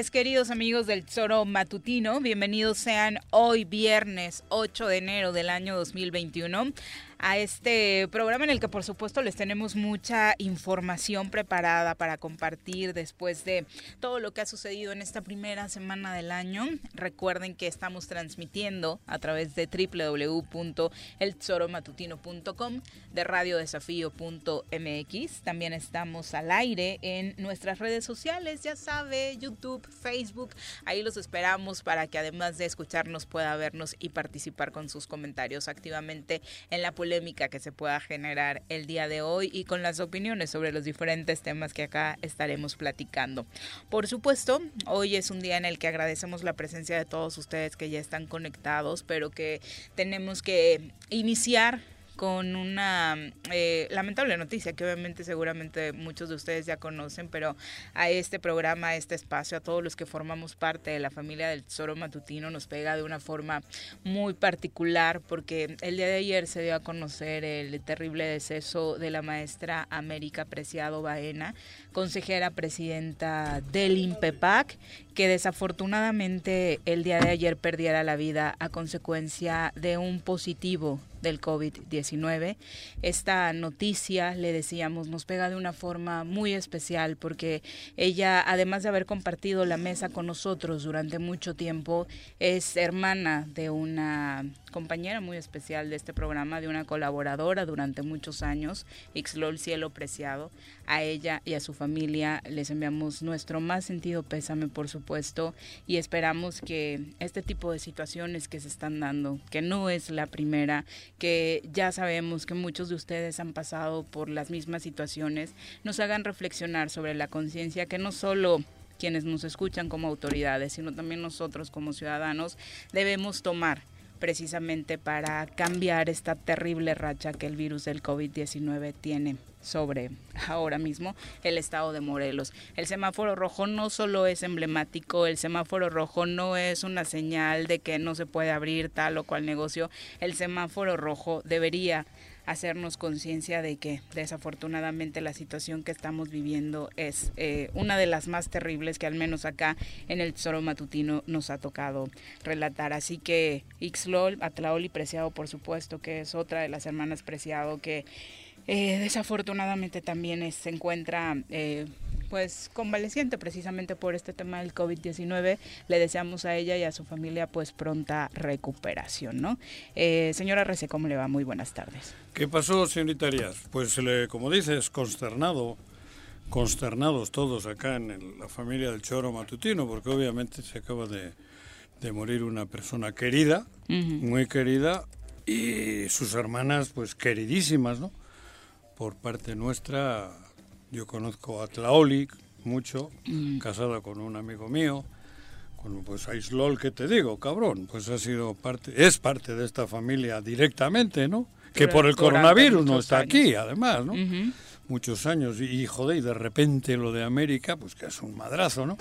tardes, queridos amigos del Zoro Matutino. Bienvenidos sean hoy viernes 8 de enero del año 2021 a este programa en el que por supuesto les tenemos mucha información preparada para compartir después de todo lo que ha sucedido en esta primera semana del año. Recuerden que estamos transmitiendo a través de www.elzoromatutino.com, de radiodesafío.mx. También estamos al aire en nuestras redes sociales, ya sabe, YouTube, Facebook. Ahí los esperamos para que además de escucharnos pueda vernos y participar con sus comentarios activamente en la polémica que se pueda generar el día de hoy y con las opiniones sobre los diferentes temas que acá estaremos platicando. Por supuesto, hoy es un día en el que agradecemos la presencia de todos ustedes que ya están conectados, pero que tenemos que iniciar con una eh, lamentable noticia que obviamente seguramente muchos de ustedes ya conocen, pero a este programa, a este espacio, a todos los que formamos parte de la familia del Tesoro Matutino nos pega de una forma muy particular porque el día de ayer se dio a conocer el terrible deceso de la maestra América Preciado Baena, consejera presidenta del INPEPAC, que desafortunadamente el día de ayer perdiera la vida a consecuencia de un positivo del COVID-19. Esta noticia, le decíamos, nos pega de una forma muy especial porque ella, además de haber compartido la mesa con nosotros durante mucho tiempo, es hermana de una compañera muy especial de este programa, de una colaboradora durante muchos años, Xlol Cielo Preciado. A ella y a su familia les enviamos nuestro más sentido pésame, por y esperamos que este tipo de situaciones que se están dando, que no es la primera, que ya sabemos que muchos de ustedes han pasado por las mismas situaciones, nos hagan reflexionar sobre la conciencia que no solo quienes nos escuchan como autoridades, sino también nosotros como ciudadanos debemos tomar precisamente para cambiar esta terrible racha que el virus del COVID-19 tiene sobre ahora mismo el estado de Morelos. El semáforo rojo no solo es emblemático, el semáforo rojo no es una señal de que no se puede abrir tal o cual negocio, el semáforo rojo debería hacernos conciencia de que desafortunadamente la situación que estamos viviendo es eh, una de las más terribles que al menos acá en el Tesoro Matutino nos ha tocado relatar. Así que Ixlol, Atlaoli Preciado por supuesto, que es otra de las hermanas Preciado que eh, desafortunadamente también se encuentra eh, pues convaleciente precisamente por este tema del COVID-19. Le deseamos a ella y a su familia pues pronta recuperación, ¿no? Eh, señora Rece, ¿cómo le va? Muy buenas tardes. ¿Qué pasó, señorita Arias? Pues le, como dices, consternado, consternados todos acá en la familia del Choro Matutino, porque obviamente se acaba de, morir una persona querida, muy querida, y sus hermanas pues queridísimas, ¿no? Por parte nuestra, yo conozco a Tlaoli mucho, mm. casada con un amigo mío, con pues Aislol, que te digo, cabrón, pues ha sido parte, es parte de esta familia directamente, ¿no? que por el coronavirus no está años. aquí, además, ¿no? Muchos años. Y, joder, y de repente lo de América, pues que es un madrazo, ¿no?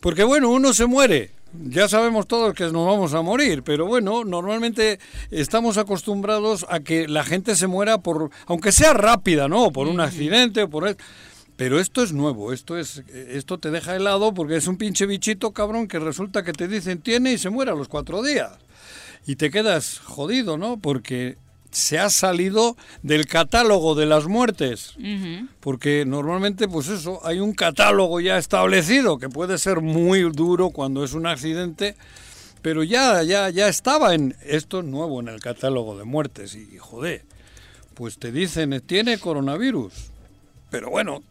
Porque bueno, uno se muere. Ya sabemos todos que nos vamos a morir, pero bueno, normalmente estamos acostumbrados a que la gente se muera por, aunque sea rápida, ¿no? Por un accidente o por... Pero esto es nuevo, esto es, esto te deja helado porque es un pinche bichito cabrón que resulta que te dicen tiene y se muere a los cuatro días. Y te quedas jodido, ¿no? Porque se ha salido del catálogo de las muertes. Porque normalmente pues eso hay un catálogo ya establecido que puede ser muy duro cuando es un accidente pero ya ya ya estaba en esto es nuevo en el catálogo de muertes. Y joder pues te dicen tiene coronavirus. Pero bueno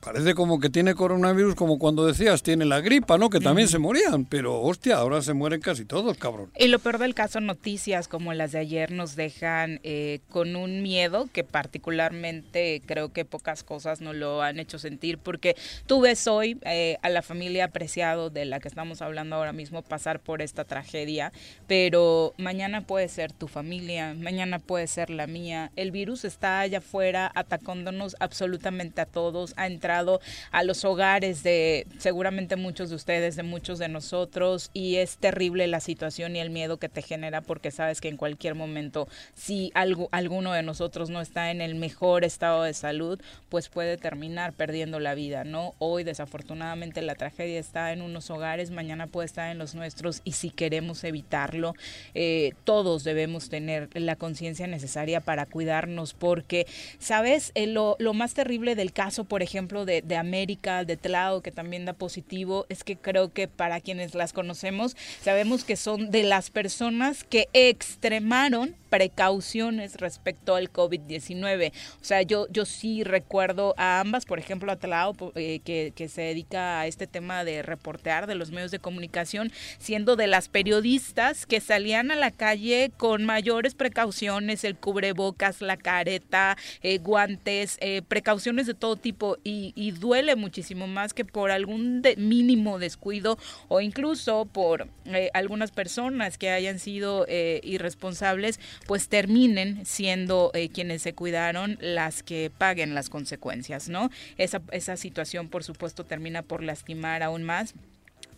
parece como que tiene coronavirus como cuando decías tiene la gripa no que también se morían. Pero hostia ahora se mueren casi todos cabrón. Y lo peor del caso, noticias como las de ayer nos dejan eh, con un miedo que particularmente creo que pocas cosas nos lo han hecho sentir, porque tú ves hoy eh, a la familia apreciado de la que estamos hablando ahora mismo pasar por esta tragedia, pero mañana puede ser tu familia, mañana puede ser la mía. El virus está allá afuera atacándonos absolutamente a todos, ha a los hogares de seguramente muchos de ustedes, de muchos de nosotros, y es terrible la situación y el miedo que te genera porque sabes que en cualquier momento, si algo, alguno de nosotros no está en el mejor estado de salud, pues puede terminar perdiendo la vida, ¿no? Hoy desafortunadamente la tragedia está en unos hogares, mañana puede estar en los nuestros y si queremos evitarlo, eh, todos debemos tener la conciencia necesaria para cuidarnos porque, ¿sabes? Eh, lo, lo más terrible del caso, por ejemplo, de, de América, de Tlao, que también da positivo, es que creo que para quienes las conocemos, sabemos que son de las personas que extremaron precauciones respecto al COVID-19. O sea, yo, yo sí recuerdo a ambas, por ejemplo, a Tlao, eh, que, que se dedica a este tema de reportear de los medios de comunicación, siendo de las periodistas que salían a la calle con mayores precauciones, el cubrebocas, la careta, eh, guantes, eh, precauciones de todo tipo y, duele muchísimo más que por algún de- mínimo descuido o incluso por eh, algunas personas que hayan sido irresponsables, pues terminen siendo eh, quienes se cuidaron las que paguen las consecuencias, ¿no? Esa, esa situación, por supuesto, termina por lastimar aún más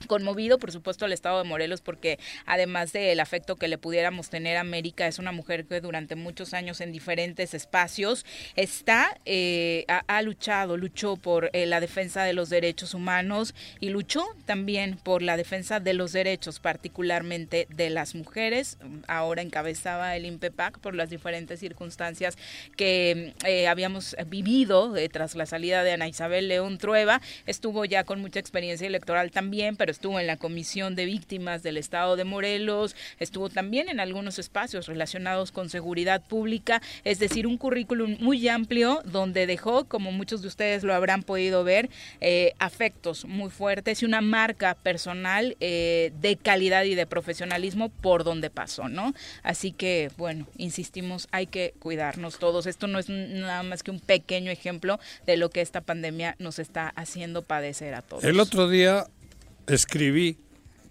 conmovido, por supuesto, al estado de Morelos, porque además del afecto que le pudiéramos tener a América, es una mujer que durante muchos años en diferentes espacios está, eh, ha, ha luchado, luchó por eh, la defensa de los derechos humanos y luchó también por la defensa de los derechos, particularmente de las mujeres. Ahora encabezaba el INPEPAC por las diferentes circunstancias que eh, habíamos vivido eh, tras la salida de Ana Isabel León Trueba. Estuvo ya con mucha experiencia electoral también, pero estuvo en la Comisión de Víctimas del Estado de Morelos, estuvo también en algunos espacios relacionados con seguridad pública, es decir, un currículum muy amplio donde dejó, como muchos de ustedes lo habrán podido ver, eh, afectos muy fuertes y una marca personal eh, de calidad y de profesionalismo por donde pasó, ¿no? Así que, bueno, insistimos, hay que cuidarnos todos. Esto no es nada más que un pequeño ejemplo de lo que esta pandemia nos está haciendo padecer a todos. El otro día escribí,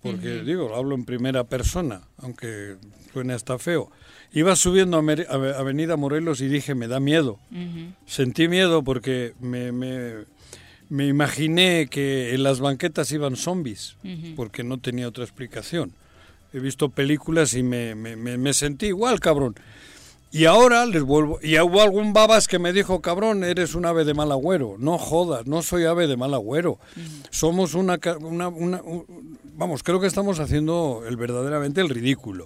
porque digo, hablo en primera persona, aunque suene hasta feo. Iba subiendo a Mer- a Ave- Avenida Morelos y dije, me da miedo. Sentí miedo porque me, me, me imaginé que en las banquetas iban zombies, porque no tenía otra explicación. He visto películas y me- me sentí igual, cabrón. Y ahora les vuelvo. Y hubo algún babas que me dijo, cabrón, eres un ave de mal agüero. No jodas, no soy ave de mal agüero. Somos una, una, una- un- Vamos, creo que estamos haciendo el verdaderamente el ridículo.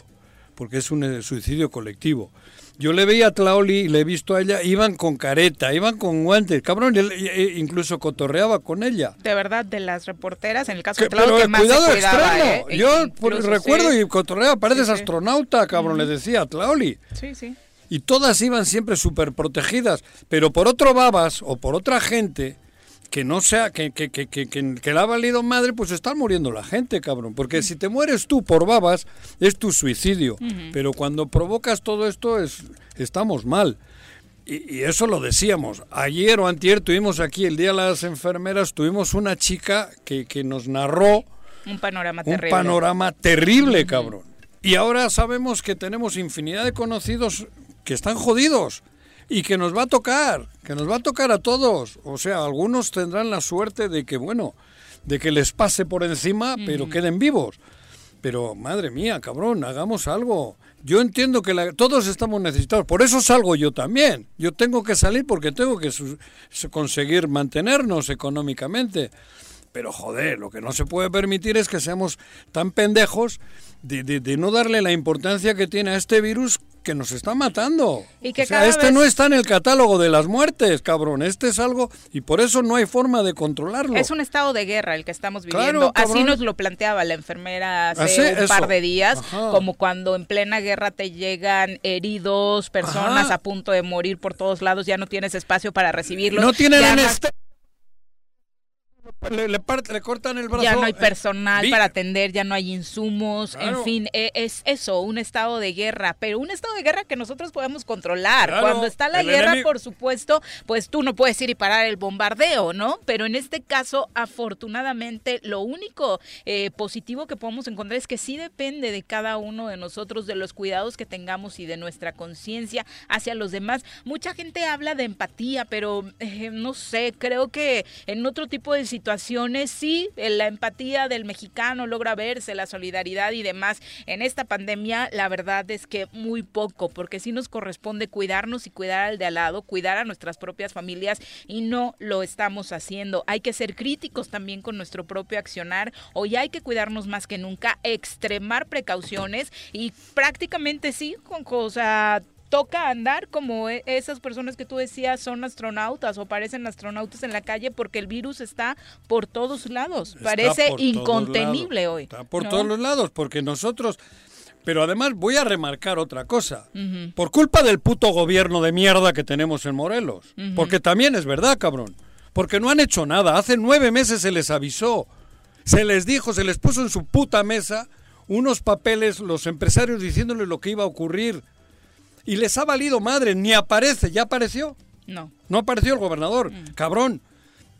Porque es un eh, suicidio colectivo. Yo le veía a Tlaoli y le he visto a ella, iban con careta, iban con guantes, cabrón, él- y- e incluso cotorreaba con ella. De verdad, de las reporteras, en el caso Que- de Claudio, pero que el más cuidado se cuidaba, extremo. ¿eh? Yo Incluso, recuerdo sí. y cotorreaba, pareces Sí, sí. astronauta, cabrón, le decía a Tlaoli. Sí, sí. Y todas iban siempre súper protegidas. Pero por otro babas o por otra gente que no sea, que, que, que, que, le ha valido madre, pues está muriendo la gente, cabrón. Porque si te mueres tú por babas, es tu suicidio. Pero cuando provocas todo esto, es, estamos mal. Y, y eso lo decíamos. Ayer o antier tuvimos aquí, el Día de las Enfermeras, tuvimos una chica que, que nos narró Un panorama un terrible. panorama terrible, cabrón. Y ahora sabemos que tenemos infinidad de conocidos que están jodidos y que nos va a tocar, que nos va a tocar a todos. O sea, algunos tendrán la suerte de que, bueno, de que les pase por encima, pero queden vivos. Pero, madre mía, cabrón, hagamos algo. Yo entiendo que todos estamos necesitados, por eso salgo yo también. Yo tengo que salir porque tengo que conseguir mantenernos económicamente. Pero joder, lo que no se puede permitir es que seamos tan pendejos de, no darle la importancia que tiene a este virus que nos está matando. Y que este no está en el catálogo de las muertes, cabrón. Este es algo y por eso no hay forma de controlarlo. Es un estado de guerra el que estamos viviendo. Así nos lo planteaba la enfermera hace un par de días, como cuando en plena guerra te llegan heridos, personas a punto de morir por todos lados, ya no tienes espacio para recibirlos. No tienen anestesia le, le, cortan el brazo. Ya no hay personal para atender, ya no hay insumos, en fin, e, es eso, un estado de guerra, pero un estado de guerra que nosotros podemos controlar. Cuando está la guerra, por supuesto, pues tú no puedes ir y parar el bombardeo, ¿no? Pero en este caso, afortunadamente, lo único eh, positivo que podemos encontrar es que sí depende de cada uno de nosotros, de los cuidados que tengamos y de nuestra conciencia hacia los demás. Mucha gente habla de empatía, pero eh, no sé, creo que en otro tipo de situaciones, sí, la empatía del mexicano logra verse, la solidaridad y demás. En esta pandemia, la verdad es que muy poco, porque sí nos corresponde cuidarnos y cuidar al de al lado, cuidar a nuestras propias familias y no lo estamos haciendo. Hay que ser críticos también con nuestro propio accionar. Hoy hay que cuidarnos más que nunca, extremar precauciones y prácticamente sí, con cosas toca andar como e, esas personas que tú decías son astronautas o parecen astronautas en la calle porque el virus está por todos lados. Parece incontenible hoy. Está por todos los lados porque nosotros... Pero además voy a remarcar otra cosa. Por culpa del puto gobierno de mierda que tenemos en Morelos. Porque también es verdad, cabrón. Porque no han hecho nada. Hace nueve meses se les avisó. Se les dijo, se les puso en su puta mesa unos papeles los empresarios diciéndoles lo que iba a ocurrir. Y les ha valido madre, ni aparece, ¿ya apareció? No. No apareció el gobernador. Mm. Cabrón.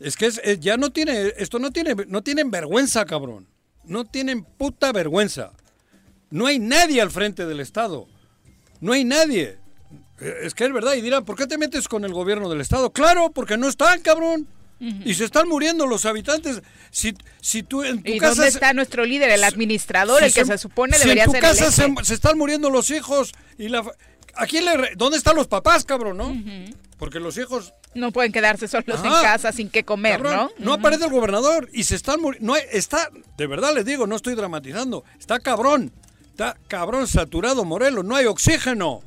Es que es, ya no tiene, esto no tiene, no tienen vergüenza, cabrón. No tienen puta vergüenza. No hay nadie al frente del Estado. No hay nadie. Eh, es que es verdad. Y dirán, ¿por qué te metes con el gobierno del Estado? Claro, porque no están, cabrón. Y se están muriendo los habitantes. Si, si tú en tu ¿Y casa dónde está nuestro líder, el administrador, el que se, supone debería ser en tu casa se, están muriendo los hijos y la ¿A quién le ¿Dónde están los papás, cabrón, no? Porque los hijos no pueden quedarse solos en casa sin que comer, ¿no? No aparece el gobernador y se están muriendo. No está, de verdad les digo, no estoy dramatizando. Está cabrón. Está cabrón saturado Morelos, no hay oxígeno.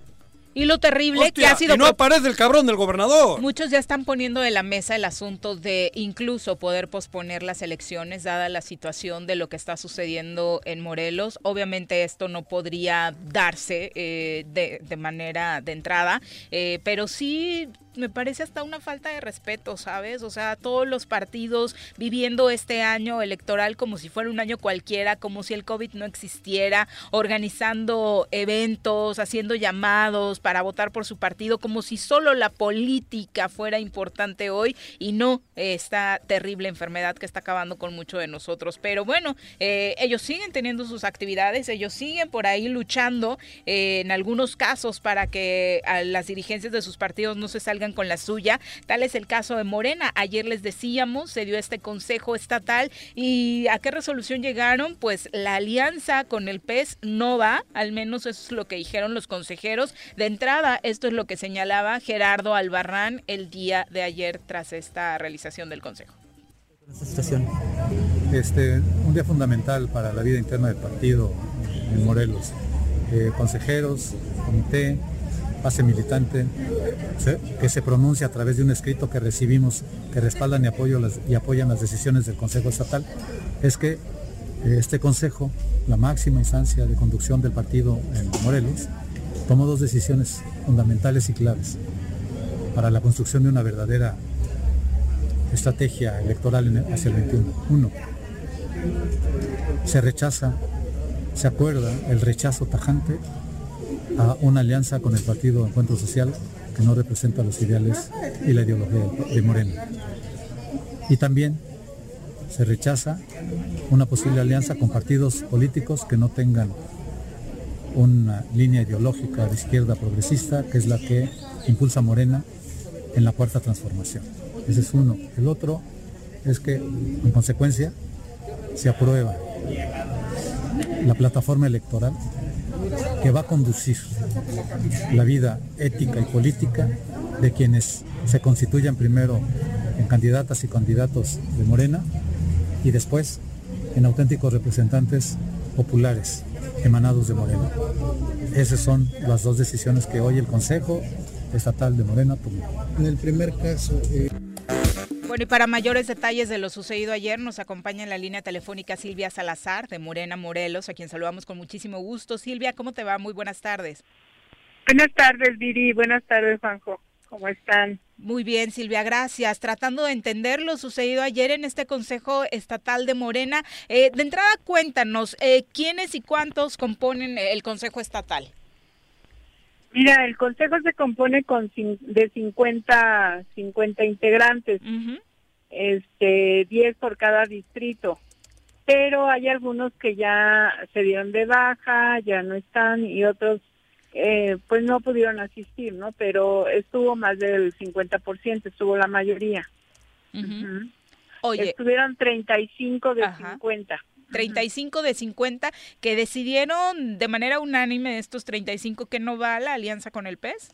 Y lo terrible que ha sido... Y no aparece el cabrón del gobernador. Muchos ya están poniendo de la mesa el asunto de incluso poder posponer las elecciones, dada la situación de lo que está sucediendo en Morelos. Obviamente esto no podría darse eh, de, de, manera de entrada, eh, pero sí me parece hasta una falta de respeto, ¿sabes? O sea, todos los partidos viviendo este año electoral como si fuera un año cualquiera, como si el COVID no existiera, organizando eventos, haciendo llamados para votar por su partido, como si solo la política fuera importante hoy y no esta terrible enfermedad que está acabando con mucho de nosotros. Pero bueno, eh, ellos siguen teniendo sus actividades, ellos siguen por ahí luchando eh, en algunos casos para que las dirigencias de sus partidos no se salgan con la suya. Tal es el caso de Morena. Ayer les decíamos, se dio este consejo estatal y ¿a qué resolución llegaron? Pues la alianza con el PES no va, al menos eso es lo que dijeron los consejeros. De entrada, esto es lo que señalaba Gerardo Albarrán el día de ayer tras esta realización del consejo. Este, un día fundamental para la vida interna del partido en Morelos. Eh, consejeros, comité, base militante, que se pronuncia a través de un escrito que recibimos, que respaldan y, apoyo las, y apoyan las decisiones del Consejo Estatal, es que eh, este Consejo, la máxima instancia de conducción del partido en Morelos, tomó dos decisiones fundamentales y claves para la construcción de una verdadera estrategia electoral hacia el 21. Uno, se rechaza, se acuerda el rechazo tajante a una alianza con el Partido Encuentro Social que no representa los ideales y la ideología de Morena. Y también se rechaza una posible alianza con partidos políticos que no tengan una línea ideológica de izquierda progresista que es la que impulsa Morena en la cuarta transformación. Ese es uno. El otro es que, en consecuencia, se aprueba la plataforma electoral que va a conducir la vida ética y política de quienes se constituyan primero en candidatas y candidatos de Morena y después en auténticos representantes populares emanados de Morena. Esas son las dos decisiones que hoy el Consejo Estatal de Morena tomó. En el primer caso... Eh, bueno, y para mayores detalles de lo sucedido ayer, nos acompaña en la línea telefónica Silvia Salazar de Morena Morelos, a quien saludamos con muchísimo gusto. Silvia, ¿cómo te va? Muy buenas tardes. Buenas tardes, Viri. Buenas tardes, Juanjo. ¿Cómo están? Muy bien, Silvia, gracias. Tratando de entender lo sucedido ayer en este Consejo Estatal de Morena, eh, de entrada cuéntanos, eh, ¿quiénes y cuántos componen el Consejo Estatal? Mira, el Consejo se compone con de 50, 50 integrantes, este, 10 por cada distrito, pero hay algunos que ya se dieron de baja, ya no están, y otros eh, pues no pudieron asistir, ¿no? Pero estuvo más del 50%, estuvo la mayoría. Oye. Estuvieron 35 de 50. 35 de 50 que decidieron de manera unánime estos 35 que no va a la alianza con el PES.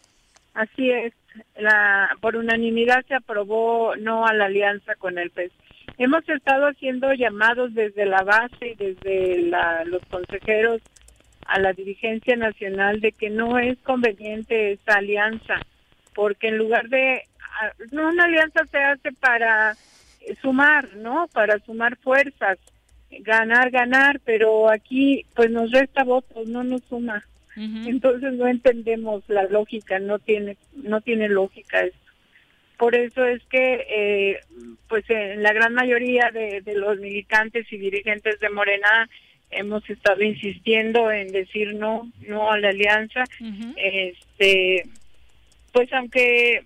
Así es, la, por unanimidad se aprobó no a la alianza con el PES. Hemos estado haciendo llamados desde la base y desde la, los consejeros a la dirigencia nacional de que no es conveniente esa alianza, porque en lugar de, no una alianza se hace para sumar, ¿no? Para sumar fuerzas, ganar, ganar, pero aquí pues nos resta votos, no nos suma. Entonces no entendemos la lógica, no tiene, no tiene lógica esto. Por eso es que, eh, pues en la gran mayoría de, de los militantes y dirigentes de Morena hemos estado insistiendo en decir no, no a la alianza. Este, pues aunque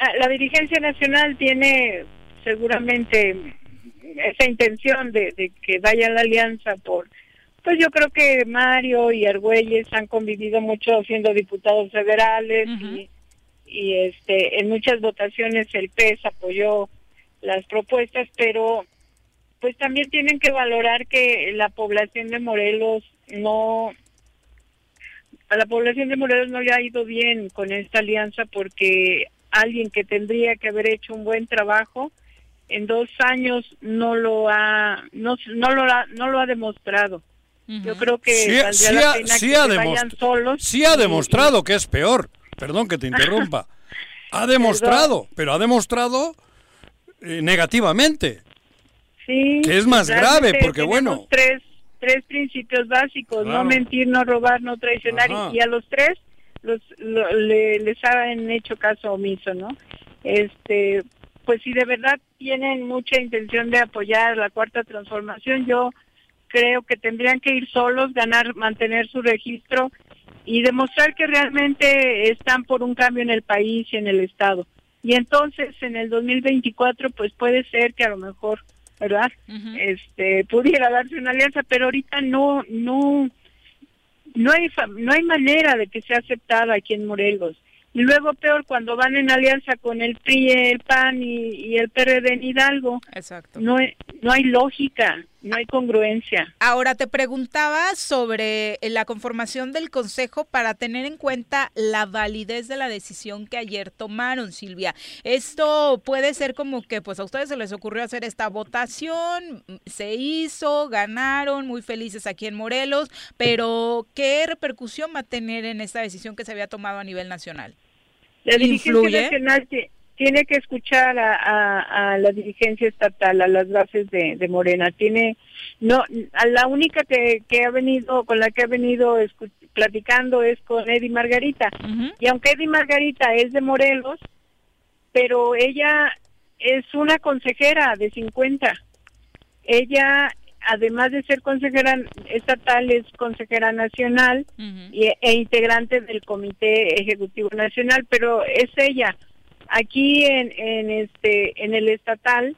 ah, la dirigencia nacional tiene seguramente esa intención de, que vaya la alianza por pues yo creo que Mario y Argüelles han convivido mucho siendo diputados federales y, y este en muchas votaciones el PES apoyó las propuestas, pero pues también tienen que valorar que la población de Morelos no a la población de Morelos no le ha ido bien con esta alianza porque alguien que tendría que haber hecho un buen trabajo en dos años no lo ha no, no lo ha, no lo ha demostrado. Yo creo que sí, sí la pena que ha vayan solos sí ha demostrado que es peor. Perdón que te interrumpa. Ha demostrado pero ha demostrado eh, negativamente. Sí. Que es más grave, porque bueno. Tres, tres principios básicos, no mentir, no robar, no traicionar, y, a los tres los, les han hecho caso omiso, ¿no? Este, pues si de verdad tienen mucha intención de apoyar la cuarta transformación, yo creo que tendrían que ir solos, ganar, mantener su registro y demostrar que realmente están por un cambio en el país y en el Estado. Y entonces en el 2024 pues puede ser que a lo mejor ¿verdad? Este pudiera darse una alianza, pero ahorita no no no hay no hay manera de que sea aceptada aquí en Morelos. Y luego peor cuando van en alianza con el PRI, el PAN y, el PRD en Hidalgo. Exacto. No, no hay lógica, no hay congruencia. Ahora te preguntaba sobre la conformación del Consejo para tener en cuenta la validez de la decisión que ayer tomaron, Silvia. Esto puede ser como que pues a ustedes se les ocurrió hacer esta votación, se hizo, ganaron, muy felices aquí en Morelos, pero ¿qué repercusión va a tener en esta decisión que se había tomado a nivel nacional? La dirigencia nacional tiene que escuchar a, la dirigencia estatal, a las bases de, Morena. Tiene, no, a la única que, que, ha venido, con la que ha venido platicando es con Eddie Margarita. Y aunque Eddie Margarita es de Morelos, pero ella es una consejera de 50. Ella además de ser consejera estatal, es consejera nacional e integrante del Comité Ejecutivo Nacional, pero es ella. Aquí en, en este en el estatal,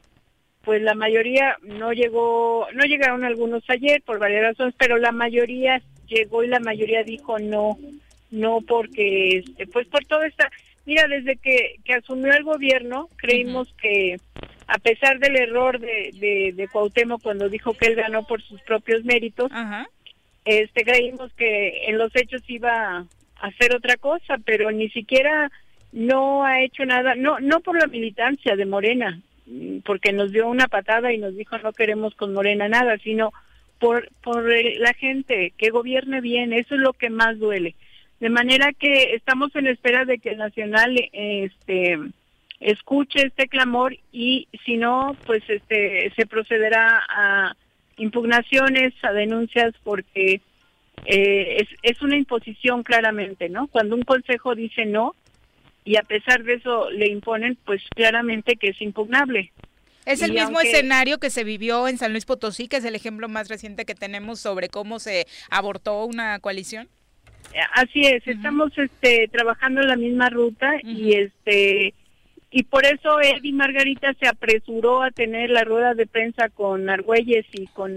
pues la mayoría no llegó, no llegaron algunos ayer por varias razones, pero la mayoría llegó y la mayoría dijo no, no porque, este, pues por todo esta, mira, desde que, que asumió el gobierno, creímos que a pesar del error de, de, de Cuauhtémoc cuando dijo que él ganó por sus propios méritos, Ajá. este creímos que en los hechos iba a hacer otra cosa, pero ni siquiera no ha hecho nada, no no por la militancia de Morena, mm, porque nos dio una patada y nos dijo no queremos con Morena nada, sino por por el- la gente que gobierne bien, eso es lo que más duele. De manera que estamos en espera de que el Nacional este escuche este clamor y si no pues este se procederá a impugnaciones, a denuncias porque eh, es, es una imposición claramente, ¿no? Cuando un consejo dice no y a pesar de eso le imponen, pues claramente que es impugnable. Es el Y mismo aunque- escenario que se vivió en San Luis Potosí, que es el ejemplo más reciente que tenemos sobre cómo se abortó una coalición. Eh, Así es, estamos este, trabajando en la misma ruta y este y por eso Eddie Margarita se apresuró a tener la rueda de prensa con Argüelles y con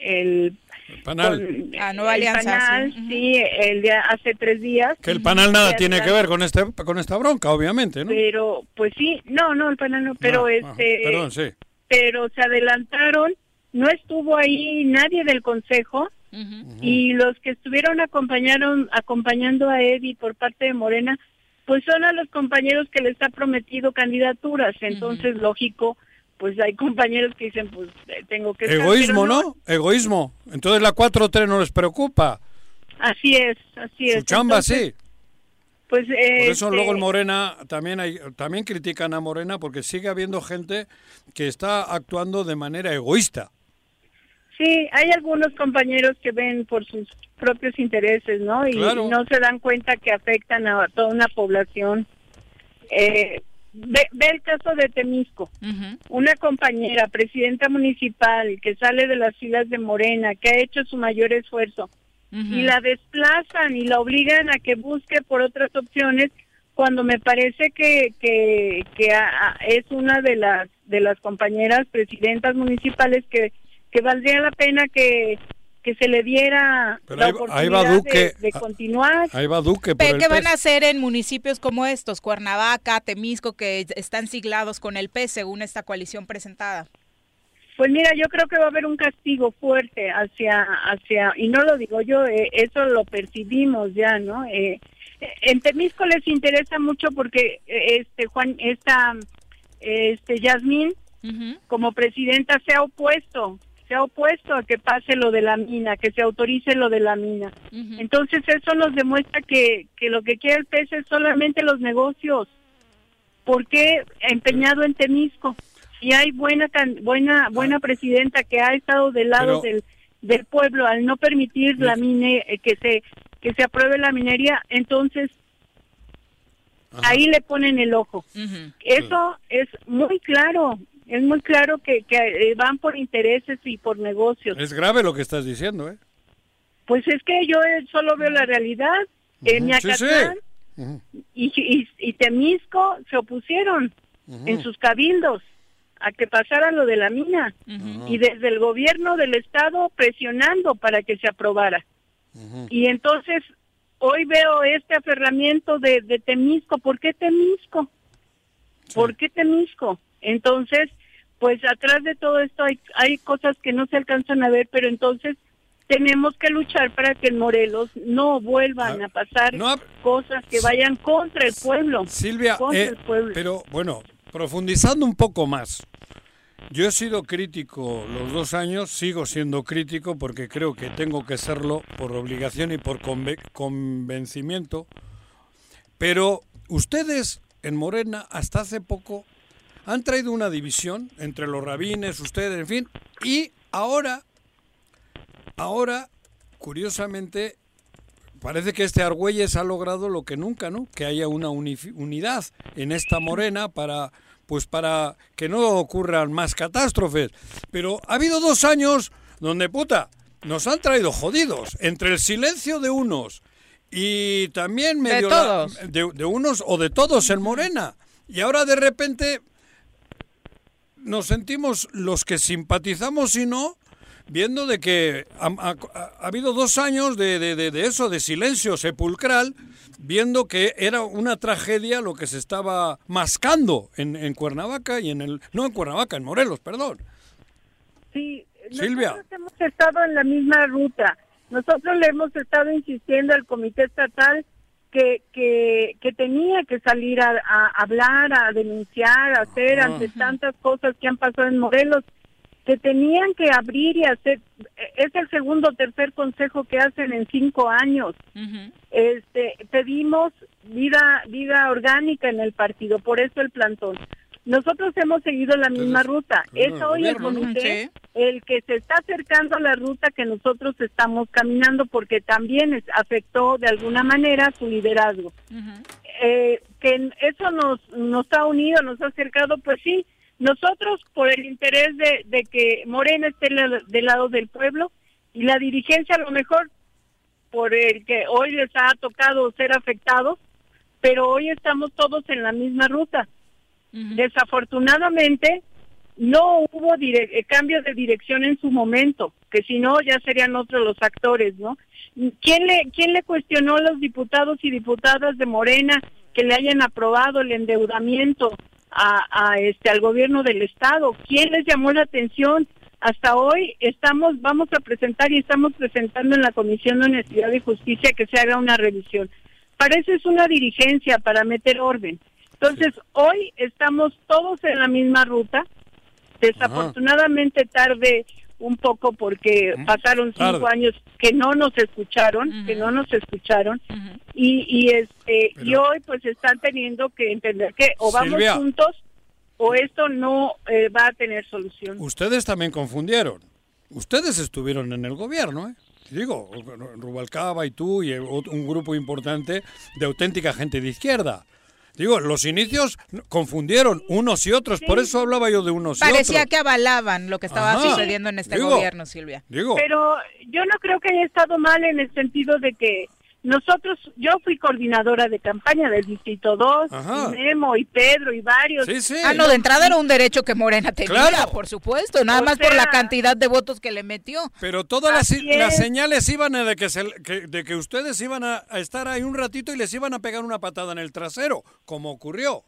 el Panal. con Ah, el Alianza, Panal, sí. El de hace tres días. Que el panal nada tiene que ver con este con esta bronca, obviamente, ¿no? Pero, pues sí, no, no, el Panal no, pero ah, este, perdón, sí. pero se adelantaron, no estuvo ahí nadie del consejo y los que estuvieron acompañaron acompañando a Eddie por parte de Morena, pues son a los compañeros que les ha prometido candidaturas, entonces lógico, pues hay compañeros que dicen, pues eh, tengo que Egoísmo, ¿no? Egoísmo. Entonces la 4-3 no les preocupa. Así es, así es. Su chamba Entonces, sí. Pues eh, Por eso luego el este, Morena también hay, también critican a Morena porque sigue habiendo gente que está actuando de manera egoísta. Sí, hay algunos compañeros que ven por sus propios intereses, ¿no? Y Claro. no se dan cuenta que afectan a toda una población. Eh, ve, ve el caso de Temisco, una compañera, presidenta municipal, que sale de las filas de Morena, que ha hecho su mayor esfuerzo, y la desplazan y la obligan a que busque por otras opciones cuando me parece que que, que a- a- es una de las de las compañeras presidentas municipales que que valdría la pena que que se le diera Pero la ahí oportunidad ahí va Duque. de, de continuar. Ahí va Duque por el ¿Qué van PES. a hacer en municipios como estos, Cuernavaca, Temisco, que están siglados con el PES según esta coalición presentada? Pues mira, yo creo que va a haber un castigo fuerte hacia, hacia, y no lo digo yo, eh, eso lo percibimos ya, ¿no? Eh, en Temisco les interesa mucho porque eh, este Juan, esta, este Yasmín, como presidenta se ha opuesto, se ha opuesto a que pase lo de la mina, que se autorice lo de la mina. Entonces eso nos demuestra que, que lo que quiere el PES es solamente los negocios. ¿Por qué empeñado en Temisco? Si hay buena can- buena buena presidenta que ha estado del lado. Pero- del, del pueblo al no permitir la mine eh, que se que se apruebe la minería, entonces ahí le ponen el ojo. Eso es muy claro, es muy claro que, que eh, van por intereses y por negocios. Es grave lo que estás diciendo, ¿eh? Pues es que yo eh, solo veo la realidad. En Ujú, sí, sí. Miacatlán Ujú. y, y, y Temisco se opusieron en sus cabildos a que pasara lo de la mina y desde el gobierno del estado presionando para que se aprobara. Y entonces hoy veo este aferramiento de, de Temisco. ¿Por qué Temisco? ¿Por qué Temisco? Entonces, pues atrás de todo esto hay, hay cosas que no se alcanzan a ver, pero entonces tenemos que luchar para que en Morelos no vuelvan a pasar cosas que vayan contra el pueblo. Silvia, contra eh, el pueblo. pero bueno, profundizando un poco más, yo he sido crítico los dos años, sigo siendo crítico porque creo que tengo que serlo por obligación y por conve- convencimiento, pero ustedes en Morena hasta hace poco han traído una división entre los rabines, ustedes, en fin, y ahora, ahora, curiosamente, parece que este Argüelles ha logrado lo que nunca, ¿no? Que haya una unidad en esta morena para pues para que no ocurran más catástrofes. Pero ha habido dos años donde, puta, nos han traído jodidos. Entre el silencio de unos y también De medio... la- todos. de, de unos o de todos en Morena. Y ahora de repente nos sentimos los que simpatizamos y no, viendo de que ha, ha- ha habido dos años de, de- de- de eso, de silencio sepulcral, viendo que era una tragedia lo que se estaba mascando en, en Cuernavaca y en el... No en Cuernavaca, en Morelos, perdón. Sí, Silvia. nosotros hemos estado en la misma ruta. Nosotros le hemos estado insistiendo al comité estatal que, que, que tenía que salir a, a hablar, a denunciar, a hacer ante tantas cosas que han pasado en Morelos, que tenían que abrir y hacer. Es el segundo o tercer consejo que hacen en cinco años. Este, pedimos vida vida orgánica en el partido, por eso el plantón. Nosotros hemos seguido la misma Entonces, ruta. pues, Es hoy el comité Sí. el que se está acercando a la ruta que nosotros estamos caminando porque también es- afectó de alguna manera su liderazgo. Eh, que eso nos, nos ha unido, nos ha acercado, pues sí, nosotros por el interés de, de que Morena esté la- del lado del pueblo y la dirigencia a lo mejor por el que hoy les ha tocado ser afectados, pero hoy estamos todos en la misma ruta. Desafortunadamente, no hubo eh, cambio de dirección en su momento, que si no ya serían otros los actores, ¿no? ¿Quién le, quién le cuestionó a los diputados y diputadas de Morena que le hayan aprobado el endeudamiento a, a este al gobierno del estado? ¿Quién les llamó la atención? Hasta hoy estamos, vamos a presentar y estamos presentando en la Comisión de Honestidad y Justicia que se haga una revisión. Para eso es una dirigencia, para meter orden. Entonces, hoy estamos todos en la misma ruta. Desafortunadamente tarde un poco porque pasaron cinco Tarde. años que no nos escucharon, que no nos escucharon y, y este y hoy pues están teniendo que entender que o vamos Silvia. juntos o esto no eh, va a tener solución. Ustedes también confundieron. Ustedes estuvieron en el gobierno, ¿eh? Digo, Rubalcaba y tú y un grupo importante de auténtica gente de izquierda. Digo, los inicios confundieron unos y otros, por eso hablaba yo de unos y Parecía otros. que avalaban lo que estaba Ajá. sucediendo en este Digo, gobierno, Silvia. Digo, Pero yo no creo que haya estado mal en el sentido de que nosotros, yo fui coordinadora de campaña del Distrito 2, Ajá. y Memo y Pedro y varios. sí, sí. Ah, no, de entrada era un derecho que Morena tenía, Claro. por supuesto, nada O más por la cantidad de votos que le metió. Pero todas las, las es. señales iban a de que, se- que- de que ustedes iban a, a estar ahí un ratito y les iban a pegar una patada en el trasero, como ocurrió.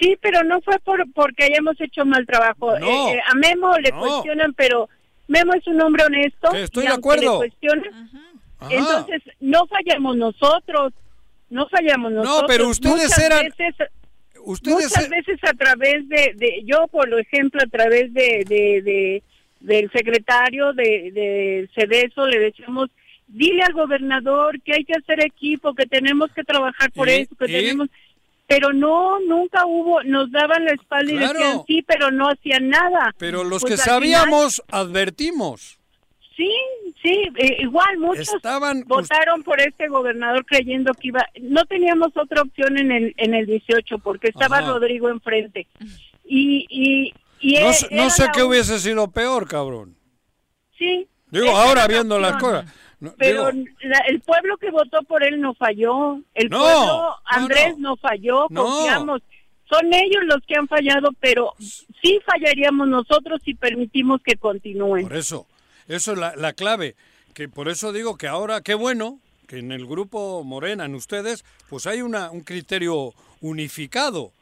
Sí, pero no fue por porque hayamos hecho mal trabajo. No. Eh, eh, a Memo le No. cuestionan, pero Memo es un hombre honesto. Que estoy y de acuerdo. Le cuestionan, Ajá. entonces no fallamos nosotros, no fallamos nosotros. pero ustedes Muchas eran- veces- ustedes muchas eh, veces a través de, de yo por ejemplo a través de, de, de- del secretario de, de Cedeso le decíamos dile al gobernador que hay que hacer equipo que tenemos que trabajar por ¿Y? eso que tenemos pero no nunca hubo nos daban la espalda y decían sí pero no hacían nada pero los Pues que final- sabíamos advertimos. Sí sí eh, igual muchos Estaban votaron por este gobernador creyendo que iba no teníamos otra opción en el en el 18 porque estaba Ajá. Rodrigo enfrente y y, y no, e- sé- no qué un- hubiese sido peor, cabrón. sí Digo, ahora viendo las cosas. No, pero digo, la- el pueblo que votó por él no falló el No, pueblo Andrés no. falló No. confiamos son ellos los que han fallado pero sí fallaríamos nosotros si permitimos que continúen por eso, eso es la, la clave. Que por eso digo que ahora, qué bueno que en el grupo Morena, en ustedes, pues hay una, un criterio unificado.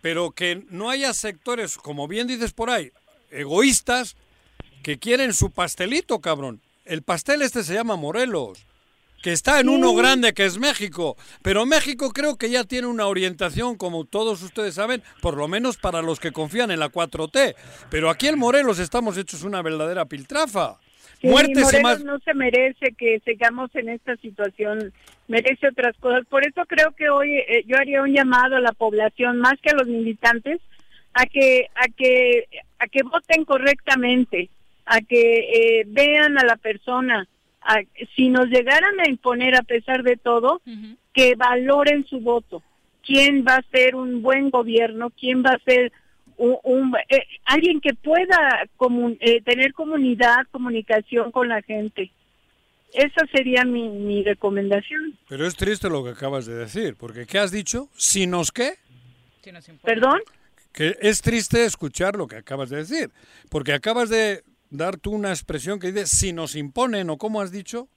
Pero que no haya sectores, como bien dices por ahí, egoístas, que quieren su pastelito, cabrón. El pastel este se llama Morelos, que está en uno grande que es México. Pero México creo que ya tiene una orientación, como todos ustedes saben, por lo menos para los que confían en la 4T. Pero aquí en Morelos estamos hechos una verdadera piltrafa. Sí, y Morelos más. no se merece que sigamos en esta situación, merece otras cosas. Por eso creo que hoy eh, yo haría un llamado a la población, más que a los militantes, a que a que a que voten correctamente, a que eh, vean a la persona. A, si nos llegaran a imponer a pesar de todo, que valoren su voto. ¿Quién va a ser un buen gobierno? ¿Quién va a ser un, un- eh, alguien que pueda comun- eh, tener comunidad, comunicación con la gente? Esa sería mi, mi recomendación. Pero es triste lo que acabas de decir, porque ¿qué has dicho? ¿Si nos qué? Sí nos. ¿Perdón? Que es triste escuchar lo que acabas de decir, porque acabas de dar tú una expresión que dice si nos imponen o como has dicho.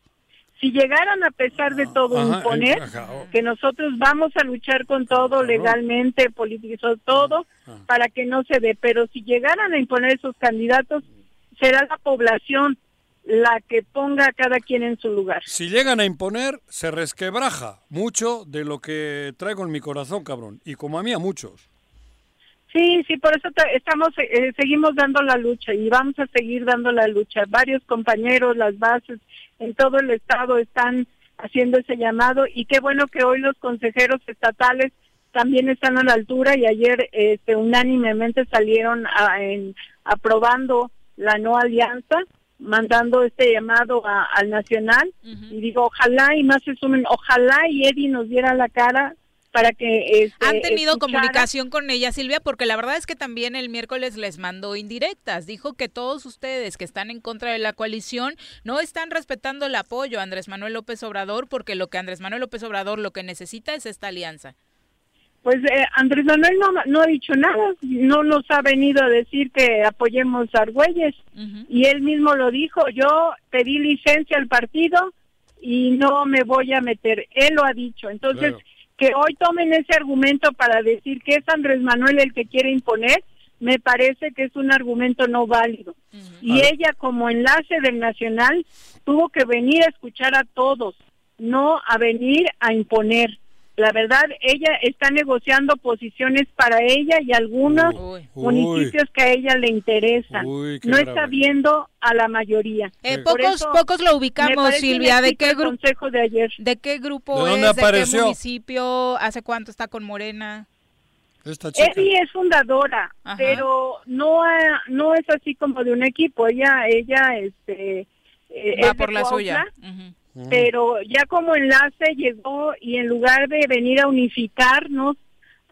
Si llegaran a pesar de todo Ajá, imponer, eh, ajá, oh. que nosotros vamos a luchar con todo legalmente, político, todo, Ah. para que no se dé. Pero si llegaran a imponer esos candidatos, será la población la que ponga a cada quien en su lugar. Si llegan a imponer, se resquebraja mucho de lo que traigo en mi corazón, cabrón. Y como a mí, a muchos. Sí, sí, por eso te- estamos, eh, seguimos dando la lucha y vamos a seguir dando la lucha. Varios compañeros, las bases en todo el estado están haciendo ese llamado y qué bueno que hoy los consejeros estatales también están a la altura y ayer este, unánimemente salieron a- en- aprobando la no alianza, mandando este llamado a- al nacional y digo ojalá y más se sumen, ojalá y Eddie nos diera la cara para que este, Han tenido escuchara. comunicación con ella, Silvia, porque la verdad es que también el miércoles les mandó indirectas. Dijo que todos ustedes que están en contra de la coalición no están respetando el apoyo a Andrés Manuel López Obrador, porque lo que Andrés Manuel López Obrador lo que necesita es esta alianza. Pues eh, Andrés Manuel no, no ha dicho nada, no nos ha venido a decir que apoyemos a Argüelles y él mismo lo dijo, yo pedí licencia al partido y no me voy a meter, él lo ha dicho, entonces Claro. Que hoy tomen ese argumento para decir que es Andrés Manuel el que quiere imponer, me parece que es un argumento no válido. Y ella como enlace del Nacional tuvo que venir a escuchar a todos, no a venir a imponer. La verdad, ella está negociando posiciones para ella y algunos Uy. municipios que a ella le interesan. Uy, no grave. está viendo a la mayoría. Eh, pocos, eso pocos lo ubicamos, Silvia. ¿De qué grupo? de ayer. ¿De qué grupo ¿De dónde es? ¿De qué apareció? municipio? ¿Hace cuánto está con Morena? Esta chica. Eddie es fundadora, Ajá. pero no ha- no es así como de un equipo. Ella ella este eh, Va es por la suya. Cuautla, pero ya como enlace llegó y en lugar de venir a unificarnos,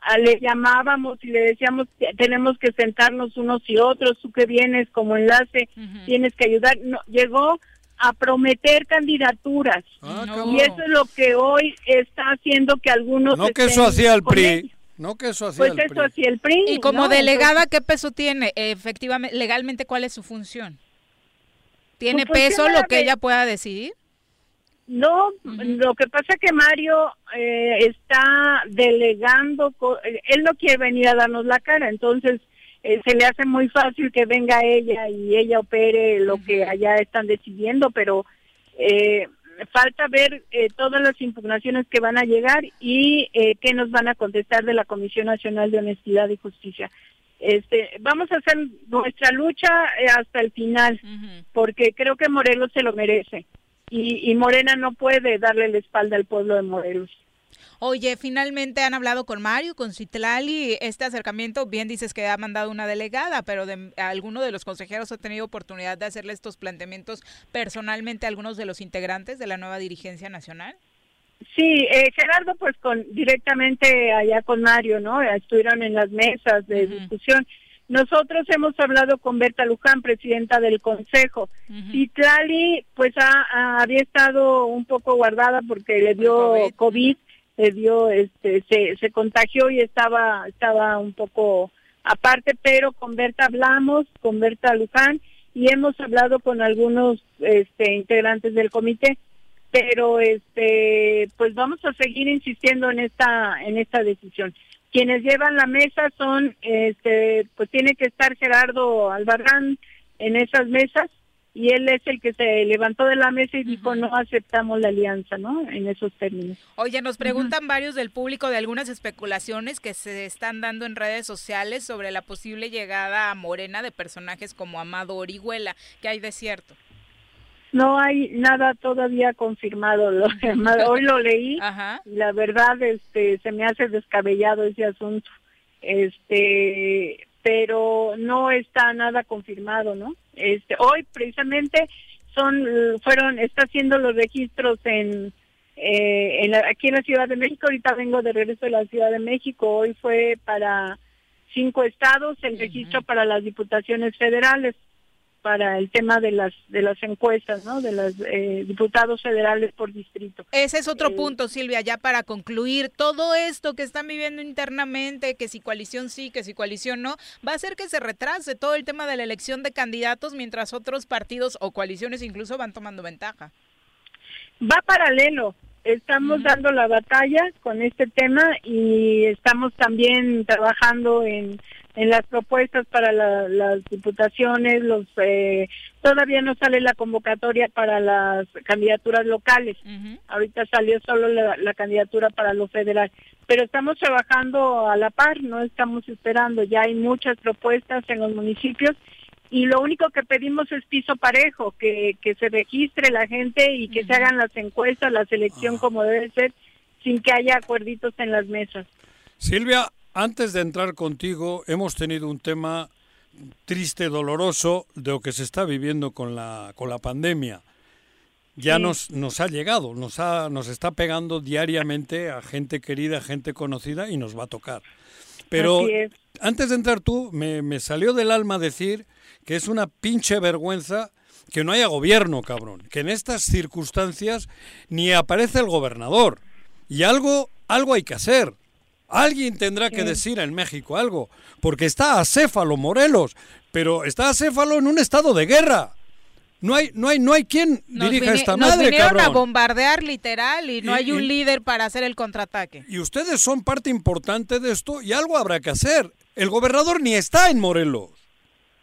a- le llamábamos y le decíamos que tenemos que sentarnos unos y otros, tú que vienes como enlace, tienes que ayudar. No, llegó a prometer candidaturas. Y eso es lo que hoy está haciendo que algunos... No que eso hacía el PRI. No que eso hacía Pues el eso PRI. hacía el PRI. Y como ¿no? delegada, ¿qué peso tiene? Efectivamente, legalmente, ¿cuál es su función? ¿Tiene Su peso lo que de- ella pueda decidir? No, lo que pasa es que Mario eh, está delegando, eh, él no quiere venir a darnos la cara, entonces eh, se le hace muy fácil que venga ella y ella opere lo que allá están decidiendo, pero eh, falta ver eh, todas las impugnaciones que van a llegar y eh, qué nos van a contestar de la Comisión Nacional de Honestidad y Justicia. Este, vamos a hacer nuestra lucha hasta el final, porque creo que Morelos se lo merece y, y Morena no puede darle la espalda al pueblo de Morelos. Oye, finalmente han hablado con Mario, con Citlali, este acercamiento, bien dices que ha mandado una delegada, pero de, alguno de los consejeros ha tenido oportunidad de hacerle estos planteamientos personalmente a algunos de los integrantes de la nueva dirigencia nacional. Sí, eh, Gerardo, pues con directamente allá con Mario, ¿no? Estuvieron en las mesas de discusión. Nosotros hemos hablado con Berta Luján, presidenta del Consejo. Y Tlali, pues ha- ha- había estado un poco guardada porque le dio COVID, le dio, este, se, se contagió y estaba, estaba un poco aparte, pero con Berta hablamos, con Berta Luján, y hemos hablado con algunos este, integrantes del comité. Pero este pues vamos a seguir insistiendo en esta en esta decisión quienes llevan la mesa son este pues tiene que estar Gerardo Albarrán en esas mesas y él es el que se levantó de la mesa y dijo no aceptamos la alianza no en esos términos. Oye, nos preguntan varios del público de algunas especulaciones que se están dando en redes sociales sobre la posible llegada a Morena de personajes como Amado Orihuela, que hay de cierto. No hay nada todavía confirmado lo- hoy lo leí Ajá. y la verdad este se me hace descabellado ese asunto. Este pero no está nada confirmado no este hoy precisamente son fueron está haciendo los registros en eh, en la- aquí en la Ciudad de México. Ahorita vengo de regreso de la Ciudad de México. Hoy fue para cinco estados el registro para las diputaciones federales para el tema de las de las encuestas, ¿no? De los eh, diputados federales por distrito. Ese es otro Eh, punto, Silvia, ya para concluir, todo esto que están viviendo internamente, que si coalición sí, que si coalición no, va a hacer que se retrase todo el tema de la elección de candidatos mientras otros partidos o coaliciones incluso van tomando ventaja. Va paralelo. Estamos dando la batalla con este tema y estamos también trabajando en, en las propuestas para la- las diputaciones. Los eh, todavía no sale la convocatoria para las candidaturas locales. Ahorita salió solo la, la candidatura para lo federal, pero estamos trabajando a la par, no estamos esperando. Ya hay muchas propuestas en los municipios y lo único que pedimos es piso parejo, que, que se registre la gente y que se hagan las encuestas, la selección como debe ser, sin que haya acuerditos en las mesas. Silvia, antes de entrar contigo, hemos tenido un tema triste, doloroso, de lo que se está viviendo con la, con la pandemia. Ya Sí. nos, nos ha llegado, nos, ha, nos está pegando diariamente a gente querida, gente conocida y nos va a tocar. Pero antes de entrar tú, me, me salió del alma decir que es una pinche vergüenza que no haya gobierno, cabrón. Que en estas circunstancias ni aparece el gobernador. Y algo, algo hay que hacer. Alguien tendrá que decir en México algo. Porque está acéfalo Morelos, pero está acéfalo en un estado de guerra. No hay, no hay, no hay quien Nos, dirija esta nos madre, vinieron a bombardear literal y no Y- hay un y- líder para hacer el contraataque. Y ustedes son parte importante de esto y algo habrá que hacer. El gobernador ni está en Morelos.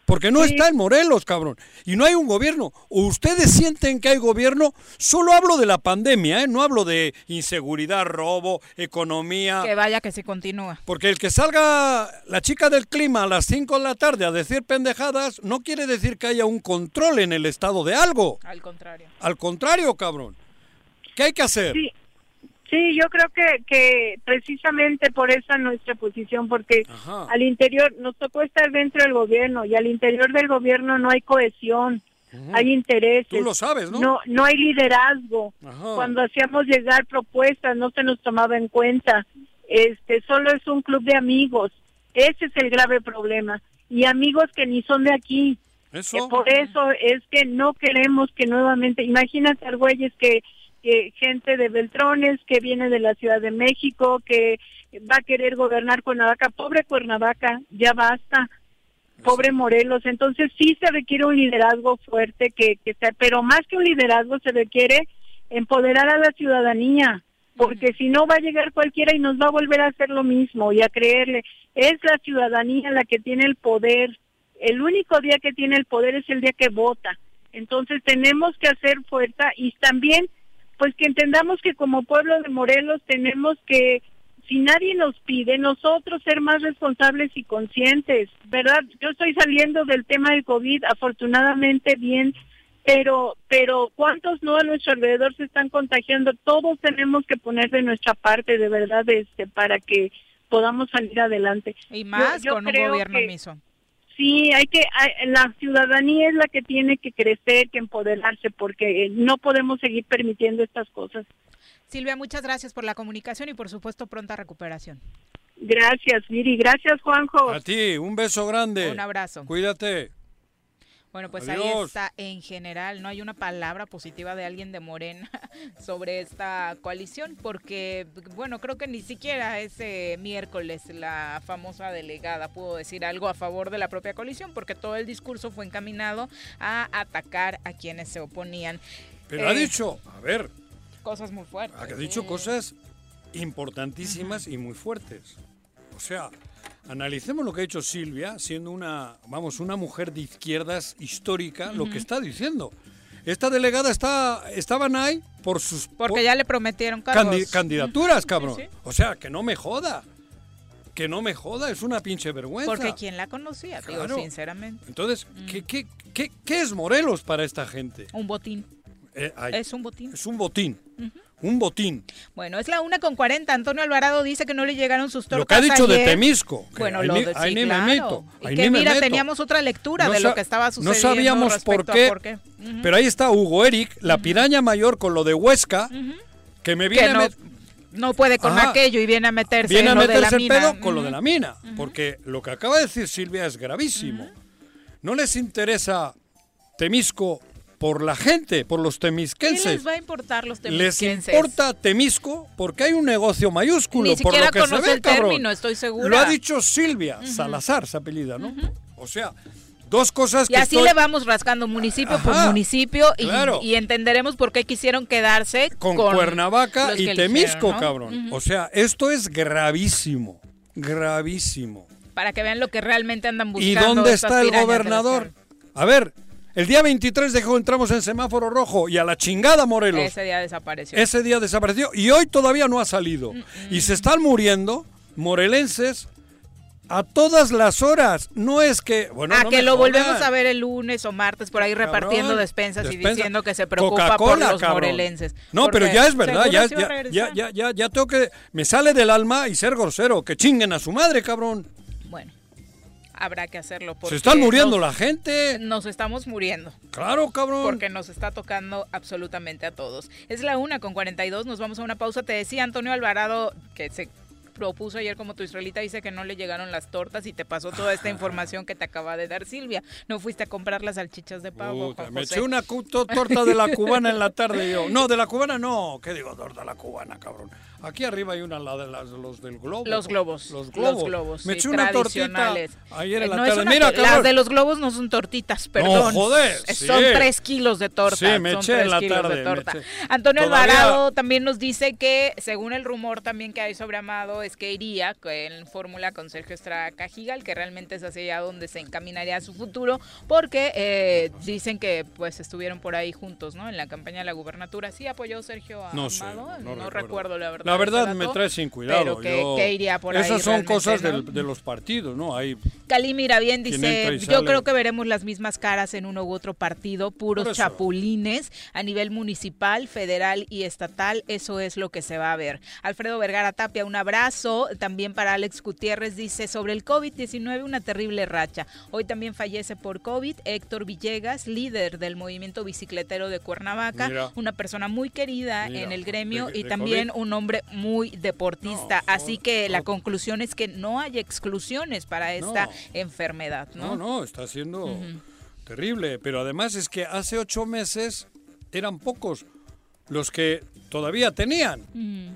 Porque no Sí. está en Morelos, cabrón. Y no hay un gobierno. ¿O ustedes sienten que hay gobierno? Solo hablo de la pandemia, ¿eh? No hablo de inseguridad, robo, economía. Que vaya que se continúa. Porque el que salga la chica del clima a las 5 de la tarde a decir pendejadas no quiere decir que haya un control en el estado de algo. Al contrario. Al contrario, cabrón. ¿Qué hay que hacer? Sí, sí, yo creo que, que precisamente por esa nuestra posición, porque Ajá. al interior nos tocó estar dentro del gobierno y al interior del gobierno no hay cohesión, hay intereses. Tú lo sabes, ¿no? No, no hay liderazgo. Ajá. Cuando hacíamos llegar propuestas no se nos tomaba en cuenta. Este, solo es un club de amigos. Ese es el grave problema. Y amigos que ni son de aquí. Eso. Eh, Por eso es que no queremos que nuevamente, imagínate Argüelles que, que gente de Beltrones, que viene de la Ciudad de México, que va a querer gobernar Cuernavaca, pobre Cuernavaca, ya basta, pobre Morelos, entonces sí se requiere un liderazgo fuerte, que, que sea, pero más que un liderazgo se requiere empoderar a la ciudadanía, porque si no va a llegar cualquiera y nos va a volver a hacer lo mismo y a creerle, es la ciudadanía la que tiene el poder, el único día que tiene el poder es el día que vota. Entonces tenemos que hacer fuerza y también pues que entendamos que como pueblo de Morelos tenemos que si nadie nos pide, nosotros ser más responsables y conscientes, ¿verdad? Yo estoy saliendo del tema del COVID afortunadamente bien, pero pero cuántos no a nuestro alrededor se están contagiando, todos tenemos que poner de nuestra parte de verdad este para que podamos salir adelante. Y más yo con un gobierno que- omiso. Sí, hay que hay- la ciudadanía es la que tiene que crecer, que empoderarse, porque eh, no podemos seguir permitiendo estas cosas. Silvia, muchas gracias por la comunicación y por supuesto pronta recuperación. Gracias, Viri. Gracias, Juanjo. A ti, un beso grande. Un abrazo. Cuídate. Bueno, pues ahí está en general, no hay una palabra positiva de alguien de Morena sobre esta coalición, porque, bueno, creo que ni siquiera ese miércoles la famosa delegada pudo decir algo a favor de la propia coalición, porque todo el discurso fue encaminado a atacar a quienes se oponían. Pero ha Eh, dicho, a ver, Cosas muy fuertes. ha dicho sí. cosas importantísimas y muy fuertes. O sea, analicemos lo que ha hecho Silvia, siendo una, vamos, una mujer de izquierdas histórica, lo que está diciendo. Esta delegada está, estaban ahí por sus Porque por- ya le prometieron candi- candidaturas, cabrón. sí. O sea, que no me joda. Que no me joda, es una pinche vergüenza. Porque quien la conocía, digo, Claro. sinceramente. Entonces, ¿qué, qué, qué, qué es Morelos para esta gente? Un botín. Eh, ay, Es un botín. es un botín. Un botín. Bueno, es la una con 40. Antonio Alvarado dice que no le llegaron sus tortas Lo que ha dicho de. Temisco. Bueno, ahí lo de ahí sí, me claro. meto. Y que me mira, meto. teníamos otra lectura No de lo que estaba No sucediendo sabíamos por qué, por qué. Ujú. pero ahí está Hugo Eric, la piraña mayor con lo de Huesca, que me viene que a no, no puede con Ajá. aquello y viene a meterse viene a en lo de la el mina. pedo con lo de la mina. Porque lo que acaba de decir Silvia es gravísimo. No les interesa Temisco por la gente, por los ¿Qué temisquenses. les va a importar los Les temisquenses? importa Temisco porque hay un negocio mayúsculo. Ni por lo que se ve, el cabrón. término, estoy segura. Lo ha dicho Silvia Salazar, se apellida, ¿no? O sea, dos cosas Y que así estoy- le vamos rascando municipio por municipio y, claro. y entenderemos por qué quisieron quedarse con, con Cuernavaca y Temisco, cabrón. O sea, esto es gravísimo, gravísimo. Para que vean lo que realmente andan buscando. ¿Y dónde está el gobernador? A ver, el día 23 dejó entramos en semáforo rojo y a la chingada Morelos. Ese día desapareció. Ese día desapareció y hoy todavía no ha salido. Y se están muriendo morelenses a todas las horas. No es que. Bueno, a no que lo jodan. volvemos a ver el lunes o martes por ahí repartiendo despensas y diciendo que se preocupa por los cabrón. morelenses. No, pero ya es verdad, ya, ya, ya, ya, ya tengo que. Me sale del alma y ser grosero. Que chinguen a su madre, cabrón. Habrá que hacerlo. Se están muriendo nos- la gente. Nos estamos muriendo. Claro, cabrón. Porque nos está tocando absolutamente a todos. Es la una con 42, nos vamos a una pausa. Te decía Antonio Alvarado que se propuso ayer como tu israelita, dice que no le llegaron las tortas y te pasó toda esta información que te acaba de dar Silvia. No fuiste a comprar las salchichas de pavo, Puta, me eché una torta de la cubana en la tarde yo. No, de la cubana no. ¿Qué digo? Torta de la cubana, cabrón. Aquí arriba hay una, la de las, los del globo. Los globos. Los globos. Los globos, Me sí, eché una tortita ayer en la No es tarde. una Mira, las de los globos no son tortitas, perdón. joder, Es- sí. Son tres kilos de torta. Sí, me son eché en la tarde. Antonio Todavía- Alvarado también nos dice que, según el rumor también que hay sobre Amado, es que iría en fórmula con Sergio Estrada Cajigal, que realmente es hacia donde se encaminaría su futuro, porque eh, dicen que pues estuvieron por ahí juntos, ¿no? En la campaña de la gubernatura. ¿Sí apoyó Sergio a No sé, no recuerdo. recuerdo la verdad. La verdad dato, me trae sin cuidado. Pero que, yo- que iría por ahí Esas son cosas ¿no? del- de los partidos, ¿no? Hay Cali Quien entra dice, yo sale". creo que veremos las mismas caras en uno u otro partido, puros chapulines a nivel municipal, federal y estatal, eso es lo que se va a ver. Alfredo Vergara Tapia, un abrazo, también para Alex Gutiérrez dice, sobre el COVID-19 una terrible racha. Hoy también fallece por COVID Héctor Villegas, líder del movimiento bicicletero de Cuernavaca, Mira. una persona muy querida Mira, en el gremio de- y también COVID. un hombre muy deportista, No, así que la conclusión es que no hay exclusiones para esta No. enfermedad, No, no, está siendo terrible. Pero además es que hace ocho meses eran pocos los que todavía tenían.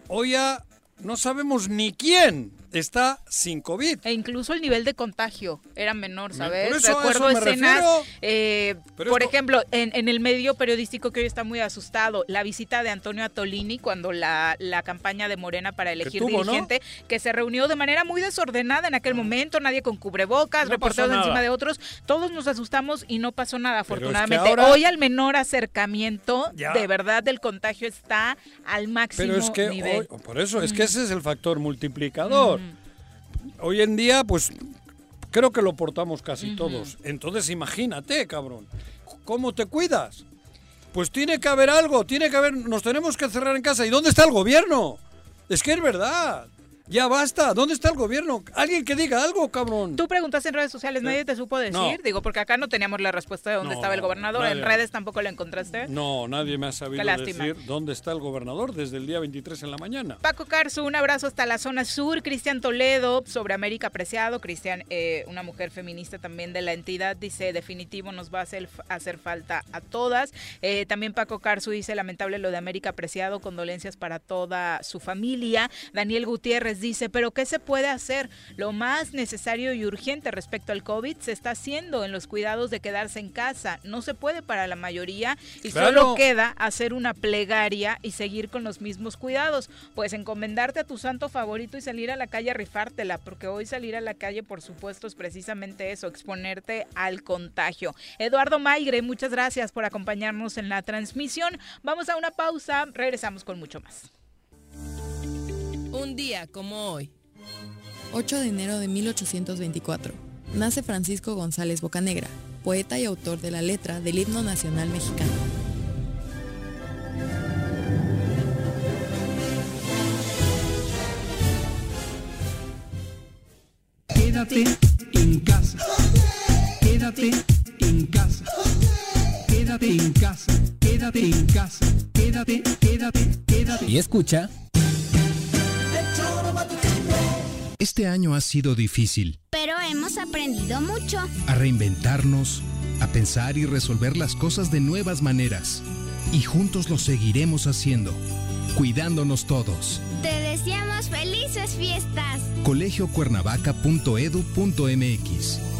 Hoy ya no sabemos ni quién está sin COVID. E incluso el nivel de contagio era menor, Me- ¿sabes? por eso, Recuerdo eso escenas, eh, por esto- ejemplo, en, en el medio periodístico que hoy está muy asustado, la visita de Antonio Atolini cuando la, la campaña de Morena para elegir tuvo, ¿no? dirigente, que se reunió de manera muy desordenada en aquel momento, nadie con cubrebocas, No reporteros encima de otros, todos nos asustamos y no pasó nada, Pero es que afortunadamente. ahora- Hoy al menor acercamiento, Ya. de verdad, el contagio está al máximo Pero es que nivel. hoy- por eso, es que ese es el factor multiplicador. Hoy en día, pues creo que lo portamos casi todos. Entonces imagínate, cabrón, ¿cómo te cuidas? Pues tiene que haber algo, tiene que haber, nos tenemos que cerrar en casa. ¿Y dónde está el gobierno? Es que es verdad. Ya basta, ¿dónde está el gobierno? Alguien que diga algo, cabrón. Tú preguntaste en redes sociales, nadie te supo decir, No. digo, porque acá no teníamos la respuesta de dónde No, estaba el gobernador, en redes tampoco la encontraste. No, nadie me ha sabido decir dónde está el gobernador desde el día 23 en la mañana. Paco Carzu, un abrazo hasta la zona sur. Cristian Toledo, sobre América Apreciado. Cristian, eh, una mujer feminista también de la entidad, dice: definitivo nos va a hacer, hacer falta a todas. Eh, también Paco Carzu dice: lamentable lo de América Apreciado, condolencias para toda su familia. Daniel Gutiérrez dice: ¿pero qué se puede hacer? Lo más necesario y urgente respecto al COVID se está haciendo en los cuidados de quedarse en casa. No se puede para la mayoría y Claro. solo queda hacer una plegaria y seguir con los mismos cuidados. Pues encomendarte a tu santo favorito y salir a la calle a rifártela, porque hoy salir a la calle, por supuesto, es precisamente eso, exponerte al contagio. Eduardo Maigre, muchas gracias por acompañarnos en la transmisión. Vamos a una pausa, regresamos con mucho más. Un día como hoy. 8 de enero de 1824. Nace Francisco González Bocanegra, poeta y autor de la letra del himno nacional mexicano. Quédate Este año ha sido difícil. Pero hemos aprendido mucho. A reinventarnos, a pensar y resolver las cosas de nuevas maneras. Y juntos lo seguiremos haciendo, cuidándonos todos. Te deseamos felices fiestas. colegiocuernavaca.edu.mx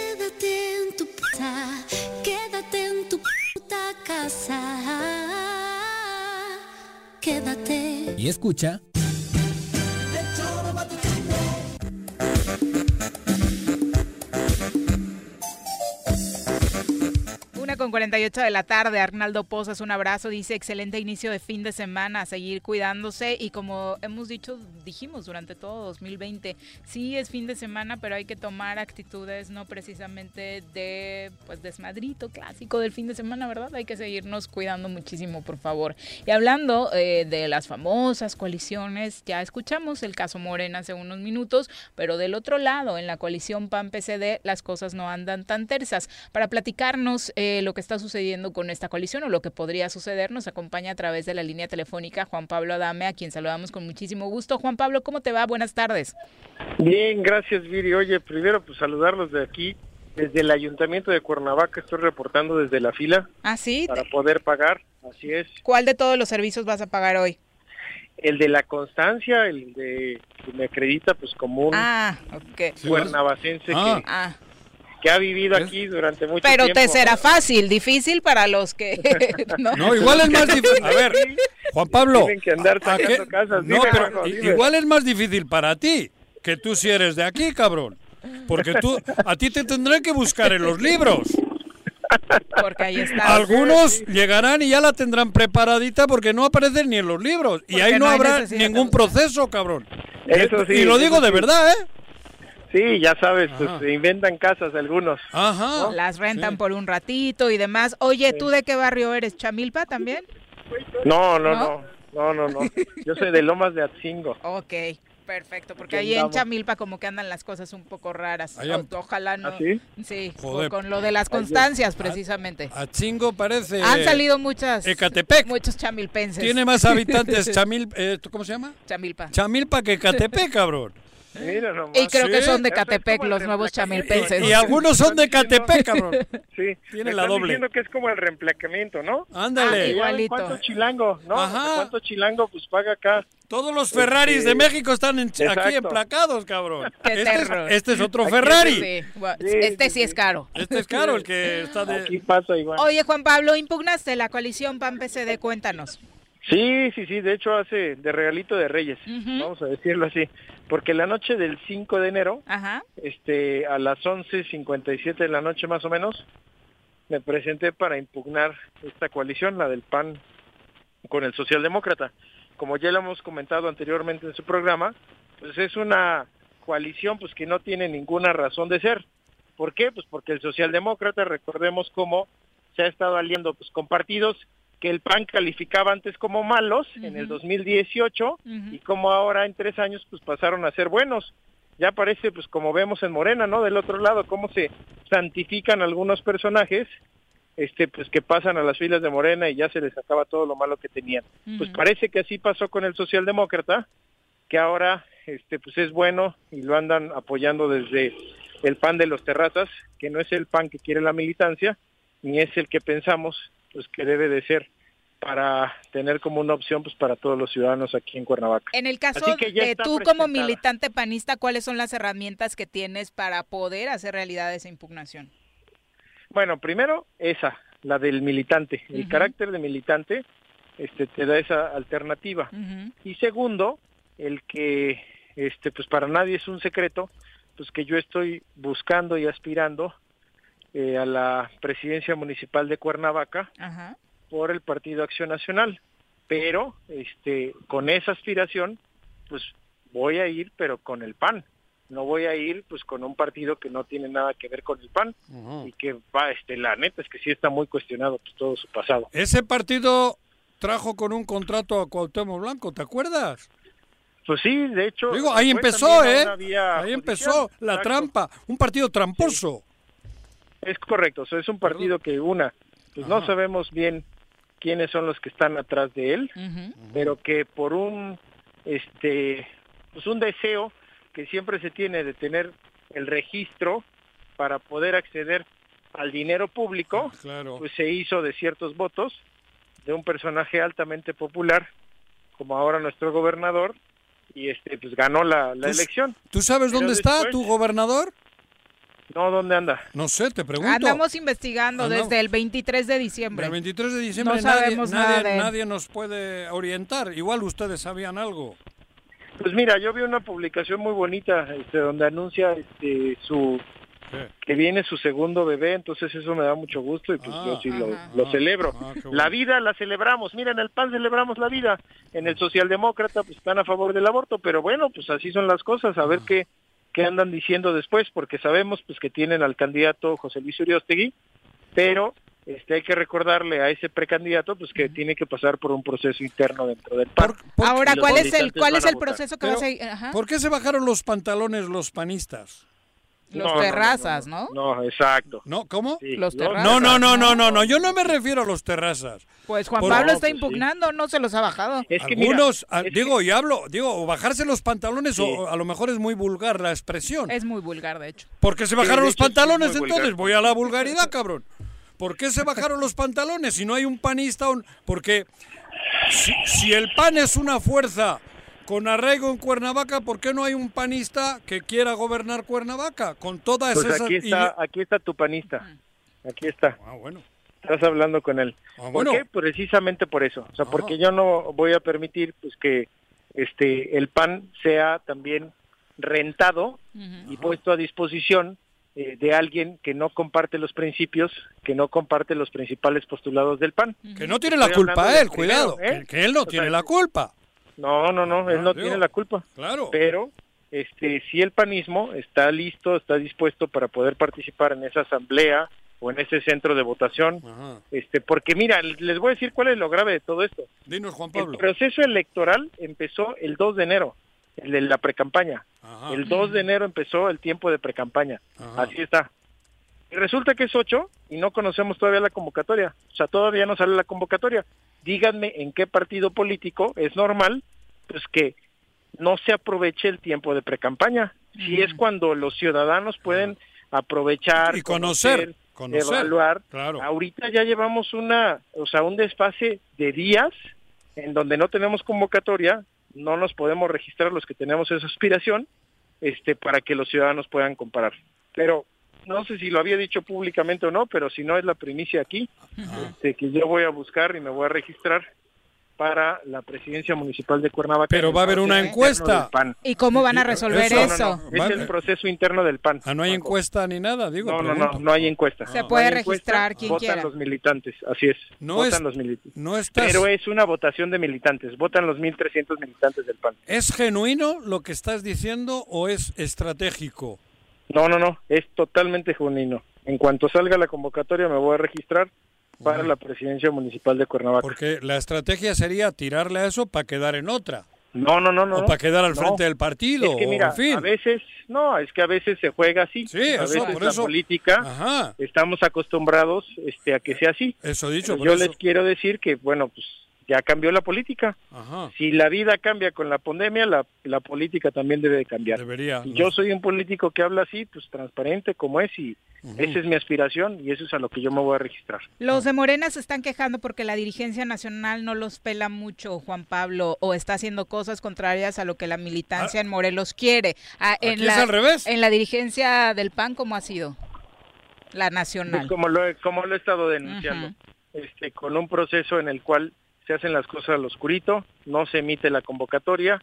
Quédate en tu puta, quédate en tu puta casa. Quédate. Y escucha. Con 48 de la tarde, Arnaldo Pozas, un abrazo, dice excelente inicio de fin de semana, a seguir cuidándose y como hemos dicho, dijimos durante todo 2020, sí es fin de semana, pero hay que tomar actitudes no precisamente de pues desmadrito clásico del fin de semana, ¿verdad? Hay que seguirnos cuidando muchísimo, por favor. Y hablando eh, de las famosas coaliciones, ya escuchamos el caso Morena hace unos minutos, pero del otro lado, en la coalición PAN-PCD, las cosas no andan tan tersas. Para platicarnos eh, lo que está sucediendo con esta coalición o lo que podría suceder, nos acompaña a través de la línea telefónica Juan Pablo Adame, a quien saludamos con muchísimo gusto. Juan Pablo, ¿cómo te va? Buenas tardes. Bien, gracias Viri. Oye, primero pues saludarlos de aquí, desde el Ayuntamiento de Cuernavaca, estoy reportando desde la fila. ¿Ah, sí? Para poder pagar, así es. ¿Cuál de todos los servicios vas a pagar hoy? El de la constancia, el de que me acredita pues como un ah, okay. cuernavacense ah. que... Ah que ha vivido aquí durante mucho Pero tiempo. te será fácil, difícil para los que... no. no, igual es más difícil. A ver, Juan Pablo. Tienen que andar sacando casas. No, dime, pero Juanjo, igual es más difícil para ti, que tú si eres de aquí, cabrón. Porque tú, a ti te tendrán que buscar en los libros. Porque ahí está. Algunos sí. llegarán y ya la tendrán preparadita porque no aparecen ni en los libros. Porque y ahí no, no habrá ningún proceso, cabrón. Eso sí, y lo eso digo de verdad, ¿eh? Sí, ya sabes, Ajá. pues se inventan casas algunos. Ajá. ¿no? Las rentan Sí. por un ratito y demás. Oye, Sí. ¿tú de qué barrio eres? ¿Chamilpa también? No, no, ¿No? no, no, no, no. Yo soy de Lomas de Atzingo. Ok, perfecto, porque ahí en. Chamilpa como que andan las cosas un poco raras. Allá- ojalá no. ¿Ah, sí? Sí, Joder. con lo de las constancias precisamente. A Chingo parece. Han salido muchas Ecatepec. muchos chamilpenses. Tiene más habitantes Chamil, eh, ¿cómo se llama? Chamilpa. Chamilpa que Ecatepec, cabrón. Mira nomás. Y creo que Sí. son de Catepec los nuevos reemplazamiento. chamilpenses. Y algunos son de Catepec, cabrón. Sí, Tiene me la están doble. diciendo que es como el reemplacamiento, ¿no? Ándale. Ah, igualito. ¿Cuánto chilango, no? Ajá. ¿Cuánto chilango pues paga acá? Todos los Ferraris Este, de México están en- aquí emplacados, cabrón. Qué Este es, este es otro Aquí Ferrari. Sí, este sí, es caro. Este es caro, el que está de... Aquí pasa igual. Oye, Juan Pablo, impugnaste la coalición PAN-PCD, cuéntanos. Sí, sí, sí, de hecho hace de regalito de Reyes, vamos a decirlo así, porque la noche del 5 de enero, Ajá. este, a las 11.57 de la noche más o menos, me presenté para impugnar esta coalición, la del PAN con el Socialdemócrata. Como ya lo hemos comentado anteriormente en su programa, pues es una coalición pues que no tiene ninguna razón de ser. ¿Por qué? Pues porque el Socialdemócrata, recordemos cómo se ha estado aliando pues con partidos que el PAN calificaba antes como malos en el 2018 y como ahora en tres años pues pasaron a ser buenos. Ya parece pues como vemos en Morena, ¿no? Del otro lado, cómo se santifican algunos personajes este pues que pasan a las filas de Morena y ya se les acaba todo lo malo que tenían. Pues parece que así pasó con el socialdemócrata, que ahora este pues es bueno y lo andan apoyando desde el pan de los terrazas, que no es el pan que quiere la militancia, ni es el que pensamos pues que debe de ser para tener como una opción pues para todos los ciudadanos aquí en Cuernavaca. En el caso de tú como militante panista, ¿cuáles son las herramientas que tienes para poder hacer realidad esa impugnación? Bueno, primero esa, la del militante, el carácter de militante este te da esa alternativa. Y segundo, el que este pues para nadie es un secreto, pues que yo estoy buscando y aspirando eh, a la presidencia municipal de Cuernavaca Ajá. por el Partido Acción Nacional, pero este con esa aspiración pues voy a ir pero con el PAN. No voy a ir pues con un partido que no tiene nada que ver con el PAN y que va este la neta es que sí está muy cuestionado pues, todo su pasado. Ese partido trajo con un contrato a Cuauhtémoc Blanco, ¿te acuerdas? Pues sí, de hecho. Digo, ahí empezó, ¿eh? Ahí judicial. empezó la Exacto. trampa. Un partido tramposo. Es correcto, o sea, es un partido que una, pues no sabemos bien quiénes son los que están atrás de él, pero que por un, este, pues un deseo que siempre se tiene de tener el registro para poder acceder al dinero público, Claro. pues se hizo de ciertos votos de un personaje altamente popular, como ahora nuestro gobernador, y este, pues ganó la, la elección. ¿Tú sabes Pero dónde está tu gobernador? No, ¿dónde anda? No sé, te pregunto. Andamos investigando Andamos- desde el 23 de diciembre. El 23 de diciembre No nadie, sabemos nada nadie- de él. nadie nos puede orientar. Igual ustedes sabían algo. Pues mira, yo vi una publicación muy bonita este, donde anuncia este, su que viene su segundo bebé, entonces eso me da mucho gusto y pues yo sí lo, lo celebro. Ah, bueno. La vida la celebramos, mira, en el PAN celebramos la vida, en el socialdemócrata pues están a favor del aborto, pero bueno, pues así son las cosas, a ver Ah. qué, qué andan diciendo después, porque sabemos pues que tienen al candidato José Luis Uriostegui, pero este hay que recordarle a ese precandidato pues que tiene que pasar por un proceso interno dentro del PAN. Ahora, ¿cuál es el cuál es el votar. proceso que Pero, vas a ir? Ajá. ¿Por qué se bajaron los pantalones los panistas? Los No, no, no, terrazas, ¿no? No, exacto. ¿No? ¿Cómo? Sí, Los terrazas. No, no, no, no, no, no. Yo no me refiero a los terrazas. Pues Juan Por- Pablo No, está pues sí. impugnando, no se los ha bajado. Es que mira, Algunos, a- es digo, y hablo, digo, o bajarse los pantalones Sí. o a lo mejor es muy vulgar la expresión. Es muy vulgar, de hecho. ¿Por qué se bajaron los pantalones entonces? Voy a la vulgaridad, cabrón. ¿Por qué se bajaron los pantalones si no hay un panista? un- Porque si, si el PAN es una fuerza con arraigo en Cuernavaca, ¿por qué no hay un panista que quiera gobernar Cuernavaca? Con todas Pues esas... aquí está, aquí está tu panista. Aquí está. Ah, bueno. Estás hablando con él. Ah, ¿Por bueno. qué? Precisamente por eso. O sea, Ajá. porque yo no voy a permitir pues que este el PAN sea también rentado y puesto a disposición eh, de alguien que no comparte los principios, que no comparte los principales postulados del PAN. Que no tiene la Estoy culpa él, cuidado. ¿eh? Que, que él no O tiene sea, la culpa. No, no, no, él Ah, no digo, tiene la culpa. Claro. Pero este si el panismo está listo, está dispuesto para poder participar en esa asamblea o en ese centro de votación, Ajá. este porque mira, les voy a decir cuál es lo grave de todo esto. Dinos, Juan El Pablo. proceso electoral empezó el 2 de enero, el de la precampaña. El 2 de enero empezó el tiempo de precampaña. Así está. Y resulta que es 8 y no conocemos todavía la convocatoria. O sea, todavía no sale la convocatoria. Díganme en qué partido político es normal pues que no se aproveche el tiempo de precampaña. Si es cuando los ciudadanos pueden aprovechar Y conocer, conocer, evaluar. claro. Ahorita ya llevamos una, o sea, un desfase de días en donde no tenemos convocatoria, no nos podemos registrar los que tenemos esa aspiración, este, para que los ciudadanos puedan comparar. Pero no sé si lo había dicho públicamente o no, pero si no es la primicia aquí, este, que yo voy a buscar y me voy a registrar para la presidencia municipal de Cuernavaca. Pero va a haber una encuesta. interno del PAN. ¿Y cómo van a resolver Eso, no, Es el proceso interno del PAN. Ah, no hay encuesta ni nada, digo. No, no, no, no hay encuesta. Se puede registrar quien votan quiera. los militantes, así es. No votan es- los militantes. No estás... Pero es una votación de militantes, votan los 1.300 militantes del PAN. ¿Es genuino lo que estás diciendo o es estratégico? No, no, no, es totalmente genuino. En cuanto salga la convocatoria me voy a registrar para la presidencia municipal de Cuernavaca. Porque la estrategia sería tirarle a eso para quedar en otra. No, no, no, no. o para quedar al no. frente del partido. Es que o, mira, en fin. a veces, no, es que a veces se juega así. Sí, a eso, veces por la eso. política, Ajá. estamos acostumbrados este, a que sea así. Eso dicho, por yo eso. les quiero decir que, bueno, pues ya cambió la política. Ajá. Si la vida cambia con la pandemia, la, la política también debe de cambiar. Debería. Y yo soy un político que habla así, pues transparente como es, y esa es mi aspiración y eso es a lo que yo me voy a registrar. Los de Morena se están quejando porque la dirigencia nacional no los pela mucho, Juan Pablo, o está haciendo cosas contrarias a lo que la militancia en Morelos quiere. Ah, en Aquí la, es al revés. En la dirigencia del PAN, ¿cómo ha sido? La Pues nacional. como lo he, como lo he estado denunciando, este, con un proceso en el cual se hacen las cosas al oscurito, no se emite la convocatoria,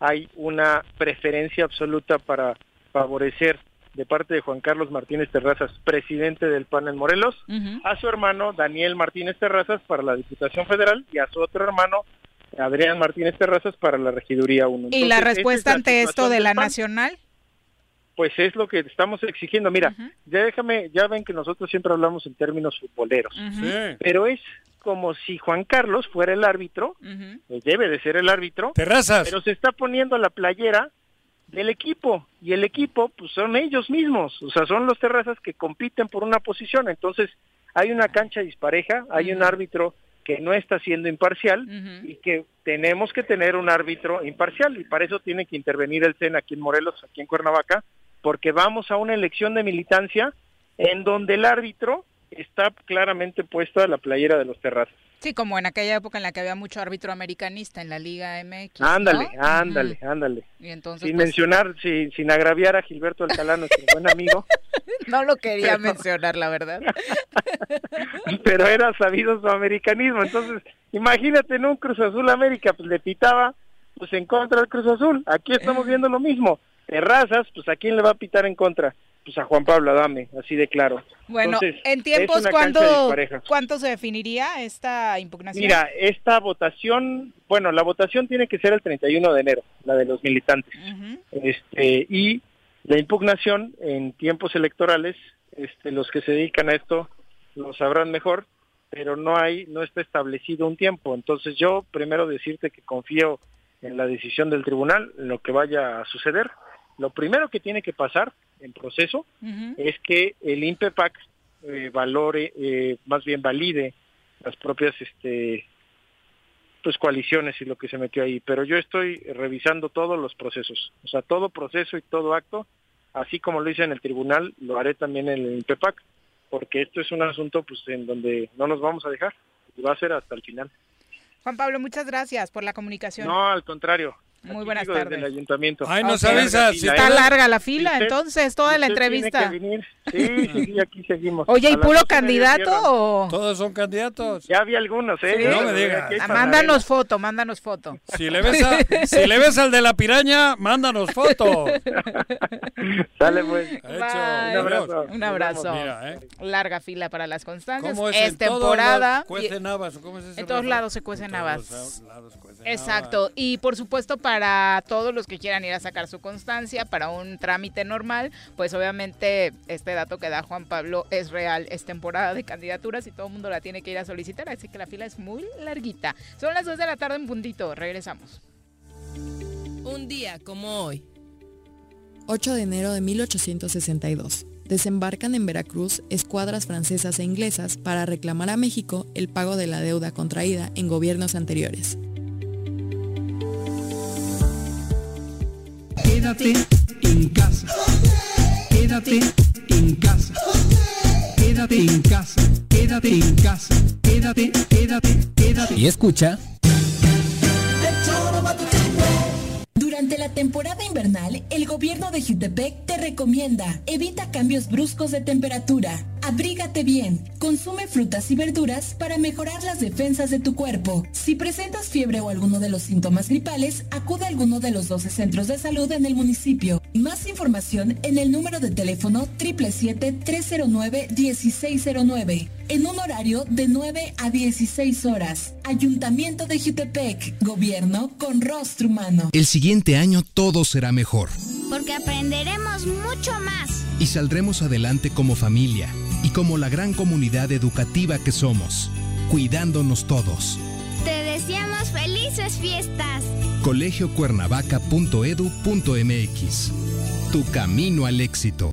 hay una preferencia absoluta para favorecer de parte de Juan Carlos Martínez Terrazas, presidente del PAN en Morelos, a su hermano Daniel Martínez Terrazas para la Diputación Federal y a su otro hermano Adrián Martínez Terrazas para la Regiduría 1. ¿Y la es respuesta ante esto de la nacional? Pues es lo que estamos exigiendo. Mira, ya déjame, ya ven que nosotros siempre hablamos en términos futboleros, pero es como si Juan Carlos fuera el árbitro, eh, debe de ser el árbitro, Terrazas. pero se está poniendo la playera del equipo y el equipo pues son ellos mismos, o sea, son los terrazas que compiten por una posición, entonces hay una cancha dispareja, hay un árbitro que no está siendo imparcial y que tenemos que tener un árbitro imparcial y para eso tiene que intervenir el CEN aquí en Morelos, aquí en Cuernavaca, porque vamos a una elección de militancia en donde el árbitro está claramente puesto a la playera de los terrazas. Sí, como en aquella época en la que había mucho árbitro americanista en la Liga MX. ¿no? Ándale, ándale, ándale. Y entonces, Sin pues, mencionar, sin, sin agraviar a Gilberto Alcalá, nuestro buen amigo, no lo quería Pero- mencionar, la verdad. pero era sabido su americanismo. Entonces, imagínate en un Cruz Azul América, pues le pitaba pues en contra del Cruz Azul. Aquí estamos viendo lo mismo. Terrazas, pues a quién le va a pitar en contra? Pues a Juan Pablo Adame, así de claro. Bueno, Entonces, en tiempos, ¿cuándo. ¿cuánto se definiría esta impugnación? Mira, esta votación, bueno, la votación tiene que ser el 31 de enero, la de los militantes. Este, y la impugnación en tiempos electorales, este, los que se dedican a esto lo sabrán mejor, pero no hay, no está establecido un tiempo. Entonces yo primero decirte que confío en la decisión del tribunal, en lo que vaya a suceder. Lo primero que tiene que pasar en proceso es que el INPEPAC eh, valore, eh, más bien valide las propias este, pues coaliciones y lo que se metió ahí. Pero yo estoy revisando todos los procesos, o sea, todo proceso y todo acto, así como lo hice en el tribunal, lo haré también en el INPEPAC, porque esto es un asunto pues en donde no nos vamos a dejar, y va a ser hasta el final. Juan Pablo, muchas gracias por la comunicación. No, al contrario. Muy buenas desde tardes. el ayuntamiento. Ay, nos Ok. avisas. si Está larga la fila, entonces, toda la entrevista. que venir. Sí, sí, sí, aquí seguimos. Oye, ¿y puro candidato o...? Todos son candidatos. Ya vi algunos, ¿eh? Sí. No me digas. Ah, mándanos foto, mándanos foto. Si le ves, a- si le ves al de la piraña, mándanos foto. Sale pues. Hecho. Un abrazo. Un abrazo. Mira, ¿eh? Larga fila para las constancias. ¿Cómo es, es en todos temporada. lados y- cuecen habas? ¿Cómo es ese en todos lados se cuecen En todos habas. cuecen Exacto. Y por supuesto, para todos los que quieran ir a sacar su constancia para un trámite normal, pues obviamente este dato que da Juan Pablo es real. Es temporada de candidaturas y todo el mundo la tiene que ir a solicitar. Así que la fila es muy larguita. Son las 2 de la tarde en puntito. Regresamos. Un día como hoy. 8 de enero de 1862. Desembarcan en Veracruz escuadras francesas e inglesas para reclamar a México el pago de la deuda contraída en gobiernos anteriores. Quédate en casa. Quédate en casa. Quédate en casa. Quédate en casa. Quédate, quédate, quédate. Y escucha. Durante la temporada invernal, el gobierno de Jutepec te recomienda evita cambios bruscos de temperatura, abrígate bien, consume frutas y verduras para mejorar las defensas de tu cuerpo. Si presentas fiebre o alguno de los síntomas gripales, acude a alguno de los 12 centros de salud en el municipio. Más información en el número de teléfono 777-309-1609, en un horario de 9 a 16 horas. Ayuntamiento de Jutepec, gobierno con rostro humano. El siguiente año todo será mejor Porque aprenderemos mucho más. y saldremos adelante como familia y como la gran comunidad educativa que somos, cuidándonos todos. Te deseamos felices fiestas. colegiocuernavaca.edu.mx Tu camino al éxito.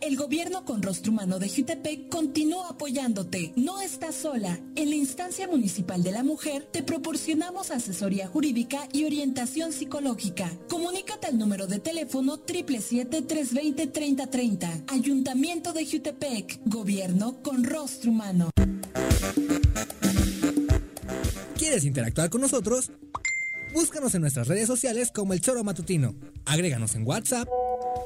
el gobierno con rostro humano de Jutepec continúa apoyándote. No estás sola. En la instancia municipal de la mujer te proporcionamos asesoría jurídica y orientación psicológica. Comunícate al número de teléfono 777-320-3030. Ayuntamiento de Jutepec. Gobierno con rostro humano. ¿Quieres interactuar con nosotros? Búscanos en nuestras redes sociales como El Choro Matutino. Agréganos en WhatsApp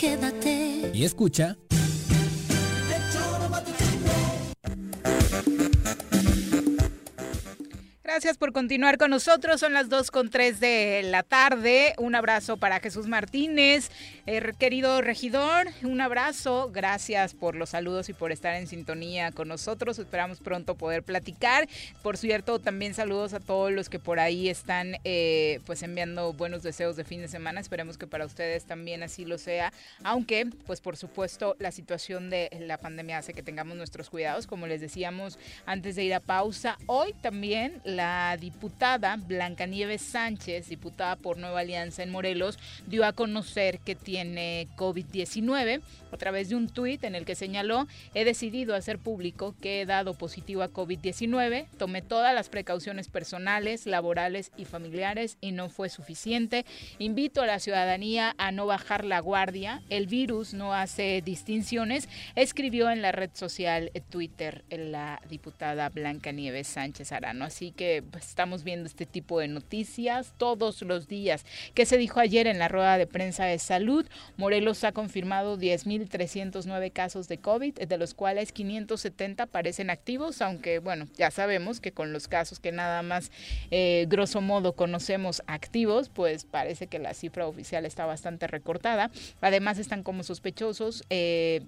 Quédate. Y escucha... Gracias por continuar con nosotros. Son las 2 con 3 de la tarde. Un abrazo para Jesús Martínez. Eh, querido regidor, un abrazo. Gracias por los saludos y por estar en sintonía con nosotros. Esperamos pronto poder platicar. Por cierto, también saludos a todos los que por ahí están eh, pues enviando buenos deseos de fin de semana. Esperemos que para ustedes también así lo sea. Aunque, pues por supuesto, la situación de la pandemia hace que tengamos nuestros cuidados. Como les decíamos antes de ir a pausa, hoy también la diputada Blancanieves Sánchez, diputada por Nueva Alianza en Morelos, dio a conocer que tiene COVID-19 a través de un tuit en el que señaló, he decidido hacer público que he dado positivo a COVID-19, tomé todas las precauciones personales, laborales y familiares y no fue suficiente. Invito a la ciudadanía a no bajar la guardia, el virus no hace distinciones, escribió en la red social Twitter la diputada Blancanieves Sánchez Arano. Así que pues, estamos viendo este tipo de noticias todos los días. ¿Qué se dijo ayer en la rueda de prensa de salud? Morelos ha confirmado 10.309 casos de COVID, de los cuales 570 parecen activos, aunque bueno, ya sabemos que con los casos que nada más eh, grosso modo conocemos activos, pues parece que la cifra oficial está bastante recortada. Además están como sospechosos. Eh,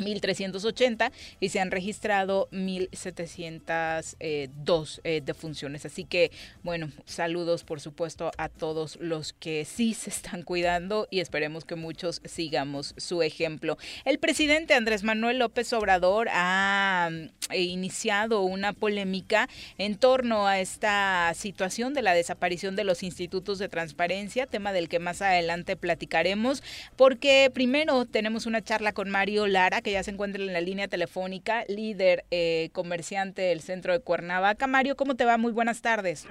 1.380 y se han registrado 1.702 eh, defunciones. Así que, bueno, saludos por supuesto a todos los que sí se están cuidando y esperemos que muchos sigamos su ejemplo. El presidente Andrés Manuel López Obrador ha mm, iniciado una polémica en torno a esta situación de la desaparición de los institutos de transparencia, tema del que más adelante platicaremos, porque primero tenemos una charla con Mario Lara, que ya se encuentra en la línea telefónica, líder eh, comerciante del centro de Cuernavaca. Mario, ¿cómo te va? Muy buenas tardes.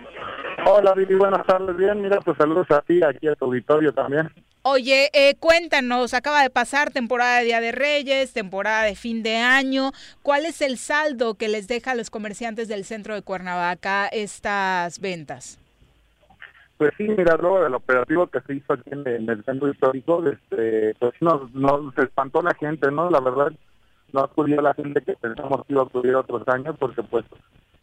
Hola Vivi, buenas tardes. Bien, mira, pues saludos a ti, aquí a tu auditorio también. Oye, eh, cuéntanos, acaba de pasar temporada de Día de Reyes, temporada de fin de año. ¿Cuál es el saldo que les deja a los comerciantes del centro de Cuernavaca estas ventas? Pues sí, mira, luego del operativo que se hizo aquí en, en el centro histórico, este, pues nos, nos espantó la gente, ¿no? La verdad, no acudió la gente que pensamos que iba a acudir otros años, porque pues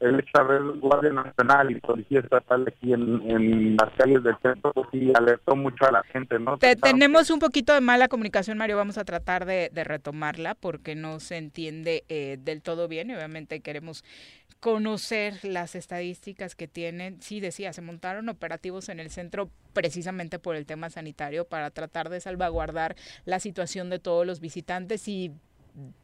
el hecho de haber Guardia Nacional y Policía Estatal aquí en, en las calles del centro, pues sí alertó mucho a la gente, ¿no? Te- tenemos un poquito de mala comunicación, Mario. Vamos a tratar de, de retomarla porque no se entiende eh, del todo bien y obviamente queremos conocer las estadísticas que tienen. Sí, decía, se montaron operativos en el centro precisamente por el tema sanitario para tratar de salvaguardar la situación de todos los visitantes y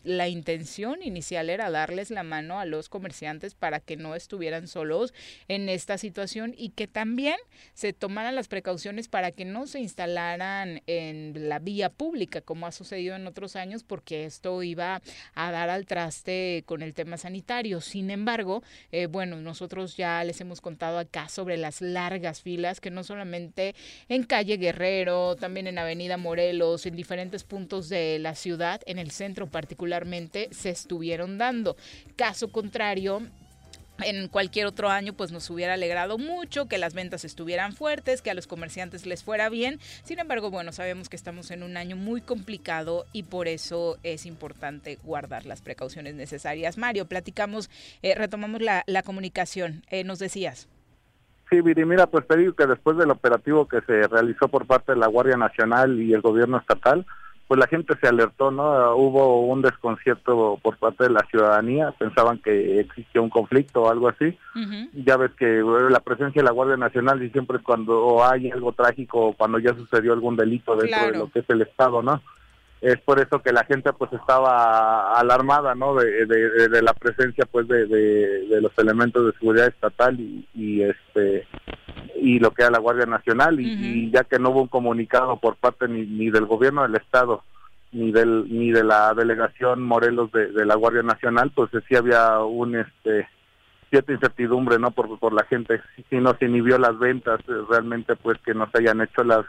la intención inicial era darles la mano a los comerciantes para que no estuvieran solos en esta situación y que también se tomaran las precauciones para que no se instalaran en la vía pública como ha sucedido en otros años porque esto iba a dar al traste con el tema sanitario. Sin embargo, eh, bueno, nosotros ya les hemos contado acá sobre las largas filas que no solamente en calle Guerrero, también en Avenida Morelos, en diferentes puntos de la ciudad, en el centro particularmente, se estuvieron dando. Caso contrario, en cualquier otro año pues nos hubiera alegrado mucho que las ventas estuvieran fuertes, que a los comerciantes les fuera bien. Sin embargo, bueno, sabemos que estamos en un año muy complicado y por eso es importante guardar las precauciones necesarias. Mario, platicamos, eh, retomamos la, comunicación. Eh, nos decías. Sí, Viri, mira, pues te digo que después del operativo que se realizó por parte de la Guardia Nacional y el gobierno estatal, pues la gente se alertó, ¿no? Hubo un desconcierto por parte de la ciudadanía, pensaban que existía un conflicto o algo así. Ya ves que la presencia de la Guardia Nacional y siempre es cuando hay algo trágico o cuando ya sucedió algún delito dentro de lo que es el Estado, ¿no? Es por eso que la gente pues estaba alarmada, ¿no? De, de- la presencia pues de, de- los elementos de seguridad estatal y, y, este y lo que era la Guardia Nacional. Y, y ya que no hubo un comunicado por parte ni, ni del gobierno del estado ni del ni de la delegación Morelos de, de la Guardia Nacional pues sí había un este cierta incertidumbre no por, por la gente. Si no se inhibió las ventas eh, realmente pues que no se hayan hecho las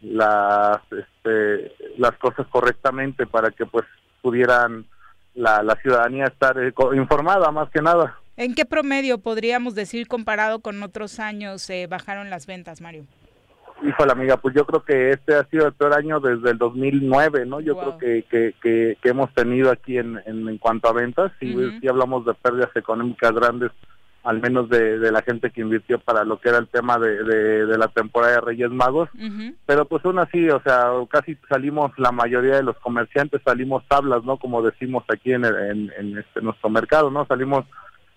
las este, las cosas correctamente para que pues pudieran la, la ciudadanía estar eh, informada más que nada ¿En qué promedio podríamos decir comparado con otros años eh, bajaron las ventas, Mario? Híjole, amiga, pues yo creo que este ha sido el peor año desde el 2009, ¿no? Yo creo que, que, que, que hemos tenido aquí en, en, en cuanto a ventas. Sí, sí hablamos de pérdidas económicas grandes, al menos de, de la gente que invirtió para lo que era el tema de, de, de la temporada de Reyes Magos. Pero pues aún así, o sea, casi salimos, la mayoría de los comerciantes salimos tablas, ¿no? Como decimos aquí en, el- en, en este, nuestro mercado, ¿no? Salimos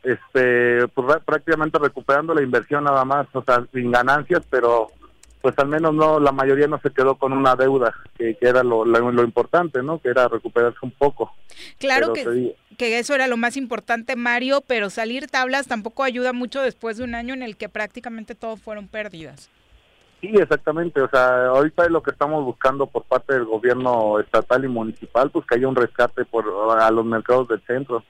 este pues, prácticamente recuperando la inversión nada más, o sea, sin ganancias, pero pues al menos no la mayoría no se quedó con una deuda, que, que era lo, lo, lo importante, ¿no? Que era recuperarse un poco. Claro Pero que, que eso era lo más importante, Mario, pero salir tablas tampoco ayuda mucho después de un año en el que prácticamente todo fueron pérdidas. Sí, exactamente. O sea, ahorita es lo que estamos buscando por parte del gobierno estatal y municipal, pues que haya un rescate por a los mercados del centro.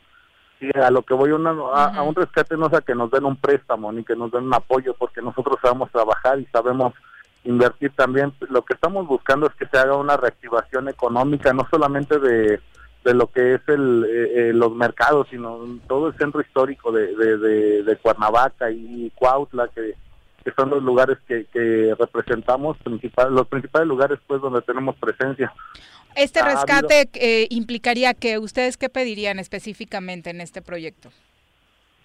Sí, a lo que voy una, a, a un rescate no es a que nos den un préstamo ni que nos den un apoyo, porque nosotros sabemos trabajar y sabemos invertir también. Lo que estamos buscando es que se haga una reactivación económica, no solamente de, de lo que es el, eh, eh, los mercados, sino todo el centro histórico de, de, de, de Cuernavaca y Cuautla, que, que son los lugares que, que representamos, principal, los principales lugares pues donde tenemos presencia. Este rescate eh, implicaría que ustedes qué pedirían específicamente en este proyecto.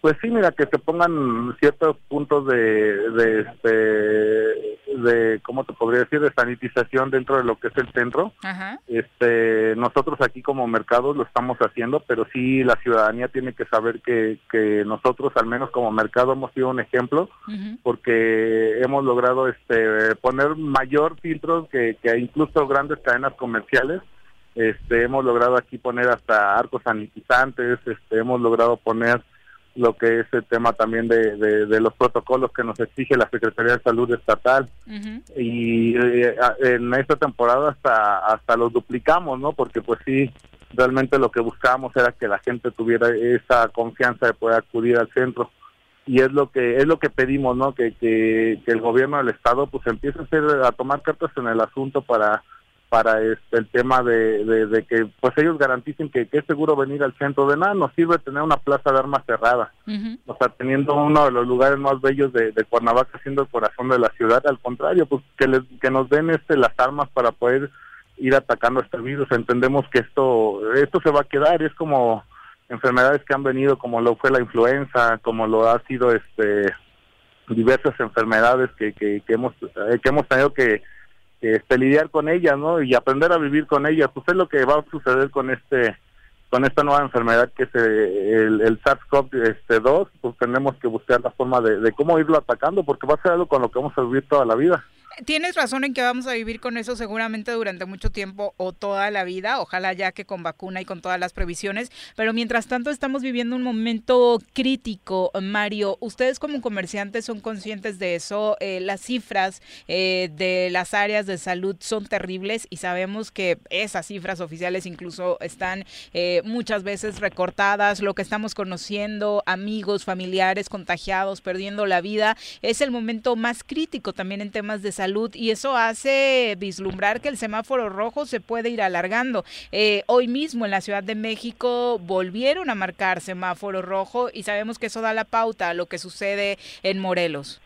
Pues sí, mira, que se pongan ciertos puntos de, de, este, de, ¿cómo te podría decir?, de sanitización dentro de lo que es el centro. Ajá. Este, nosotros aquí como mercados lo estamos haciendo, pero sí la ciudadanía tiene que saber que, que nosotros, al menos como mercado, hemos sido un ejemplo porque hemos logrado este poner mayor filtros que, que incluso grandes cadenas comerciales. Este, hemos logrado aquí poner hasta arcos sanitizantes, este, hemos logrado poner lo que es el tema también de, de, de los protocolos que nos exige la Secretaría de Salud Estatal y eh, en esta temporada hasta hasta los duplicamos, ¿no? Porque pues sí, realmente lo que buscábamos era que la gente tuviera esa confianza de poder acudir al centro, y es lo que es lo que pedimos, ¿no? Que, que, que el gobierno del estado pues empiece a hacer a tomar cartas en el asunto para para este, el tema de, de, que pues ellos garanticen que, que, es seguro venir al centro. De nada nos sirve tener una plaza de armas cerrada. O sea teniendo uno de los lugares más bellos de, de, Cuernavaca siendo el corazón de la ciudad al contrario pues que les, que nos den este las armas para poder ir atacando este virus. Entendemos que esto esto se va a quedar. Es como enfermedades que han venido como lo fue la influenza como lo ha sido este diversas enfermedades que, que, que hemos eh, que hemos tenido que este, lidiar con ellas, ¿no? Y aprender a vivir con ellas. Pues es lo que va a suceder con este con esta nueva enfermedad que es eh, el, el SARS-CoV-2, este, pues tenemos que buscar la forma de cómo irlo atacando, porque va a ser algo con lo que vamos a vivir toda la vida. Tienes razón en que vamos a vivir con eso seguramente durante mucho tiempo o toda la vida, ojalá ya que con vacuna y con todas las previsiones, pero mientras tanto estamos viviendo un momento crítico, Mario. Ustedes como comerciantes son conscientes de eso, eh, las cifras eh, de las áreas de salud son terribles y sabemos que esas cifras oficiales incluso están eh, muchas veces recortadas, lo que estamos conociendo, amigos, familiares contagiados, perdiendo la vida, es el momento más crítico también en temas de salud y eso hace vislumbrar que el semáforo rojo se puede ir alargando. Eh, hoy mismo en la Ciudad de México volvieron a marcar semáforo rojo y sabemos que eso da la pauta a lo que sucede en Morelos.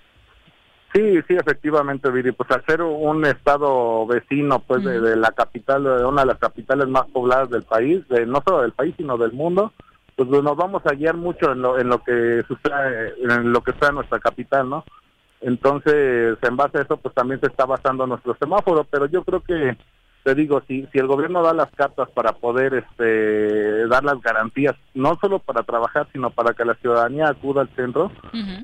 Sí, sí, efectivamente, Viri. Pues al ser un estado vecino, pues de, la capital, de una de las capitales más pobladas del país, de, no solo del país, sino del mundo, pues nos vamos a guiar mucho en lo, en lo que sucede, en lo que está en nuestra capital, ¿no? Entonces, en base a eso, pues también se está basando nuestro semáforo, pero yo creo que, te digo, si, si el gobierno da las cartas para poder este, dar las garantías, no solo para trabajar, sino para que la ciudadanía acuda al centro,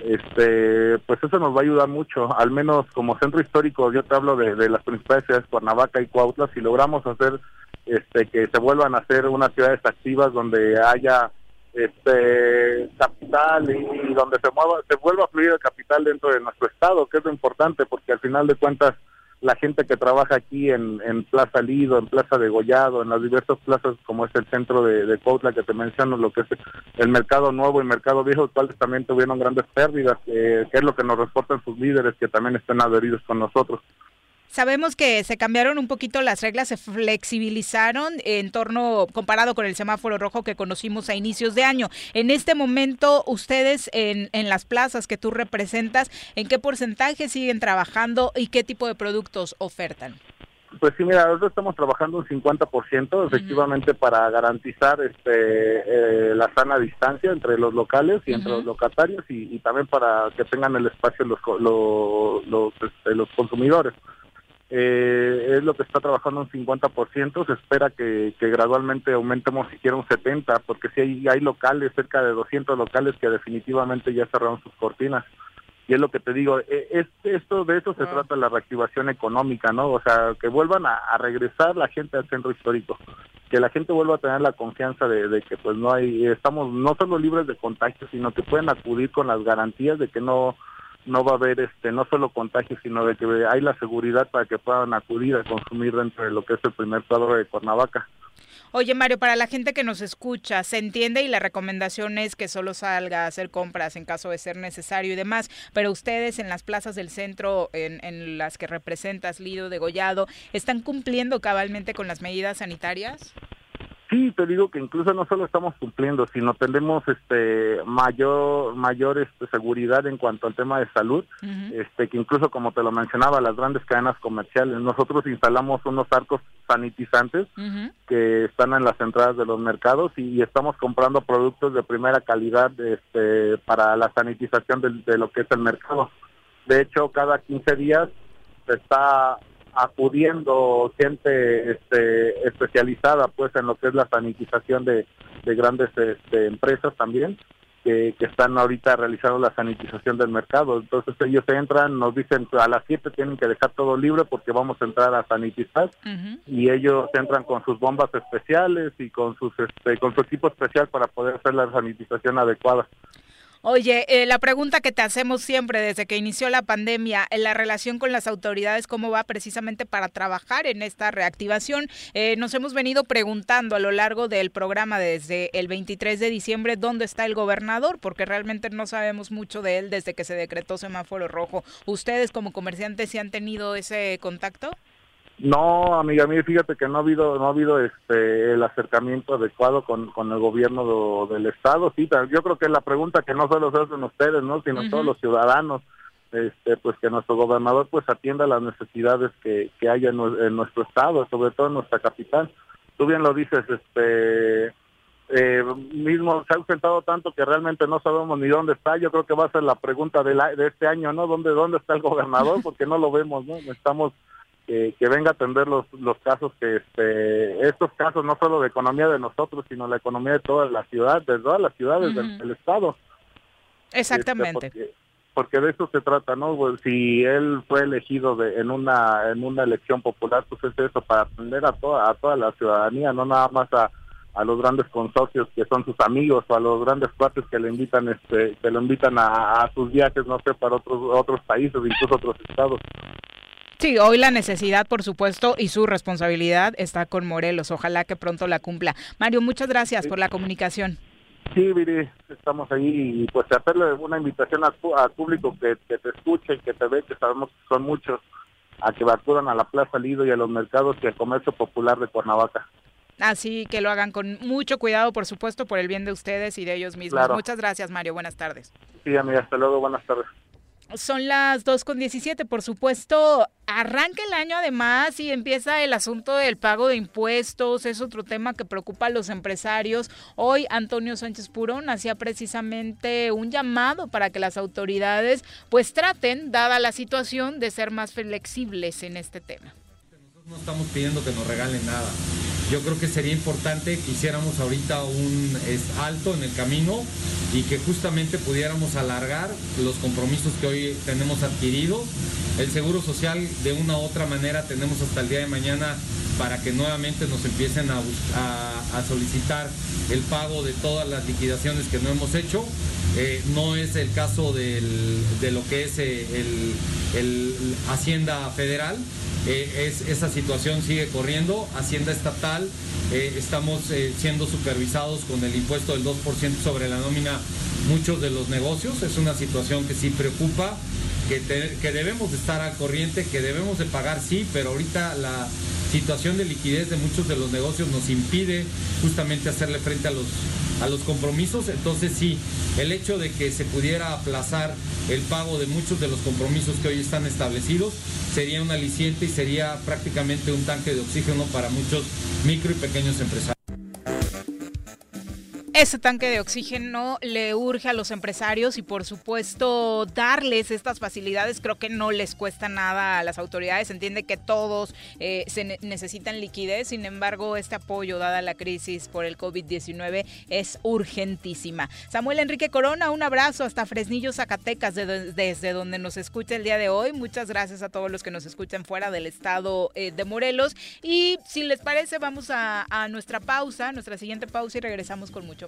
este, pues eso nos va a ayudar mucho, al menos como centro histórico, yo te hablo de, de las principales ciudades, Cuernavaca y Cuautla, si logramos hacer este, que se vuelvan a hacer unas ciudades activas donde haya este capital y, donde se mueva se vuelva a fluir el capital dentro de nuestro estado que es lo importante porque al final de cuentas la gente que trabaja aquí en, Plaza Lido, en Plaza de Gollado, en las diversas plazas como es el centro de, de que te menciono, lo que es el Mercado Nuevo y Mercado Viejo, los cuales también tuvieron grandes pérdidas, eh, que es lo que nos reportan sus líderes que también están adheridos con nosotros. Sabemos que se cambiaron un poquito las reglas, se flexibilizaron en torno, comparado con el semáforo rojo que conocimos a inicios de año. En este momento, ustedes en, en las plazas que tú representas, ¿en qué porcentaje siguen trabajando y qué tipo de productos ofertan? Pues sí, mira, nosotros estamos trabajando un 50% efectivamente para garantizar este eh, la sana distancia entre los locales y entre los locatarios y, también para que tengan el espacio los, los, los, este, los consumidores eh, es lo que está trabajando un 50%, se espera que, gradualmente aumentemos siquiera un 70%, porque si hay, hay locales, cerca de 200 locales que definitivamente ya cerraron sus cortinas. Y es lo que te digo, e, es, esto de eso se trata la reactivación económica, ¿no? O sea, que vuelvan a, regresar la gente al centro histórico, que la gente vuelva a tener la confianza de, de que pues no hay, estamos no solo libres de contagio, sino que pueden acudir con las garantías de que no no va a haber este no solo contagio, sino de que hay la seguridad para que puedan acudir a consumir dentro de lo que es el primer cuadro de Cuernavaca. Oye, Mario, para la gente que nos escucha, se entiende y la recomendación es que solo salga a hacer compras en caso de ser necesario y demás, pero ustedes en las plazas del centro, en, en las que representas Lido, Degollado, ¿están cumpliendo cabalmente con las medidas sanitarias? Sí, te digo que incluso no solo estamos cumpliendo, sino tenemos este mayor mayor este, seguridad en cuanto al tema de salud, este que incluso como te lo mencionaba, las grandes cadenas comerciales, nosotros instalamos unos arcos sanitizantes que están en las entradas de los mercados y, estamos comprando productos de primera calidad este para la sanitización de, de lo que es el mercado. De hecho, cada 15 días se está acudiendo gente este, especializada pues en lo que es la sanitización de, grandes este, empresas también que, están ahorita realizando la sanitización del mercado. Entonces ellos entran, nos dicen a las 7 tienen que dejar todo libre porque vamos a entrar a sanitizar y ellos entran con sus bombas especiales y con sus este, con su equipo especial para poder hacer la sanitización adecuada. Oye, eh, la pregunta que te hacemos siempre desde que inició la pandemia, en la relación con las autoridades, ¿cómo va precisamente para trabajar en esta reactivación? Eh, nos hemos venido preguntando a lo largo del programa desde el 23 de diciembre dónde está el gobernador, porque realmente no sabemos mucho de él desde que se decretó semáforo rojo. ¿Ustedes como comerciantes sí han tenido ese contacto? No, amiga mía, fíjate que no ha habido no ha habido este el acercamiento adecuado con, con el gobierno del estado. Sí, yo creo que la pregunta que no solo se hacen ustedes, ¿no? sino todos los ciudadanos, este pues que nuestro gobernador pues atienda las necesidades que, que haya en, nuestro estado, sobre todo en nuestra capital. Tú bien lo dices, este eh, mismo se ha ausentado tanto que realmente no sabemos ni dónde está. Yo creo que va a ser la pregunta de, la, de este año, ¿no? ¿Dónde dónde está el gobernador? Porque no lo vemos, ¿no? Estamos que, venga a atender los, los casos que este, estos casos no solo de economía de nosotros sino la economía de toda la ciudad de todas las ciudades del, estado. Exactamente. Este, porque, de eso se trata no pues, si él fue elegido de, en una en una elección popular pues es eso para atender a toda a toda la ciudadanía no nada más a, a los grandes consorcios que son sus amigos o a los grandes cuates que le invitan este que lo invitan a, a sus viajes no sé para otros otros países incluso otros estados Sí, hoy la necesidad, por supuesto, y su responsabilidad está con Morelos. Ojalá que pronto la cumpla. Mario, muchas gracias por la comunicación. Sí, Viri, estamos ahí y pues hacerle una invitación al, público que, te escuche, que te ve, que sabemos que son muchos, a que acudan a la Plaza Lido y a los mercados y al comercio popular de Cuernavaca. Así que lo hagan con mucho cuidado, por supuesto, por el bien de ustedes y de ellos mismos. Muchas gracias, Mario. Buenas tardes. Sí, amiga, hasta luego. Buenas tardes. Son las 2.17, por supuesto. Arranca el año además y empieza el asunto del pago de impuestos. Es otro tema que preocupa a los empresarios. Hoy Antonio Sánchez Purón hacía precisamente un llamado para que las autoridades pues traten, dada la situación, de ser más flexibles en este tema. Nosotros no estamos pidiendo que nos regalen nada. Yo creo que sería importante que hiciéramos ahorita un alto en el camino y que justamente pudiéramos alargar los compromisos que hoy tenemos adquiridos. El Seguro Social de una u otra manera tenemos hasta el día de mañana para que nuevamente nos empiecen a, solicitar el pago de todas las liquidaciones que no hemos hecho. Eh, no es el caso de lo que es eh, el Hacienda Federal, eh, esa situación sigue corriendo. Hacienda estatal, estamos siendo supervisados con el impuesto del 2% sobre la nómina muchos de los negocios. Es una situación que sí preocupa, que, que debemos de estar al corriente, que debemos de pagar, sí, pero ahorita la situación de liquidez de muchos de los negocios nos impide justamente hacerle frente a los, a los compromisos. Entonces sí, el hecho de que se pudiera aplazar el pago de muchos de los compromisos que hoy están establecidos sería un aliciente y sería prácticamente un tanque de oxígeno para muchos micro y pequeños empresarios. Ese tanque de oxígeno le urge a los empresarios y por supuesto darles estas facilidades creo que no les cuesta nada a las autoridades. Entiende que todos eh, se necesitan liquidez, sin embargo este apoyo dada la crisis por el COVID-19 es urgentísima. Samuel Enrique Corona, un abrazo hasta Fresnillo, Zacatecas, desde donde nos escucha el día de hoy. Muchas gracias a todos los que nos escuchan fuera del estado eh, de Morelos. Y si les parece vamos a, a nuestra pausa, nuestra siguiente pausa y regresamos con mucho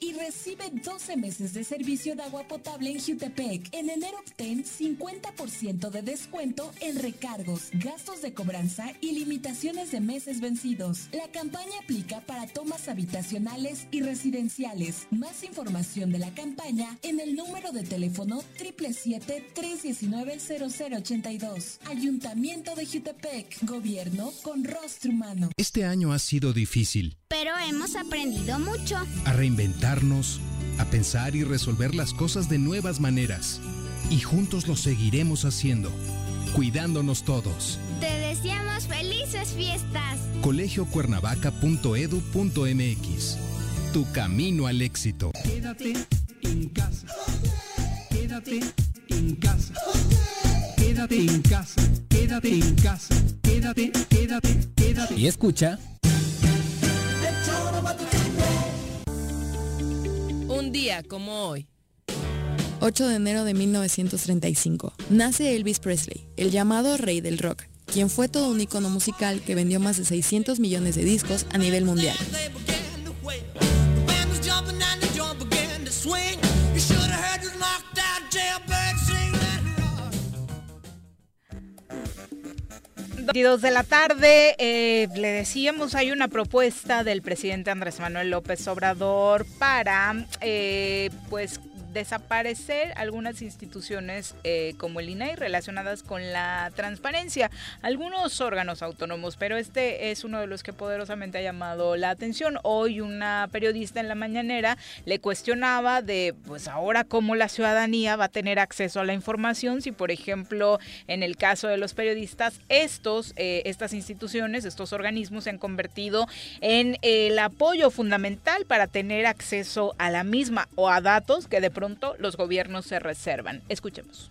Y recibe 12 meses de servicio de agua potable en Jutepec. En enero obtén 50% de descuento en recargos, gastos de cobranza y limitaciones de meses vencidos. La campaña aplica para tomas habitacionales y residenciales. Más información de la campaña en el número de teléfono 777-319-0082. Ayuntamiento de Jutepec. Gobierno con rostro humano. Este año ha sido difícil. Pero hemos aprendido mucho. A reinventarnos, a pensar y resolver las cosas de nuevas maneras. Y juntos lo seguiremos haciendo, cuidándonos todos. Te deseamos felices fiestas. colegiocuernavaca.edu.mx Tu camino al éxito. Quédate en casa. Quédate en casa. Quédate en casa. Quédate en casa. Quédate, quédate, quédate. Y escucha. Un día como hoy. 8 de enero de 1935. Nace Elvis Presley, el llamado rey del rock, quien fue todo un icono musical que vendió más de 600 millones de discos a nivel mundial. Dos de la tarde, eh, le decíamos, hay una propuesta del presidente Andrés Manuel López Obrador para, eh, pues, desaparecer algunas instituciones eh, como el INAI relacionadas con la transparencia, algunos órganos autónomos, pero este es uno de los que poderosamente ha llamado la atención. Hoy una periodista en la mañanera le cuestionaba de, pues ahora cómo la ciudadanía va a tener acceso a la información si, por ejemplo, en el caso de los periodistas, estos, eh, estas instituciones, estos organismos se han convertido en el apoyo fundamental para tener acceso a la misma o a datos que de pronto los gobiernos se reservan. Escuchemos.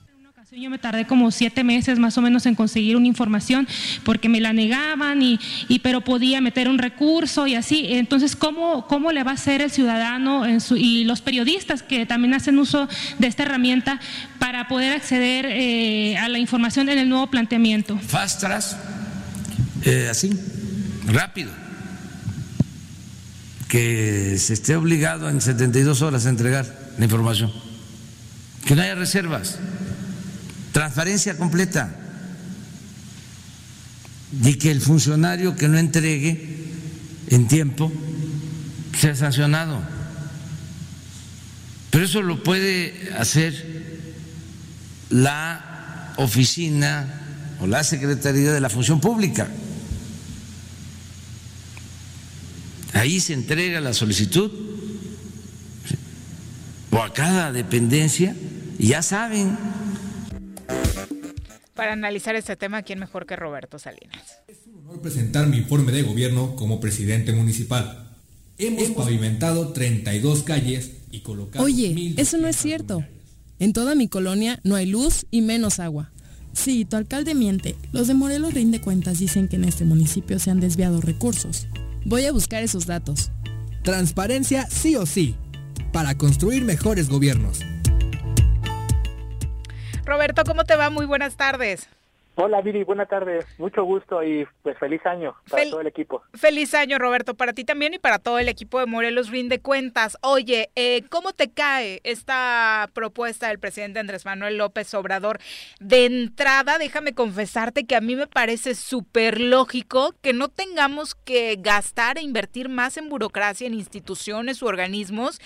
Yo me tardé como siete meses más o menos en conseguir una información porque me la negaban y, pero podía meter un recurso y así. Entonces, ¿cómo, cómo le va a hacer el ciudadano y los periodistas que también hacen uso de esta herramienta para poder acceder eh, a la información en el nuevo planteamiento? Fast eh, así, rápido. Que se esté obligado en 72 horas a entregar la información, que no haya reservas, transparencia completa y que el funcionario que no entregue en tiempo sea sancionado. Pero eso lo puede hacer la oficina o la Secretaría de la Función Pública. Ahí se entrega la solicitud o a cada dependencia y ya saben. Para analizar este tema, ¿quién mejor que Roberto Salinas? Es un honor presentar mi informe de gobierno como presidente municipal. Hemos pavimentado 32 calles y colocado... Oye, eso no es cierto. En toda mi colonia no hay luz y menos agua. Sí, tu alcalde miente. Los de Morelos rinde cuentas dicen que en este municipio se han desviado recursos. Voy a buscar esos datos. Transparencia sí o sí para construir mejores gobiernos. Roberto, ¿cómo te va? Muy buenas tardes. Hola Viri, buenas tardes, mucho gusto y pues feliz año para todo el equipo. Feliz año Roberto, para ti también y para todo el equipo de Morelos Rinde Cuentas. Oye, eh, ¿cómo te cae esta propuesta del presidente Andrés Manuel López Obrador? De entrada, déjame confesarte que a mí me parece súper lógico que no tengamos que gastar e invertir más en burocracia, en instituciones u organismos,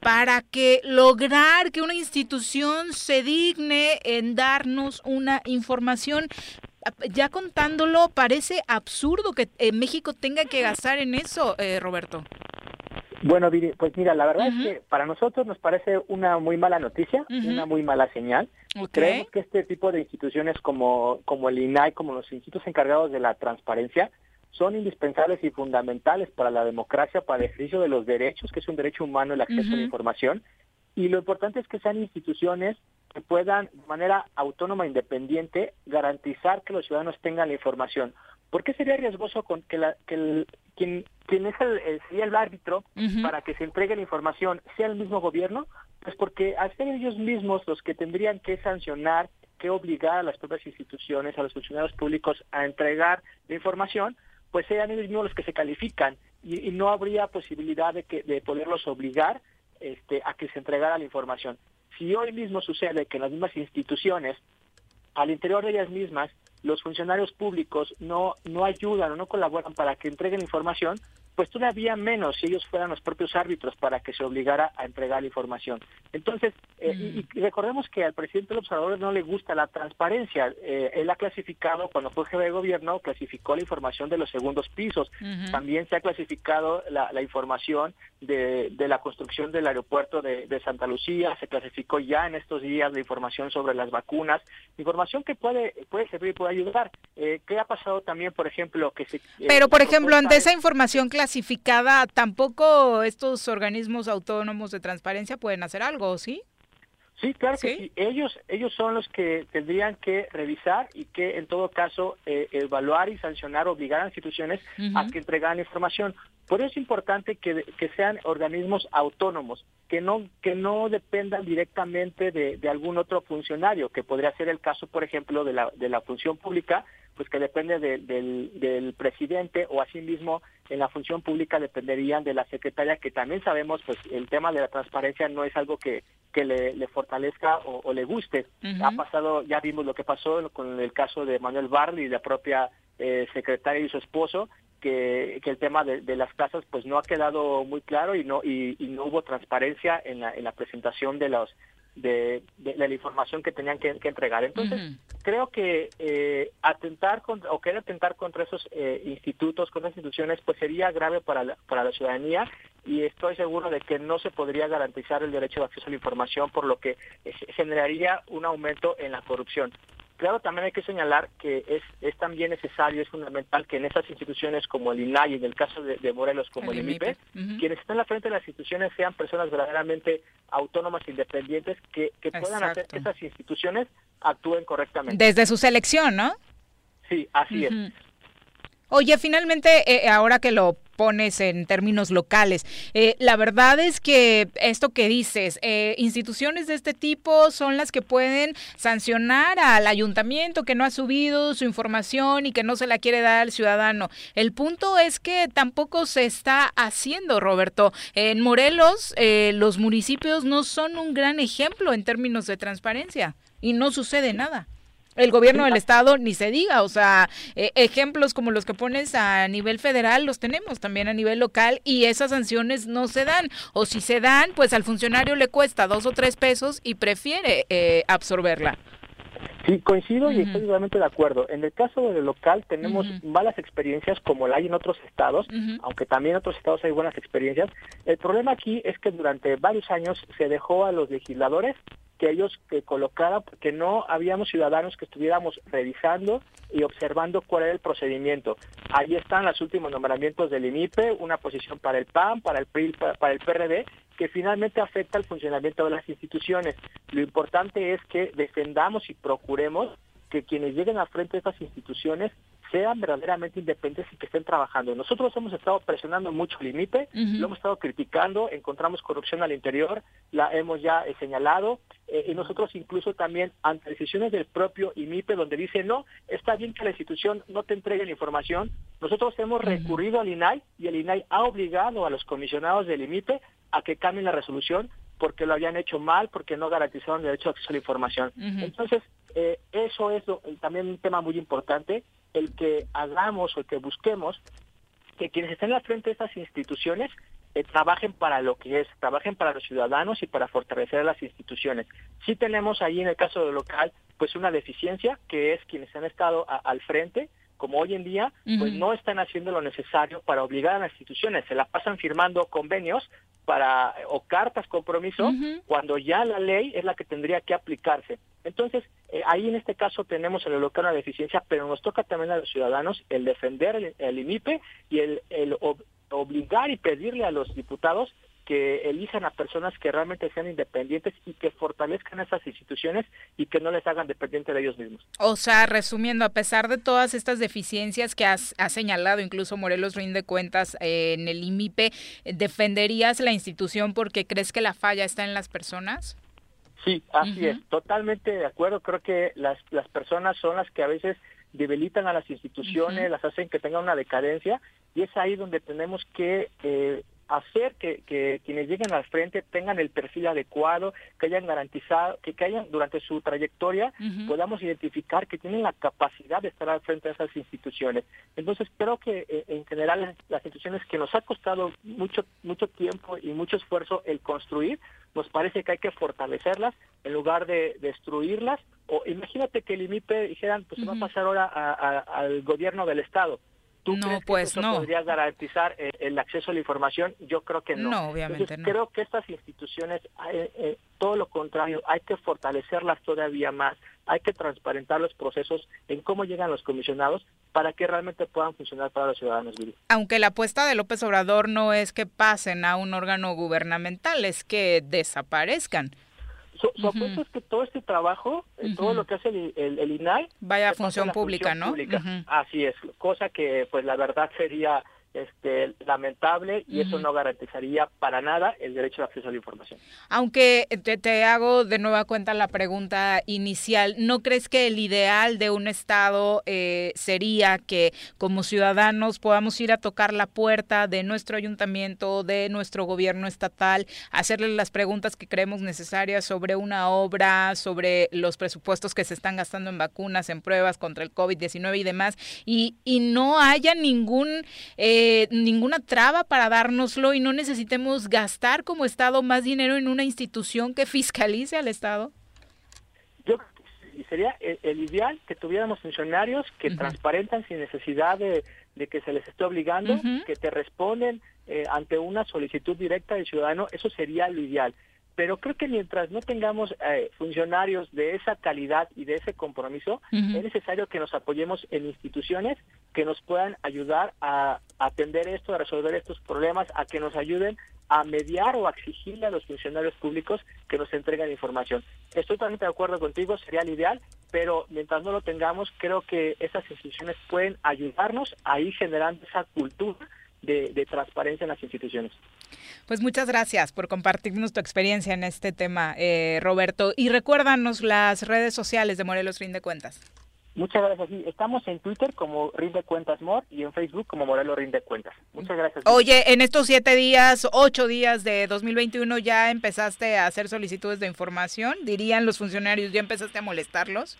para que lograr que una institución se digne en darnos una información ya contándolo, parece absurdo que eh, México tenga que gastar en eso, eh, Roberto. Bueno, pues mira, la verdad es que para nosotros nos parece una muy mala noticia, una muy mala señal. Creemos que este tipo de instituciones como, como el INAI, como los institutos encargados de la transparencia, son indispensables y fundamentales para la democracia, para el ejercicio de los derechos, que es un derecho humano el acceso a la información. Y lo importante es que sean instituciones que puedan, de manera autónoma e independiente, garantizar que los ciudadanos tengan la información. ¿Por qué sería riesgoso con que, la, que el, quien, quien es el, sería el árbitro para que se entregue la información sea el mismo gobierno? Pues porque al ser ellos mismos los que tendrían que sancionar, que obligar a las propias instituciones, a los funcionarios públicos a entregar la información, pues sean ellos mismos los que se califican y, no habría posibilidad de, que, de poderlos obligar este, a que se entregara la información. Si hoy mismo sucede que las mismas instituciones, al interior de ellas mismas, los funcionarios públicos no, no ayudan o no colaboran para que entreguen información, pues todavía menos si ellos fueran los propios árbitros para que se obligara a entregar la información. Entonces, eh, y, recordemos que al presidente del observador no le gusta la transparencia. Eh, él ha clasificado, cuando fue jefe de gobierno, clasificó la información de los segundos pisos. También se ha clasificado la, información de, la construcción del aeropuerto de, Santa Lucía, se clasificó ya en estos días la información sobre las vacunas, información que puede, puede servir y puede ayudar. Eh, ¿Qué ha pasado también, por ejemplo, que se... Pero, por ejemplo, ante esa información clasificada, tampoco estos organismos autónomos de transparencia pueden hacer algo, ¿sí? Sí, claro que sí. Ellos, ellos son los que tendrían que revisar y que en todo caso eh, evaluar y sancionar, obligar a instituciones a que entregaran información. Por eso es importante que, sean organismos autónomos, que no, que no dependan directamente de, de, algún otro funcionario, que podría ser el caso, por ejemplo, de la, de la función pública, pues que depende del, del presidente o asimismo en la función pública dependerían de la secretaria, que también sabemos, pues el tema de la transparencia no es algo que, que le, le fortalezca o, le guste. Ha pasado, ya vimos lo que pasó con el caso de Manuel Barley y la propia eh, secretaria y su esposo, que, que, el tema de, de, las casas pues no ha quedado muy claro y no y, y no hubo transparencia en la, en la presentación de los de, la información que tenían que, entregar. Entonces, creo que eh, atentar contra, o querer atentar contra esos eh, institutos, contra instituciones, pues sería grave para la, para la ciudadanía y estoy seguro de que no se podría garantizar el derecho de acceso a la información, por lo que generaría un aumento en la corrupción. Claro, también hay que señalar que es, es también necesario, es fundamental que en esas instituciones como el INAI, y en el caso de, Morelos como el, IMIPE, quienes están en la frente de las instituciones sean personas verdaderamente autónomas independientes que, puedan hacer que esas instituciones actúen correctamente. Desde su selección, ¿no? Sí, así es. Oye, finalmente, eh, ahora que lo pones en términos locales. Eh, la verdad es que esto que dices, eh, instituciones de este tipo son las que pueden sancionar al ayuntamiento que no ha subido su información y que no se la quiere dar al ciudadano. El punto es que tampoco se está haciendo, Roberto. En Morelos, eh, los municipios no son un gran ejemplo en términos de transparencia y no sucede nada. El gobierno del estado ni se diga, o sea, eh, ejemplos como los que pones a nivel federal los tenemos también a nivel local y esas sanciones no se dan. O si se dan, pues al funcionario le cuesta dos o tres pesos y prefiere eh, absorberla. Sí, coincido y estoy totalmente de acuerdo. En el caso del local tenemos malas experiencias como la hay en otros estados, aunque también en otros estados hay buenas experiencias. El problema aquí es que durante varios años se dejó a los legisladores que ellos que porque no habíamos ciudadanos que estuviéramos revisando y observando cuál era el procedimiento. Ahí están los últimos nombramientos del INIPE, una posición para el PAN, para el PRI, para el PRD, que finalmente afecta el funcionamiento de las instituciones. Lo importante es que defendamos y procuremos que quienes lleguen al frente de estas instituciones sean verdaderamente independientes y que estén trabajando. Nosotros hemos estado presionando mucho al INIPE, lo hemos estado criticando, encontramos corrupción al interior, la hemos ya eh, señalado, eh, y nosotros incluso también ante decisiones del propio INIPE donde dice, no, está bien que la institución no te entregue la información, nosotros hemos recurrido al INAI y el INAI ha obligado a los comisionados del INIPE a que cambien la resolución porque lo habían hecho mal, porque no garantizaron el derecho a acceso a la información. Entonces, eh, eso es también un tema muy importante el que hagamos o el que busquemos que quienes estén la frente de estas instituciones eh, trabajen para lo que es, trabajen para los ciudadanos y para fortalecer las instituciones. Sí tenemos ahí en el caso del local, pues una deficiencia, que es quienes han estado al frente, como hoy en día, pues no están haciendo lo necesario para obligar a las instituciones, se la pasan firmando convenios para o cartas compromiso cuando ya la ley es la que tendría que aplicarse. Entonces, eh, ahí en este caso tenemos en el local una deficiencia, pero nos toca también a los ciudadanos el defender el, el IMIPE y el, el obligar y pedirle a los diputados que elijan a personas que realmente sean independientes y que fortalezcan esas instituciones y que no les hagan dependientes de ellos mismos. O sea, resumiendo, a pesar de todas estas deficiencias que has, ha señalado, incluso Morelos rinde cuentas eh, en el IMIPE, ¿defenderías la institución porque crees que la falla está en las personas? Sí, así es, totalmente de acuerdo. Creo que las, las personas son las que a veces debilitan a las instituciones, las hacen que tengan una decadencia y es ahí donde tenemos que eh, hacer que, que, quienes lleguen al frente tengan el perfil adecuado, que hayan garantizado, que, que hayan durante su trayectoria podamos identificar que tienen la capacidad de estar al frente de esas instituciones. Entonces creo que eh, en general las instituciones que nos ha costado mucho mucho tiempo y mucho esfuerzo el construir, nos parece que hay que fortalecerlas en lugar de destruirlas. O imagínate que el IMIPE dijeran, pues se va a pasar ahora al gobierno del estado ¿Tú no, crees pues que eso podría garantizar eh, el, acceso a la información? Yo creo que no. No, obviamente no. Creo que estas instituciones, eh, eh, todo lo contrario, hay que fortalecerlas todavía más, hay que transparentar los procesos en cómo llegan los comisionados para que realmente puedan funcionar para los ciudadanos. Aunque la apuesta de López Obrador no es que pasen a un órgano gubernamental, es que desaparezcan. Su, es que todo este trabajo, eh, todo lo que hace el, INAI... Vaya a función pública, ¿no? Así es, cosa que pues la verdad sería este, lamentable y eso no garantizaría para nada el derecho de acceso a la información. Aunque te, hago de nueva cuenta la pregunta inicial, ¿no crees que el ideal de un Estado eh, sería que como ciudadanos podamos ir a tocar la puerta de nuestro ayuntamiento, de nuestro gobierno estatal, hacerle las preguntas que creemos necesarias sobre una obra, sobre los presupuestos que se están gastando en vacunas, en pruebas contra el COVID-19 y demás, y, y no haya ningún... Eh, eh, ninguna traba para dárnoslo y no necesitemos gastar como Estado más dinero en una institución que fiscalice al Estado? Yo sería el, ideal que tuviéramos funcionarios que transparentan sin necesidad de, que se les esté obligando, que te responden eh, ante una solicitud directa del ciudadano, eso sería lo ideal. Pero creo que mientras no tengamos eh, funcionarios de esa calidad y de ese compromiso, es necesario que nos apoyemos en instituciones que nos puedan ayudar a atender esto, a resolver estos problemas, a que nos ayuden a mediar o a exigirle a los funcionarios públicos que nos entreguen información. Estoy totalmente de acuerdo contigo, sería el ideal, pero mientras no lo tengamos, creo que esas instituciones pueden ayudarnos a ir generando esa cultura de, transparencia en las instituciones. Pues muchas gracias por compartirnos tu experiencia en este tema, eh, Roberto. Y recuérdanos las redes sociales de Morelos Rinde Cuentas. Muchas gracias. estamos en Twitter como Rinde Cuentas More y en Facebook como Morelos Rinde Cuentas. Muchas gracias. Oye, en estos siete días, ocho días de 2021 ya empezaste a hacer solicitudes de información. Dirían los funcionarios, ¿ya empezaste a molestarlos?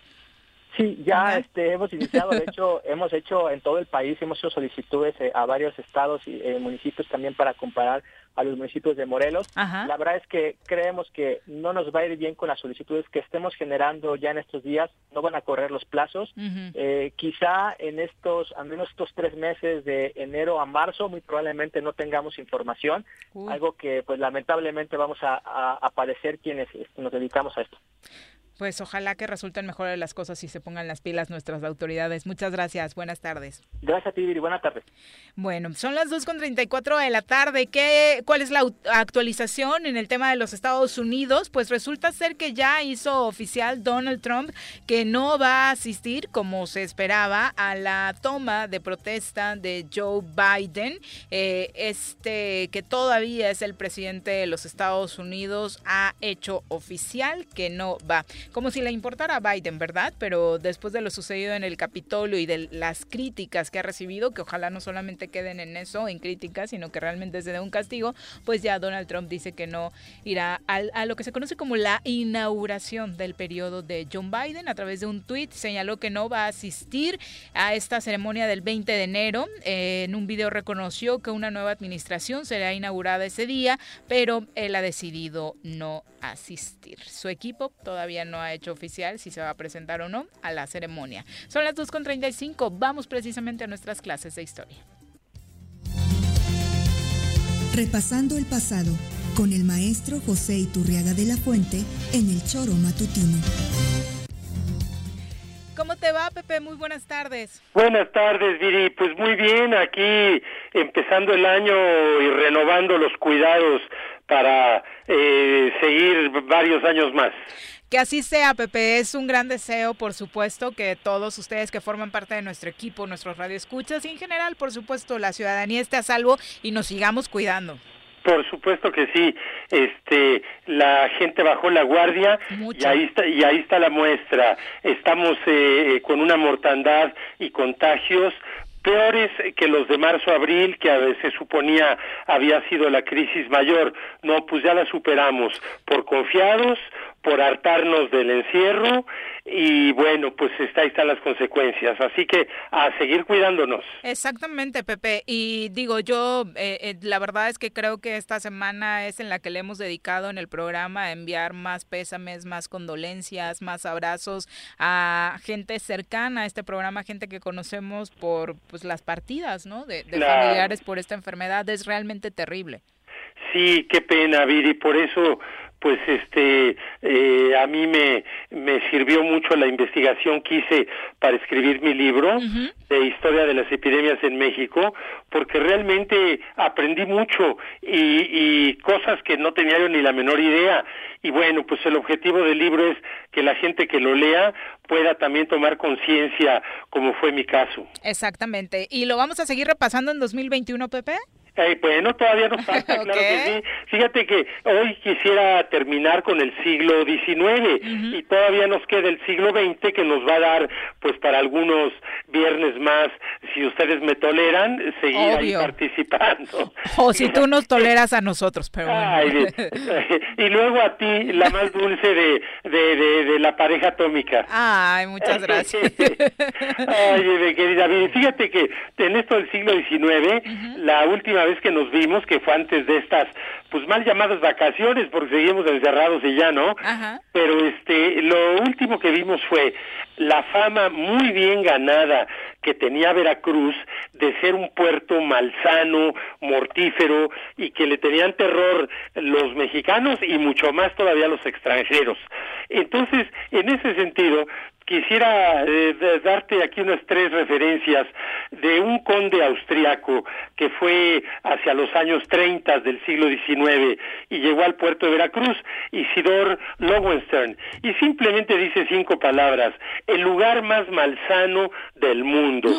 Sí, ya este, hemos iniciado, de hecho, hemos hecho en todo el país, hemos hecho solicitudes eh, a varios estados y eh, municipios también para comparar a los municipios de Morelos. La verdad es que creemos que no nos va a ir bien con las solicitudes que estemos generando ya en estos días, no van a correr los plazos. Eh, quizá en estos, al menos estos tres meses de enero a marzo, muy probablemente no tengamos información, algo que pues lamentablemente vamos a, a padecer quienes este, nos dedicamos a esto. Pues ojalá que resulten mejores las cosas y se pongan las pilas nuestras autoridades. Muchas gracias. Buenas tardes. Gracias a ti, Viri. Buenas tardes. Bueno, son las 2.34 de la tarde. ¿Qué, ¿Cuál es la actualización en el tema de los Estados Unidos? Pues resulta ser que ya hizo oficial Donald Trump que no va a asistir, como se esperaba, a la toma de protesta de Joe Biden. Eh, este, que todavía es el presidente de los Estados Unidos, ha hecho oficial que no va. Como si le importara a Biden, ¿verdad? Pero después de lo sucedido en el Capitolio y de las críticas que ha recibido, que ojalá no solamente queden en eso, en críticas, sino que realmente se dé un castigo, pues ya Donald Trump dice que no irá a lo que se conoce como la inauguración del periodo de John Biden. A través de un tuit señaló que no va a asistir a esta ceremonia del 20 de enero. en un video reconoció que una nueva administración será inaugurada ese día, pero él ha decidido no asistir. Su equipo todavía no ha hecho oficial si se va a presentar o no a la ceremonia. Son las 2.35, vamos precisamente a nuestras clases de historia. Repasando el pasado con el maestro José Iturriaga de la Fuente en el Choro Matutino. ¿Cómo te va, Pepe? Muy buenas tardes. Buenas tardes, Viri. Pues muy bien, aquí empezando el año y renovando los cuidados para eh, seguir varios años más. Que así sea, Pepe. Es un gran deseo, por supuesto, que todos ustedes que forman parte de nuestro equipo, nuestros radioescuchas y en general, por supuesto, la ciudadanía esté a salvo y nos sigamos cuidando. Por supuesto que sí. Este, la gente bajó la guardia y ahí está y ahí está la muestra. Estamos eh, con una mortandad y contagios peores que los de marzo-abril, que veces suponía había sido la crisis mayor. No, pues ya la superamos por confiados, por hartarnos del encierro y bueno, pues está, ahí están las consecuencias. Así que a seguir cuidándonos. Exactamente, Pepe. Y digo, yo eh, eh, la verdad es que creo que esta semana es en la que le hemos dedicado en el programa a enviar más pésames, más condolencias, más abrazos a gente cercana a este programa, gente que conocemos por pues las partidas, ¿no? De, familiares por esta enfermedad. Es realmente terrible. Sí, qué pena, Viri. Por eso pues este eh, a mí me, me sirvió mucho la investigación que hice para escribir mi libro de historia de las epidemias en México porque realmente aprendí mucho y, y cosas que no tenía yo ni la menor idea. Y bueno pues el objetivo del libro es que la gente que lo lea pueda también tomar conciencia como fue mi caso. Exactamente. Y lo vamos a seguir repasando en 2021 Pepe eh, bueno, todavía nos falta, claro que sí. Fíjate que hoy quisiera terminar con el siglo XIX y todavía nos queda el siglo XX que nos va a dar, pues para algunos viernes más, si ustedes me toleran, seguir ahí participando. O si tú nos toleras a nosotros, pero bueno. y luego a ti, la más dulce de, de, de, la pareja atómica. Ay, muchas gracias. Ay, querida, fíjate que en esto del siglo XIX, la última vez que nos vimos, que fue antes de estas, pues mal llamadas vacaciones, porque seguimos encerrados y ya, ¿no? Pero este, lo último que vimos fue la fama muy bien ganada que tenía Veracruz de ser un puerto malsano, mortífero y que le tenían terror los mexicanos y mucho más todavía los extranjeros. Entonces, en ese sentido, quisiera eh, darte aquí unas tres referencias de un conde austriaco que fue hacia los años 30 del siglo XIX y llegó al puerto de Veracruz, Isidor Lowenstern, y simplemente dice cinco palabras, el lugar más malsano del mundo.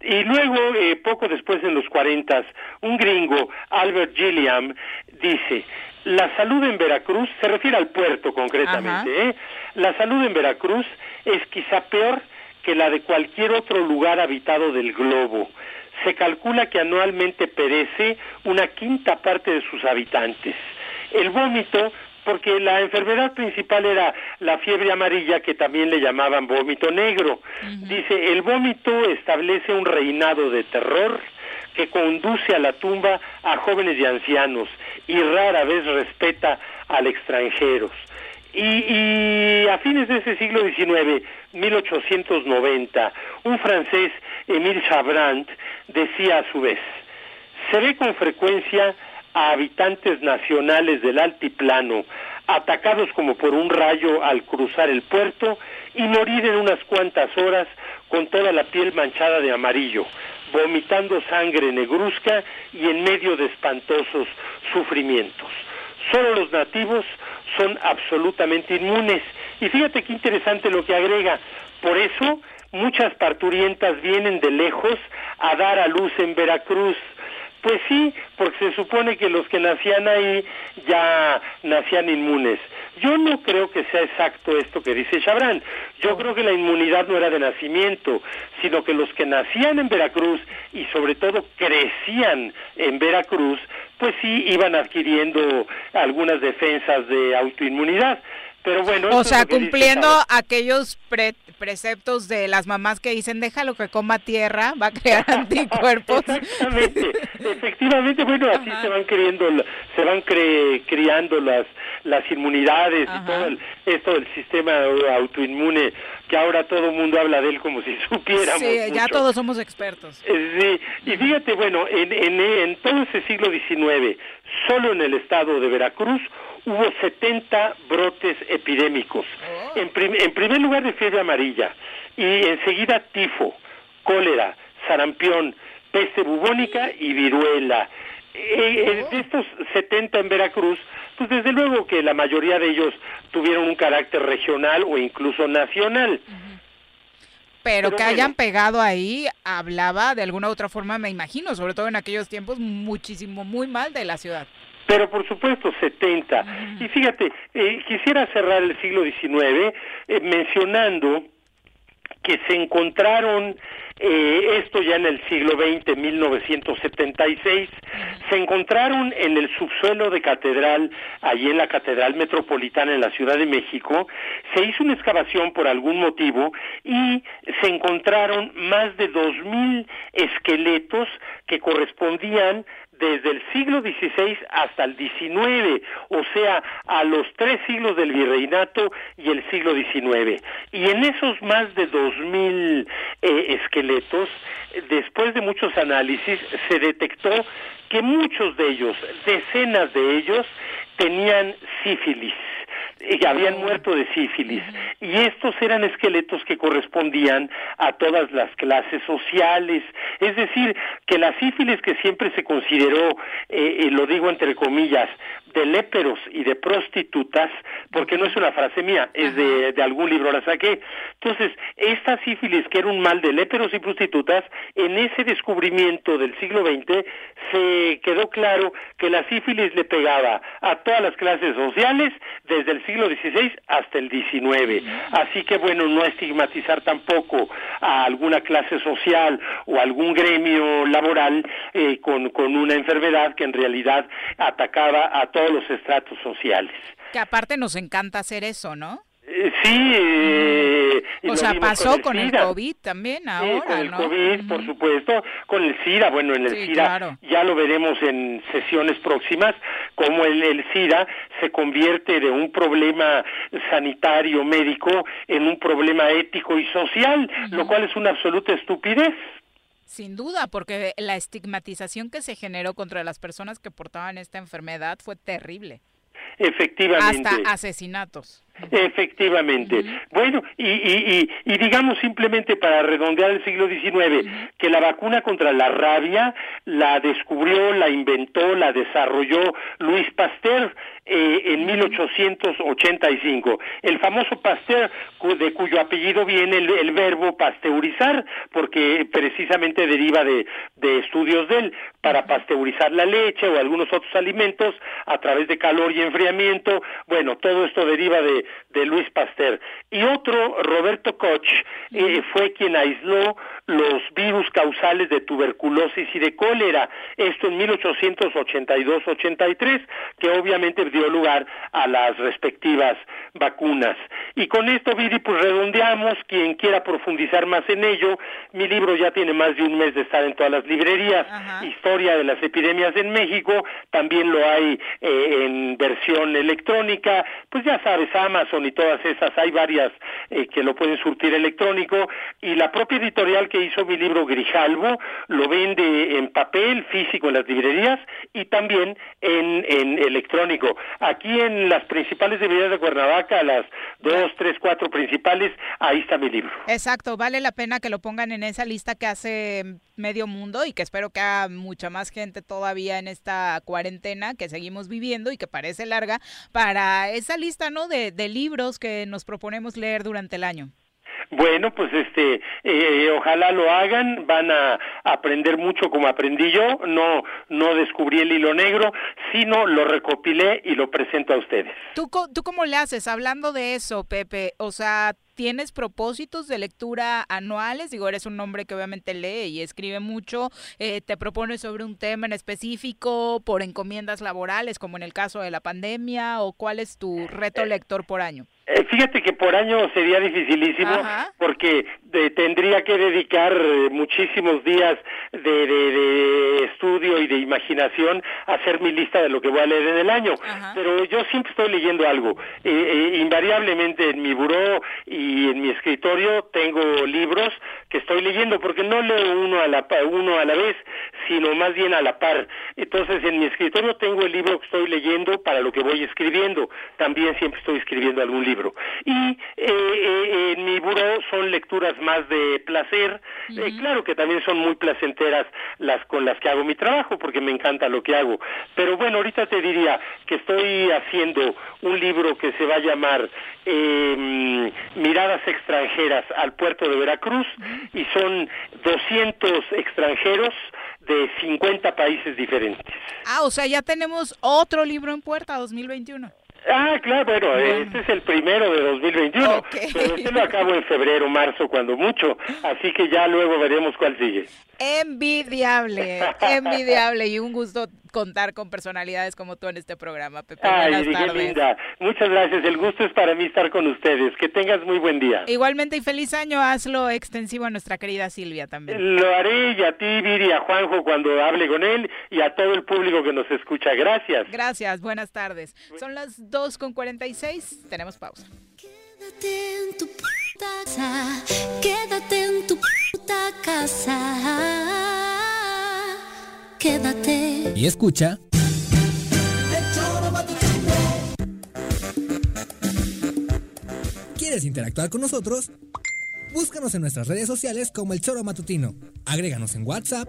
Y luego, eh, poco después, en los 40, un gringo, Albert Gilliam, dice, la salud en Veracruz, se refiere al puerto concretamente, ¿eh? La salud en Veracruz es quizá peor que la de cualquier otro lugar habitado del globo. Se calcula que anualmente perece una quinta parte de sus habitantes. El vómito porque la enfermedad principal era la fiebre amarilla que también le llamaban vómito negro. Dice, el vómito establece un reinado de terror que conduce a la tumba a jóvenes y ancianos y rara vez respeta al extranjeros. Y, a fines de ese siglo XIX, 1890, un francés, Émile Chabrand, decía a su vez, se ve con frecuencia a habitantes nacionales del altiplano, atacados como por un rayo al cruzar el puerto y morir en unas cuantas horas con toda la piel manchada de amarillo, vomitando sangre negruzca y en medio de espantosos sufrimientos. Solo los nativos son absolutamente inmunes. Y fíjate qué interesante lo que agrega. Por eso muchas parturientas vienen de lejos a dar a luz en Veracruz Pues sí, porque se supone que los que nacían ahí ya nacían inmunes. Yo no creo que sea exacto esto que dice Chabrán. Yo creo que la inmunidad no era de nacimiento, sino que los que nacían en Veracruz y sobre todo crecían en Veracruz, pues sí iban adquiriendo algunas defensas de autoinmunidad. Pero bueno, o sea, cumpliendo aquellos preceptos de las mamás que dicen déjalo que coma tierra, va a crear anticuerpos. Exactamente, efectivamente, bueno, así se van criando, se van criando las las inmunidades y todo esto del sistema autoinmune que ahora todo el mundo habla de él como si supiéramos. Sí, ya todos somos expertos. Eh, sí, y fíjate, bueno, en, en, en todo ese siglo XIX, solo en el estado de Veracruz hubo 70 brotes epidémicos. Oh. En, en primer lugar de fiebre amarilla y enseguida tifo, cólera, sarampión, peste bubónica y viruela. Eh, eh, de estos 70 en Veracruz, pues desde luego que la mayoría de ellos tuvieron un carácter regional o incluso nacional. Pero, que hayan pegado ahí, hablaba de alguna u otra forma, me imagino, sobre todo en aquellos tiempos, muchísimo, muy mal de la ciudad. Pero por supuesto 70. Y fíjate, eh, quisiera cerrar el siglo XIX eh, mencionando que se encontraron eh, esto ya en el siglo XX, 1976, se encontraron en el subsuelo de catedral, allí en la Catedral Metropolitana en la Ciudad de México, se hizo una excavación por algún motivo y se encontraron más de 2.000 esqueletos que correspondían desde el siglo XVI hasta el XIX, o sea, a los tres siglos del virreinato y el siglo XIX. Y en esos más de dos mil eh, esqueletos, después de muchos análisis, se detectó que muchos de ellos, decenas de ellos, tenían sífilis y habían muerto de sífilis. Y estos eran esqueletos que correspondían a todas las clases sociales. Es decir, que la sífilis que siempre se consideró, eh, eh, lo digo entre comillas, de léperos y de prostitutas, porque no es una frase mía, es de, de, algún libro la saqué. Entonces, esta sífilis, que era un mal de léperos y prostitutas, en ese descubrimiento del siglo XX se quedó claro que la sífilis le pegaba a todas las clases sociales desde el siglo XVI hasta el XIX. Así que, bueno, no estigmatizar tampoco a alguna clase social o algún gremio laboral eh, con, con una enfermedad que en realidad atacaba a todos los estratos sociales. Que aparte nos encanta hacer eso, ¿no? Eh, sí, eh, o sea, pasó con el, COVID también ahora, sí, con el COVID, por supuesto, con el SIDA, bueno, en el SIDA ya lo veremos en sesiones próximas, cómo el, el SIDA se convierte de un problema sanitario médico en un problema ético y social, lo cual es una absoluta estupidez. Sin duda, porque la estigmatización que se generó contra las personas que portaban esta enfermedad fue terrible. Efectivamente. Hasta asesinatos. Efectivamente. Bueno, y, y, y, digamos simplemente para redondear el siglo XIX, que la vacuna contra la rabia la descubrió, la inventó, la desarrolló Luis Pasteur eh, en 1885. El famoso Pasteur, de cuyo apellido viene el, verbo pasteurizar, porque precisamente deriva de, de estudios de él, para pasteurizar la leche o algunos otros alimentos a través de calor y enfriamiento. Bueno, todo esto deriva de, de Luis Pasteur. Y otro, Roberto Koch, eh, fue quien aisló los virus causales de tuberculosis y de cólera, esto en 1882-83, que obviamente dio lugar a las respectivas vacunas. Y con esto, Viri, pues redondeamos, quien quiera profundizar más en ello, mi libro ya tiene más de un mes de estar en todas las librerías, Historia de las epidemias en México, también lo hay eh, en versión electrónica, pues ya sabes, Amazon y todas esas, hay varias eh, que lo pueden surtir electrónico, y la propia editorial que hizo mi libro Grijalvo, lo vende en papel, físico en las librerías y también en, en electrónico. Aquí en las principales librerías de Cuernavaca, las dos, tres, cuatro principales, ahí está mi libro. Exacto, vale la pena que lo pongan en esa lista que hace medio mundo y que espero que haga mucha más gente todavía en esta cuarentena que seguimos viviendo y que parece larga para esa lista, ¿no? De, de libros que nos proponemos leer durante el año. Bueno, pues este, eh, ojalá lo hagan, van a aprender mucho como aprendí yo, no, no descubrí el hilo negro, sino lo recopilé y lo presento a ustedes. ¿Tú, ¿Tú cómo le haces? Hablando de eso, Pepe, o sea, ¿Tienes propósitos de lectura anuales? Digo, eres un hombre que obviamente lee y escribe mucho. Eh, ¿Te propones sobre un tema en específico por encomiendas laborales, como en el caso de la pandemia? ¿O cuál es tu reto lector por año? Eh, fíjate que por año sería dificilísimo porque eh, tendría que dedicar eh, muchísimos días de, estudio y de imaginación a hacer mi lista de lo que voy a leer en el año. Pero yo siempre estoy leyendo algo. invariablemente en mi buró y en mi escritorio tengo libros que estoy leyendo porque no leo uno a la uno a la vez, sino más bien a la par. Entonces en mi escritorio tengo el libro que estoy leyendo para lo que voy escribiendo. También siempre estoy escribiendo algún libro libro. Y eh, eh, en mi buró son lecturas más de placer, eh, claro que también son muy placenteras las con las que hago mi trabajo, porque me encanta lo que hago. Pero bueno, ahorita te diría que estoy haciendo un libro que se va a llamar em, Miradas extranjeras al puerto de Veracruz y son 200 extranjeros de 50 países diferentes. Ah, o sea, ya tenemos otro libro en puerta 2021. Ah, claro, bueno, este es el primero de 2021, pero este lo acabo en febrero, marzo, cuando mucho, así que ya luego veremos cuál sigue. Envidiable, envidiable y un gusto contar con personalidades como tú en este programa, Pepe. Ay, Buenas linda. Muchas gracias. El gusto es para mí estar con ustedes. Que tengas muy buen día. Igualmente y feliz año. Hazlo extensivo a nuestra querida Silvia también. Lo haré y a ti, Viri, a Juanjo cuando hable con él y a todo el público que nos escucha. Gracias. Gracias. Buenas tardes. Son las 2 con 46. Tenemos pausa. Quédate en tu puta casa. Quédate en tu puta casa quédate. Y escucha. ¿Quieres interactuar con nosotros? Búscanos en nuestras redes sociales como El Choro Matutino. Agréganos en WhatsApp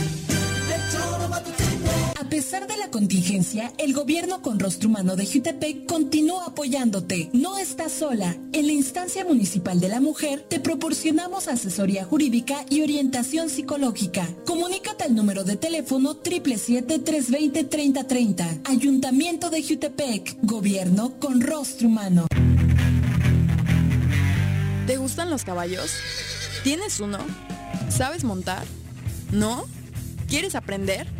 A pesar de la contingencia, el gobierno con rostro humano de Jutepec continúa apoyándote. No estás sola. En la instancia municipal de la mujer te proporcionamos asesoría jurídica y orientación psicológica. Comunícate al número de teléfono 777-320-3030. Ayuntamiento de Jutepec. Gobierno con rostro humano. ¿Te gustan los caballos? ¿Tienes uno? ¿Sabes montar? ¿No? ¿Quieres aprender?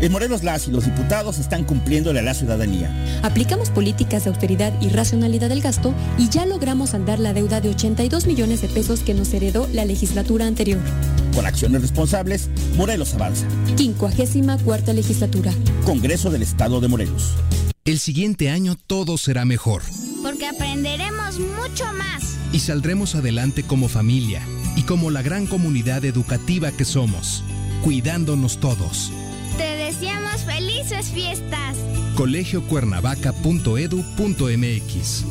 En Morelos las y los diputados están cumpliéndole a la ciudadanía. Aplicamos políticas de austeridad y racionalidad del gasto y ya logramos andar la deuda de 82 millones de pesos que nos heredó la legislatura anterior. Con acciones responsables, Morelos avanza. 54 legislatura. Congreso del Estado de Morelos. El siguiente año todo será mejor. Porque aprenderemos mucho más. Y saldremos adelante como familia y como la gran comunidad educativa que somos, cuidándonos todos. Felices fiestas. colegiocuernavaca.edu.mx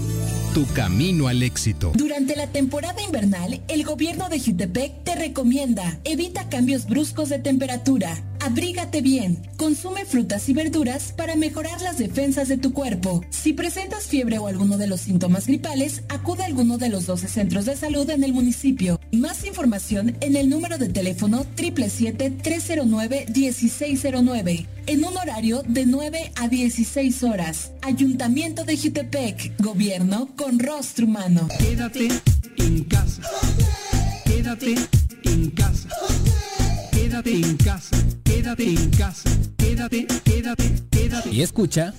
Tu camino al éxito. Durante la temporada invernal, el gobierno de Jutepec te recomienda evita cambios bruscos de temperatura Abrígate bien. Consume frutas y verduras para mejorar las defensas de tu cuerpo. Si presentas fiebre o alguno de los síntomas gripales, acude a alguno de los 12 centros de salud en el municipio. Más información en el número de teléfono 777-309-1609. En un horario de 9 a 16 horas. Ayuntamiento de Jutepec. Gobierno con rostro humano. Quédate en casa. Quédate en casa. Quédate en casa. Quédate en casa. Quédate, quédate, quédate. Y escucha.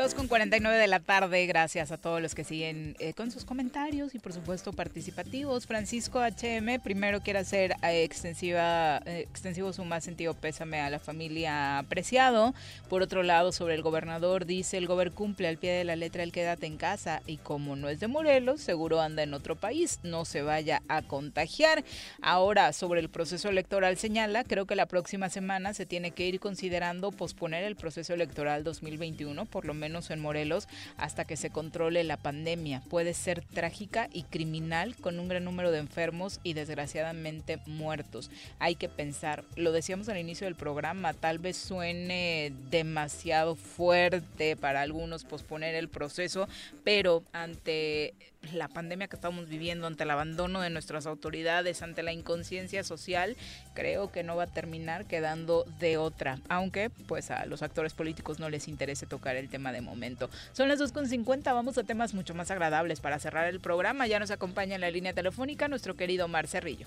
Con 49 de la tarde. Gracias a todos los que siguen eh, con sus comentarios y por supuesto participativos. Francisco HM primero quiere hacer eh, extensiva, eh, extensivo su más sentido pésame a la familia apreciado. Por otro lado, sobre el gobernador, dice el gobernador cumple al pie de la letra el quédate en casa y como no es de Morelos, seguro anda en otro país, no se vaya a contagiar. Ahora, sobre el proceso electoral señala, creo que la próxima semana se tiene que ir considerando posponer el proceso electoral 2021, por lo menos en Morelos, hasta que se controle la pandemia. Puede ser trágica y criminal con un gran número de enfermos y desgraciadamente muertos. Hay que pensar, lo decíamos al inicio del programa, tal vez suene demasiado fuerte para algunos posponer el proceso, pero ante la pandemia que estamos viviendo, ante el abandono de nuestras autoridades, ante la inconsciencia social, creo que no va a terminar quedando de otra, aunque pues a los actores políticos no les interese tocar el tema de momento. Son las 2.50, vamos a temas mucho más agradables para cerrar el programa. Ya nos acompaña en la línea telefónica nuestro querido Mar Cerrillo.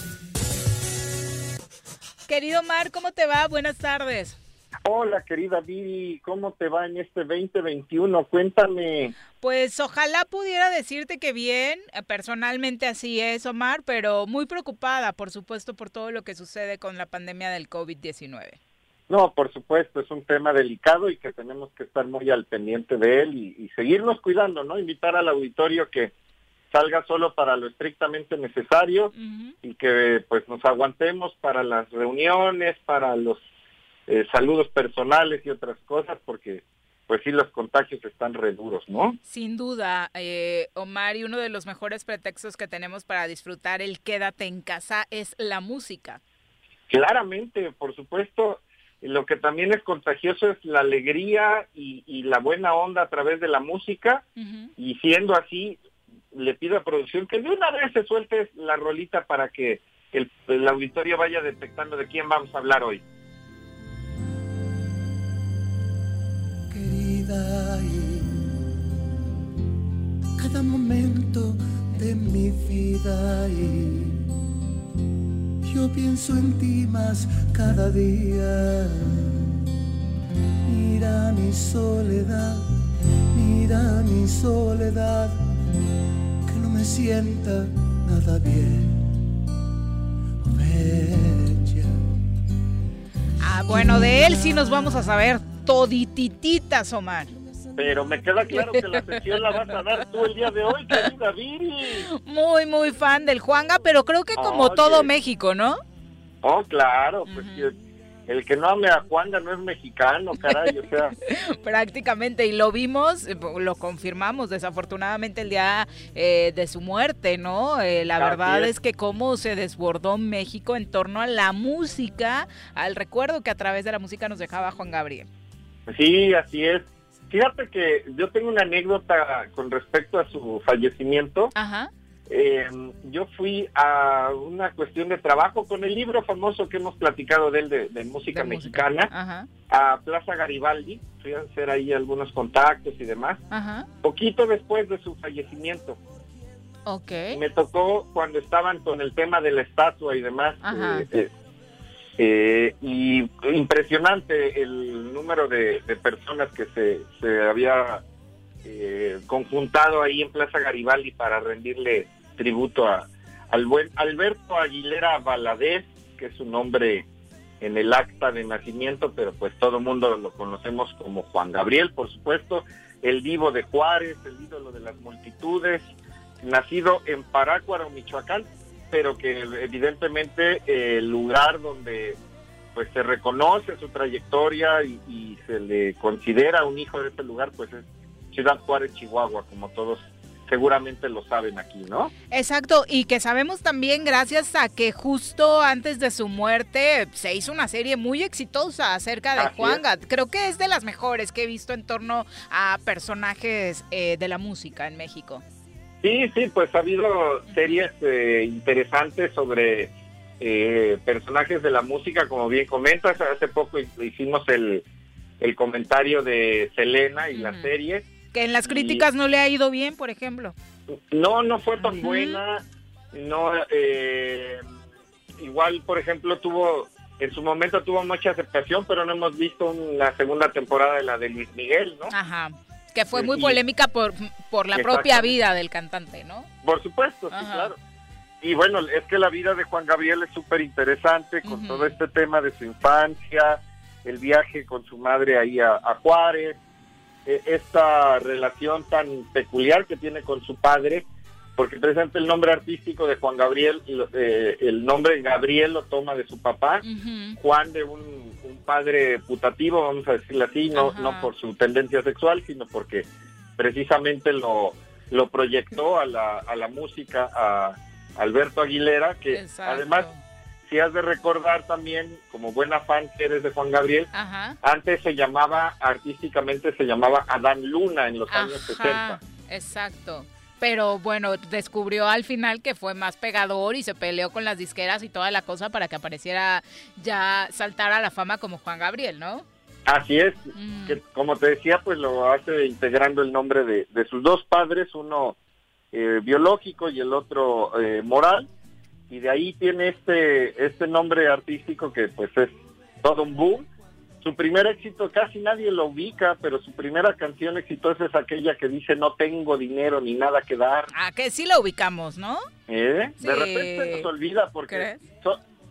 Querido Mar, ¿cómo te va? Buenas tardes. Hola, querida Viri, ¿cómo te va en este 2021? Cuéntame. Pues ojalá pudiera decirte que bien, eh, personalmente así es, Omar, pero muy preocupada, por supuesto, por todo lo que sucede con la pandemia del COVID-19. No, por supuesto, es un tema delicado y que tenemos que estar muy al pendiente de él y, y seguirnos cuidando, ¿no? Invitar al auditorio que salga solo para lo estrictamente necesario y que pues nos aguantemos para las reuniones, para los eh, saludos personales y otras cosas, porque pues sí los contagios están re duros, ¿no? Sin duda, eh, Omar, y uno de los mejores pretextos que tenemos para disfrutar el quédate en casa es la música. Claramente, por supuesto, lo que también es contagioso es la alegría y, y la buena onda a través de la música, y siendo así, le pido a producción que de una vez se suelte la rolita para que el, el auditorio vaya detectando de quién vamos a hablar hoy. querida cada momento de mi vida y yo pienso en ti más cada día. Mira mi soledad, mira mi soledad, que no me sienta nada bien. Bella. Ah, bueno, de él sí nos vamos a saber toditititas, Omar. Pero me queda claro que la sesión la vas a dar tú el día de hoy, querida Viri. Muy, muy fan del Juanga, pero creo que como Oye. todo México, ¿no? Oh, claro, pues que el que no ame a Juanga no es mexicano, caray, o sea, Prácticamente, y lo vimos, lo confirmamos desafortunadamente el día eh, de su muerte, ¿no? Eh, la Así verdad es. es que cómo se desbordó México en torno a la música, al recuerdo que a través de la música nos dejaba Juan Gabriel. sí, así es. Fíjate que yo tengo una anécdota con respecto a su fallecimiento. Ajá. Eh, yo fui a una cuestión de trabajo con el libro famoso que hemos platicado de él de, de música mexicana a Plaza Garibaldi. Fui a hacer ahí algunos contactos y demás. Ajá. Poquito después de su fallecimiento. Me tocó cuando estaban con el tema de la estatua y demás. Eh, eh, eh, y impresionante el número de, de personas que se, se había eh, conjuntado ahí en Plaza Garibaldi para rendirle tributo a, al buen Alberto Aguilera Valadez, que es su nombre en el acta de nacimiento, pero pues todo mundo lo conocemos como Juan Gabriel, por supuesto, el divo de Juárez, el ídolo de las multitudes, nacido en Parácuaro, Michoacán, pero que evidentemente el lugar donde pues se reconoce su trayectoria y se le considera un hijo de este lugar, pues es Ciudad Juárez, Chihuahua, como todos seguramente lo saben aquí, ¿no? Exacto, y que sabemos también gracias a que justo antes de su muerte se hizo una serie muy exitosa acerca de Juanga. Creo que es de las mejores que he visto en torno a personajes eh, de la música en México. Sí, sí, pues ha habido series eh, interesantes sobre eh, personajes de la música, como bien comentas. Hace poco hicimos el, el comentario de Selena y la serie. Que en las críticas no le ha ido bien, por ejemplo. No, no fue tan buena. No, eh, igual, por ejemplo, tuvo en su momento tuvo mucha aceptación, pero no hemos visto la segunda temporada de la de Luis Miguel, ¿no? Ajá. Que fue muy polémica por, por la propia vida del cantante, ¿no? Por supuesto, sí, claro. Y bueno, es que la vida de Juan Gabriel es súper interesante con todo este tema de su infancia, el viaje con su madre ahí a, Juárez, e, esta relación tan peculiar que tiene con su padre, porque presenta el nombre artístico de Juan Gabriel, eh, el nombre Gabriel lo toma de su papá, Juan de un, padre putativo, vamos a decirlo así, no, no por su tendencia sexual, sino porque precisamente lo, lo proyectó a la, a la música, a Alberto Aguilera, que además si has de recordar también, como buena fan que eres de Juan Gabriel, antes se llamaba, artísticamente se llamaba Adán Luna en los años 60. Exacto. Pero bueno, descubrió al final que fue más pegador y se peleó con las disqueras y toda la cosa para que apareciera ya saltar a la fama como Juan Gabriel, ¿no? Así es, mm. que como te decía, pues lo hace integrando el nombre de, sus dos padres, uno eh, biológico y el otro eh, moral y de ahí tiene este, este nombre artístico que pues es todo un boom. Su primer éxito casi nadie lo ubica, pero su primera canción exitosa es aquella que dice no tengo dinero ni nada que dar. Ah, que sí la ubicamos, ¿no? ¿Eh? De repente nos olvida porque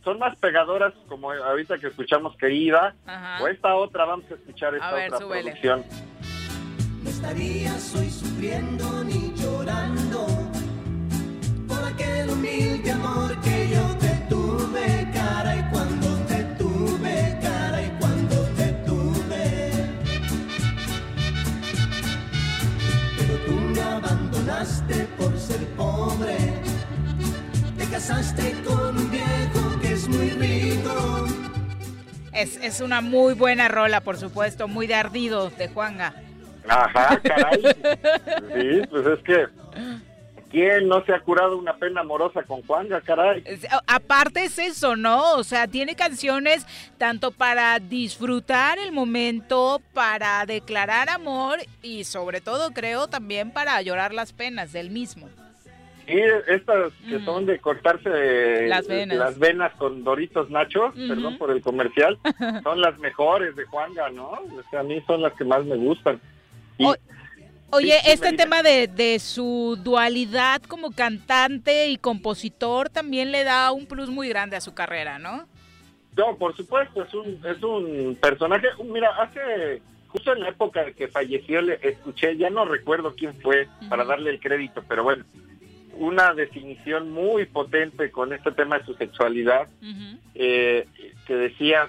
son, más pegadoras como ahorita que escuchamos Querida o esta otra, vamos a escuchar esta otra producción. No estarías hoy sufriendo ni llorando aquel humilde amor que yo te tuve, cara, y cuando te tuve, cara, y cuando te tuve. Pero tú me abandonaste por ser pobre, te casaste con un viejo que es muy rico. Es, es una muy buena rola, por supuesto, muy de ardido de Juanga. Ajá, caray. Sí, pues es que ¿Quién no se ha curado una pena amorosa con Juanga, caray? Aparte es eso, ¿no? O sea, tiene canciones tanto para disfrutar el momento, para declarar amor y sobre todo creo también para llorar las penas del mismo. Sí, estas que son de cortarse las venas, con Doritos Nacho, perdón por el comercial, son las mejores de Juanga, ¿no? O sea, a mí son las que más me gustan. Oye, este tema de, su dualidad como cantante y compositor también le da un plus muy grande a su carrera, ¿no? No, por supuesto, es un, es un personaje, mira, hace, justo en la época de que falleció, le escuché, ya no recuerdo quién fue para darle el crédito, pero bueno, una definición muy potente con este tema de su sexualidad, eh, que decía,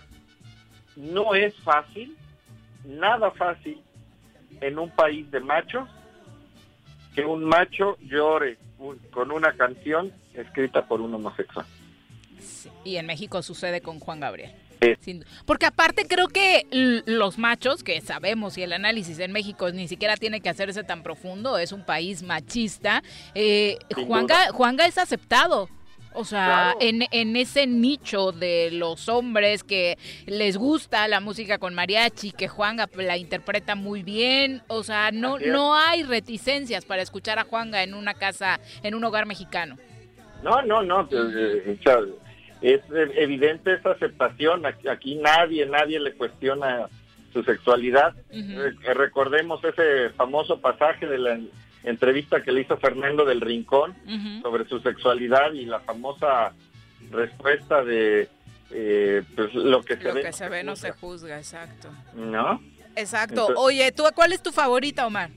no es fácil, nada fácil en un país de machos que un macho llore con una canción escrita por un homosexual. y en México sucede con Juan Gabriel. Porque aparte creo que los machos, que sabemos y el análisis en México ni siquiera tiene que hacerse tan profundo, es un país machista, eh, Juanga, Juanga es aceptado o sea, en, en ese nicho de los hombres que les gusta la música con mariachi, que Juanga la interpreta muy bien, o sea, no, no hay reticencias para escuchar a Juanga en una casa, en un hogar mexicano. No, no, no, pues, eh, es evidente esa aceptación, aquí nadie, nadie le cuestiona su sexualidad. Recordemos ese famoso pasaje de la entrevista que le hizo Fernando del Rincón sobre su sexualidad y la famosa respuesta de eh, pues lo que se lo ve, que se ve no se juzga, exacto. ¿No? Exacto. Oye, ¿tú cuál es tu favorita, Omar?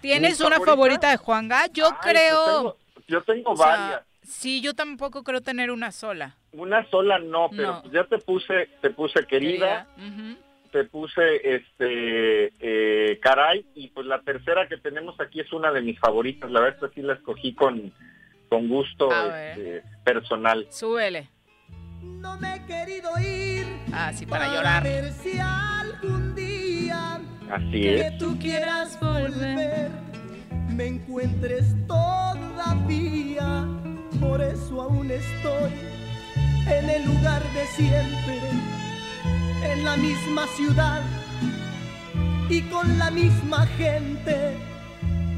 ¿Tienes una favorita? de Juanga? Yo creo... Yo tengo, varias. Sí, yo tampoco creo tener una sola. Una sola no, pero ya te puse, te puse querida. Te puse este eh, Caray y pues la tercera que tenemos aquí es una de mis favoritas. La verdad es que sí la escogí con, con gusto este, personal. Súbele. No me he querido ir. Ah, sí, para, llorar. Ver si algún día Así que es. tú quieras volver, me encuentres todavía. Por eso aún estoy en el lugar de siempre, en la misma ciudad y con la misma gente,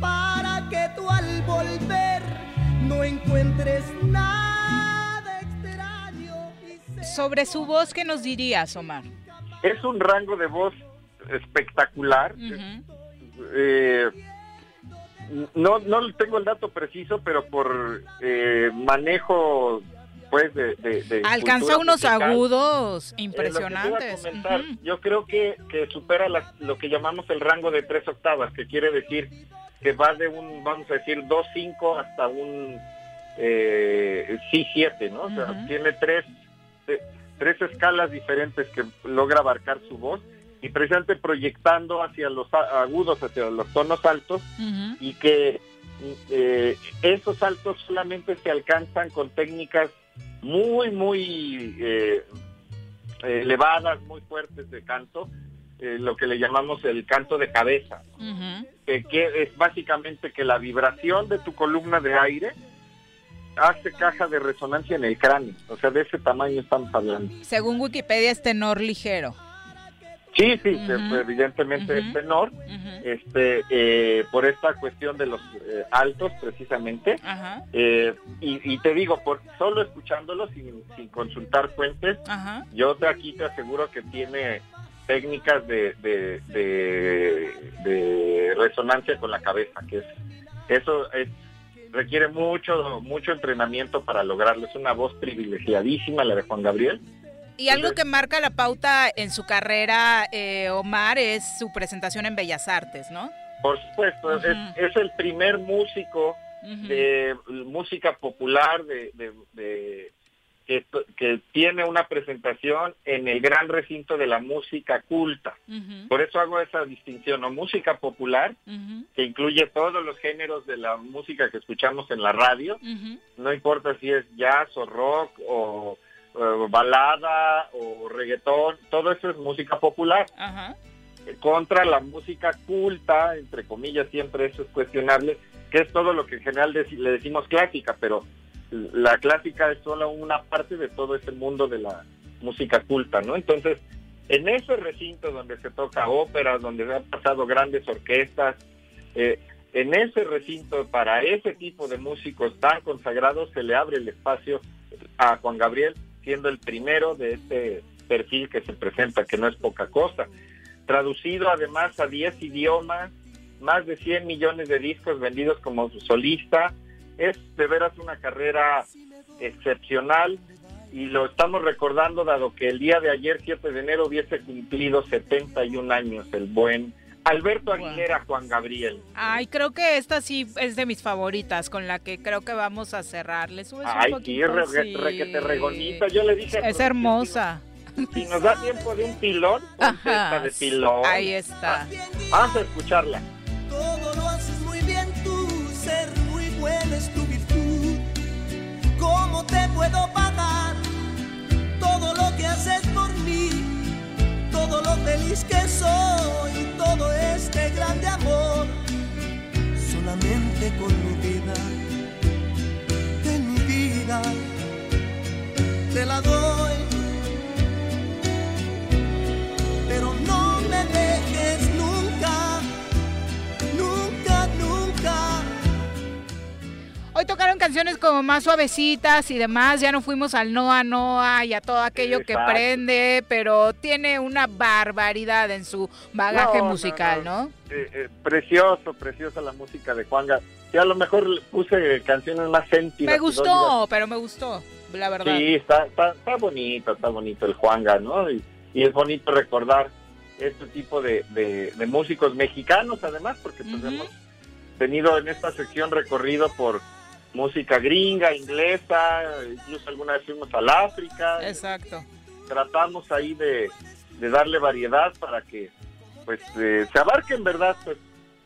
para que tú al volver no encuentres nada extraño. Sobre su voz, ¿qué nos dirías, Omar? Es un rango de voz espectacular. Eh, no, no tengo el dato preciso, pero por eh, manejo pues de, de- de Alcanza unos musical, agudos eh, impresionantes. Yo creo que, que supera la- lo que llamamos el rango de tres octavas, que quiere decir que va de un, vamos a decir, 2-5 hasta un eh, sí-7, ¿no? O sea, tiene tres, eh, tres escalas diferentes que logra abarcar su voz y precisamente proyectando hacia los agudos, hacia los tonos altos y que eh, esos saltos solamente se alcanzan con técnicas muy, muy eh, elevadas, muy fuertes de canto, eh, lo que le llamamos el canto de cabeza, que, que es básicamente que la vibración de tu columna de aire hace caja de resonancia en el cráneo, o sea, de ese tamaño estamos hablando. Según Wikipedia es tenor ligero. Sí, sí, que, evidentemente es tenor, este, eh, por esta cuestión de los eh, altos precisamente. Eh, y, y te digo, por solo escuchándolo sin, sin consultar fuentes, yo te aquí te aseguro que tiene técnicas de, de, de- de resonancia con la cabeza, que es eso es requiere mucho mucho entrenamiento para lograrlo. Es una voz privilegiadísima la de Juan Gabriel. Y algo que marca la pauta en su carrera, eh, Omar, es su presentación en Bellas Artes, ¿no? Por supuesto, es, es el primer músico de música popular de, de- de- que, que tiene una presentación en el gran recinto de la música culta. Por eso hago esa distinción, ¿no? Música popular, que incluye todos los géneros de la música que escuchamos en la radio, no importa si es jazz o rock o, o balada o reggaetón, todo eso es música popular. Ajá. Eh, Contra la música culta, entre comillas, siempre eso es cuestionable, que es todo lo que en general le decimos clásica, pero la clásica es solo una parte de todo ese mundo de la música culta, ¿no? Entonces, en ese recinto donde se toca ópera, donde se han pasado grandes orquestas, eh, en ese recinto para ese tipo de músicos tan consagrados se le abre el espacio a Juan Gabriel, siendo el primero de este perfil que se presenta, que no es poca cosa. Traducido además a 10 idiomas, más de 100 millones de discos vendidos como solista, es de veras una carrera excepcional y lo estamos recordando dado que el día de ayer, 7 de enero, hubiese cumplido 71 años el buen Alberto Aguilera Juan Gabriel. Ay, creo que esta sí es de mis favoritas, con la que creo que vamos a cerrar. ¿Le subes un Ay, sí, poquito? re, Sí. requete regonita. Yo le dije, Es hermosa. si nos da tiempo de un pilón, Ajá, esta de pilón. Ahí está. Vamos a escucharla. Todo lo haces muy bien tú, ser muy buena es tu virtud. ¿Cómo te puedo pagar todo lo que haces? Todo lo feliz que soy, todo este grande amor. Solamente con mi vida, de mi vida, te la doy. Hoy tocaron canciones como más suavecitas y demás, ya no fuimos al Noa Noa y a todo aquello que prende, pero tiene una barbaridad en su bagaje No, no, musical, ¿no? Eh, eh, precioso, preciosa la música de Juanga. Y a lo mejor puse canciones más sentidas. Me gustó, pero me gustó, la verdad. Sí, está, está, está bonito, está bonito el Juanga, ¿no? Y, y es bonito recordar este tipo de, de- de músicos mexicanos, además, porque pues hemos tenido en esta sección recorrido por música gringa, inglesa, incluso alguna vez fuimos al África. Exacto. Tratamos ahí de, de darle variedad para que pues eh, se abarquen en verdad pues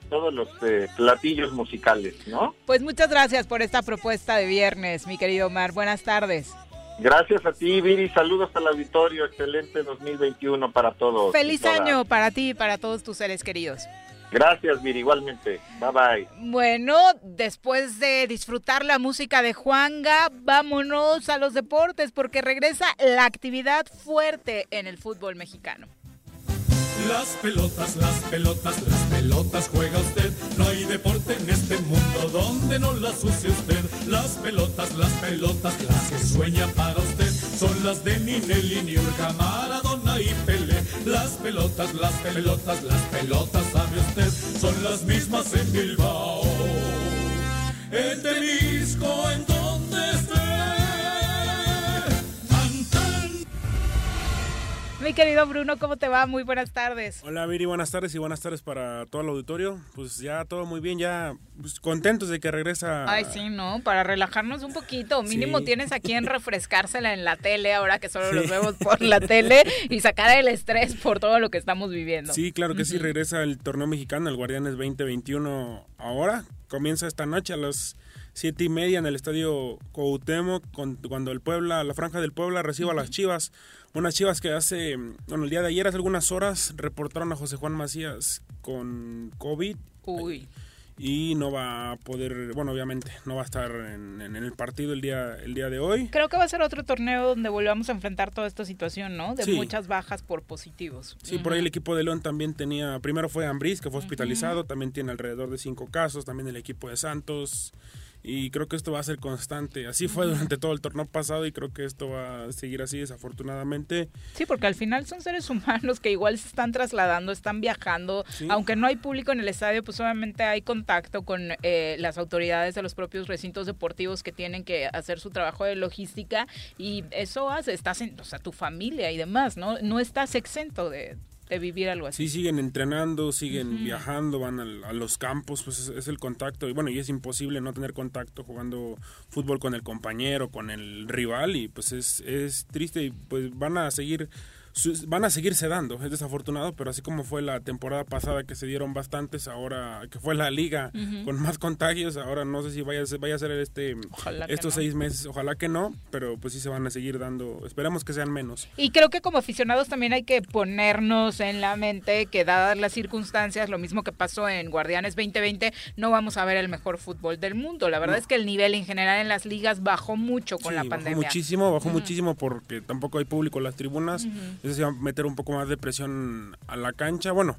todos los eh, platillos musicales, ¿no? Pues muchas gracias por esta propuesta de viernes, mi querido Omar. Buenas tardes. Gracias a ti, Viri. Saludos al auditorio. Excelente 2021 para todos. Feliz año para ti y para todos tus seres queridos. Gracias, Viri. Igualmente. Bye bye. Bueno, después de disfrutar la música de Juanga, vámonos a los deportes porque regresa la actividad fuerte en el fútbol mexicano. Las pelotas, las pelotas, las pelotas juega usted. No hay deporte en este mundo donde no las use usted. Las pelotas, las pelotas, las que sueña para usted. Son las de Ninelli, Niurka, Maradona y Pele. Las pelotas, las pelotas, las pelotas, sabe usted. Son las mismas en Bilbao. En Mi querido Bruno, ¿cómo te va? Muy buenas tardes. Hola Viri, buenas tardes y buenas tardes para todo el auditorio. Pues ya todo muy bien, ya pues, contentos de que regresa. Ay, sí, ¿no? Para relajarnos un poquito. Mínimo tienes aquí en refrescársela en la tele ahora que solo los vemos por la tele y sacar el estrés por todo lo que estamos viviendo. Sí, claro que sí, regresa el torneo mexicano, el Guardianes 2021 ahora. Comienza esta noche a las siete y media en el estadio Cuauhtémoc cuando el Puebla, la franja del Puebla reciba a las Chivas. Unas chivas que hace, bueno, el día de ayer, hace algunas horas, reportaron a José Juan Macías con COVID. Uy. Y no va a poder, bueno, obviamente, no va a estar en, el partido el día, el día de hoy. Creo que va a ser otro torneo donde volvamos a enfrentar toda esta situación, ¿no? De muchas bajas por positivos. Sí, por ahí el equipo de León también tenía, primero fue Ambris, que fue hospitalizado, también tiene alrededor de cinco casos, también el equipo de Santos y creo que esto va a ser constante. Así fue durante todo el torneo pasado y creo que esto va a seguir así desafortunadamente. Sí, porque al final son seres humanos que igual se están trasladando, están viajando, aunque no hay público en el estadio, pues obviamente hay contacto con eh, las autoridades de los propios recintos deportivos que tienen que hacer su trabajo de logística y eso hace, estás en, o sea, tu familia y demás, ¿no? No estás exento de de vivir algo así. Sí, siguen entrenando, siguen viajando, van a, los campos, pues es, el contacto. Y bueno, y es imposible no tener contacto jugando fútbol con el compañero, con el rival, y pues es, es triste y pues van a seguir van a seguirse dando, es desafortunado, pero así como fue la temporada pasada que se dieron bastantes, ahora que fue la liga con más contagios, ahora no sé si vaya a ser, vaya a ser este estos seis meses, ojalá que no, pero pues sí se van a seguir dando, esperamos que sean menos. Y creo que como aficionados también hay que ponernos en la mente que dadas las circunstancias, lo mismo que pasó en Guardianes 2020, no vamos a ver el mejor fútbol del mundo. La verdad es que el nivel en general en las ligas bajó mucho con la pandemia. Bajó muchísimo, bajó muchísimo porque tampoco hay público en las tribunas se va a meter un poco más de presión a la cancha. Bueno,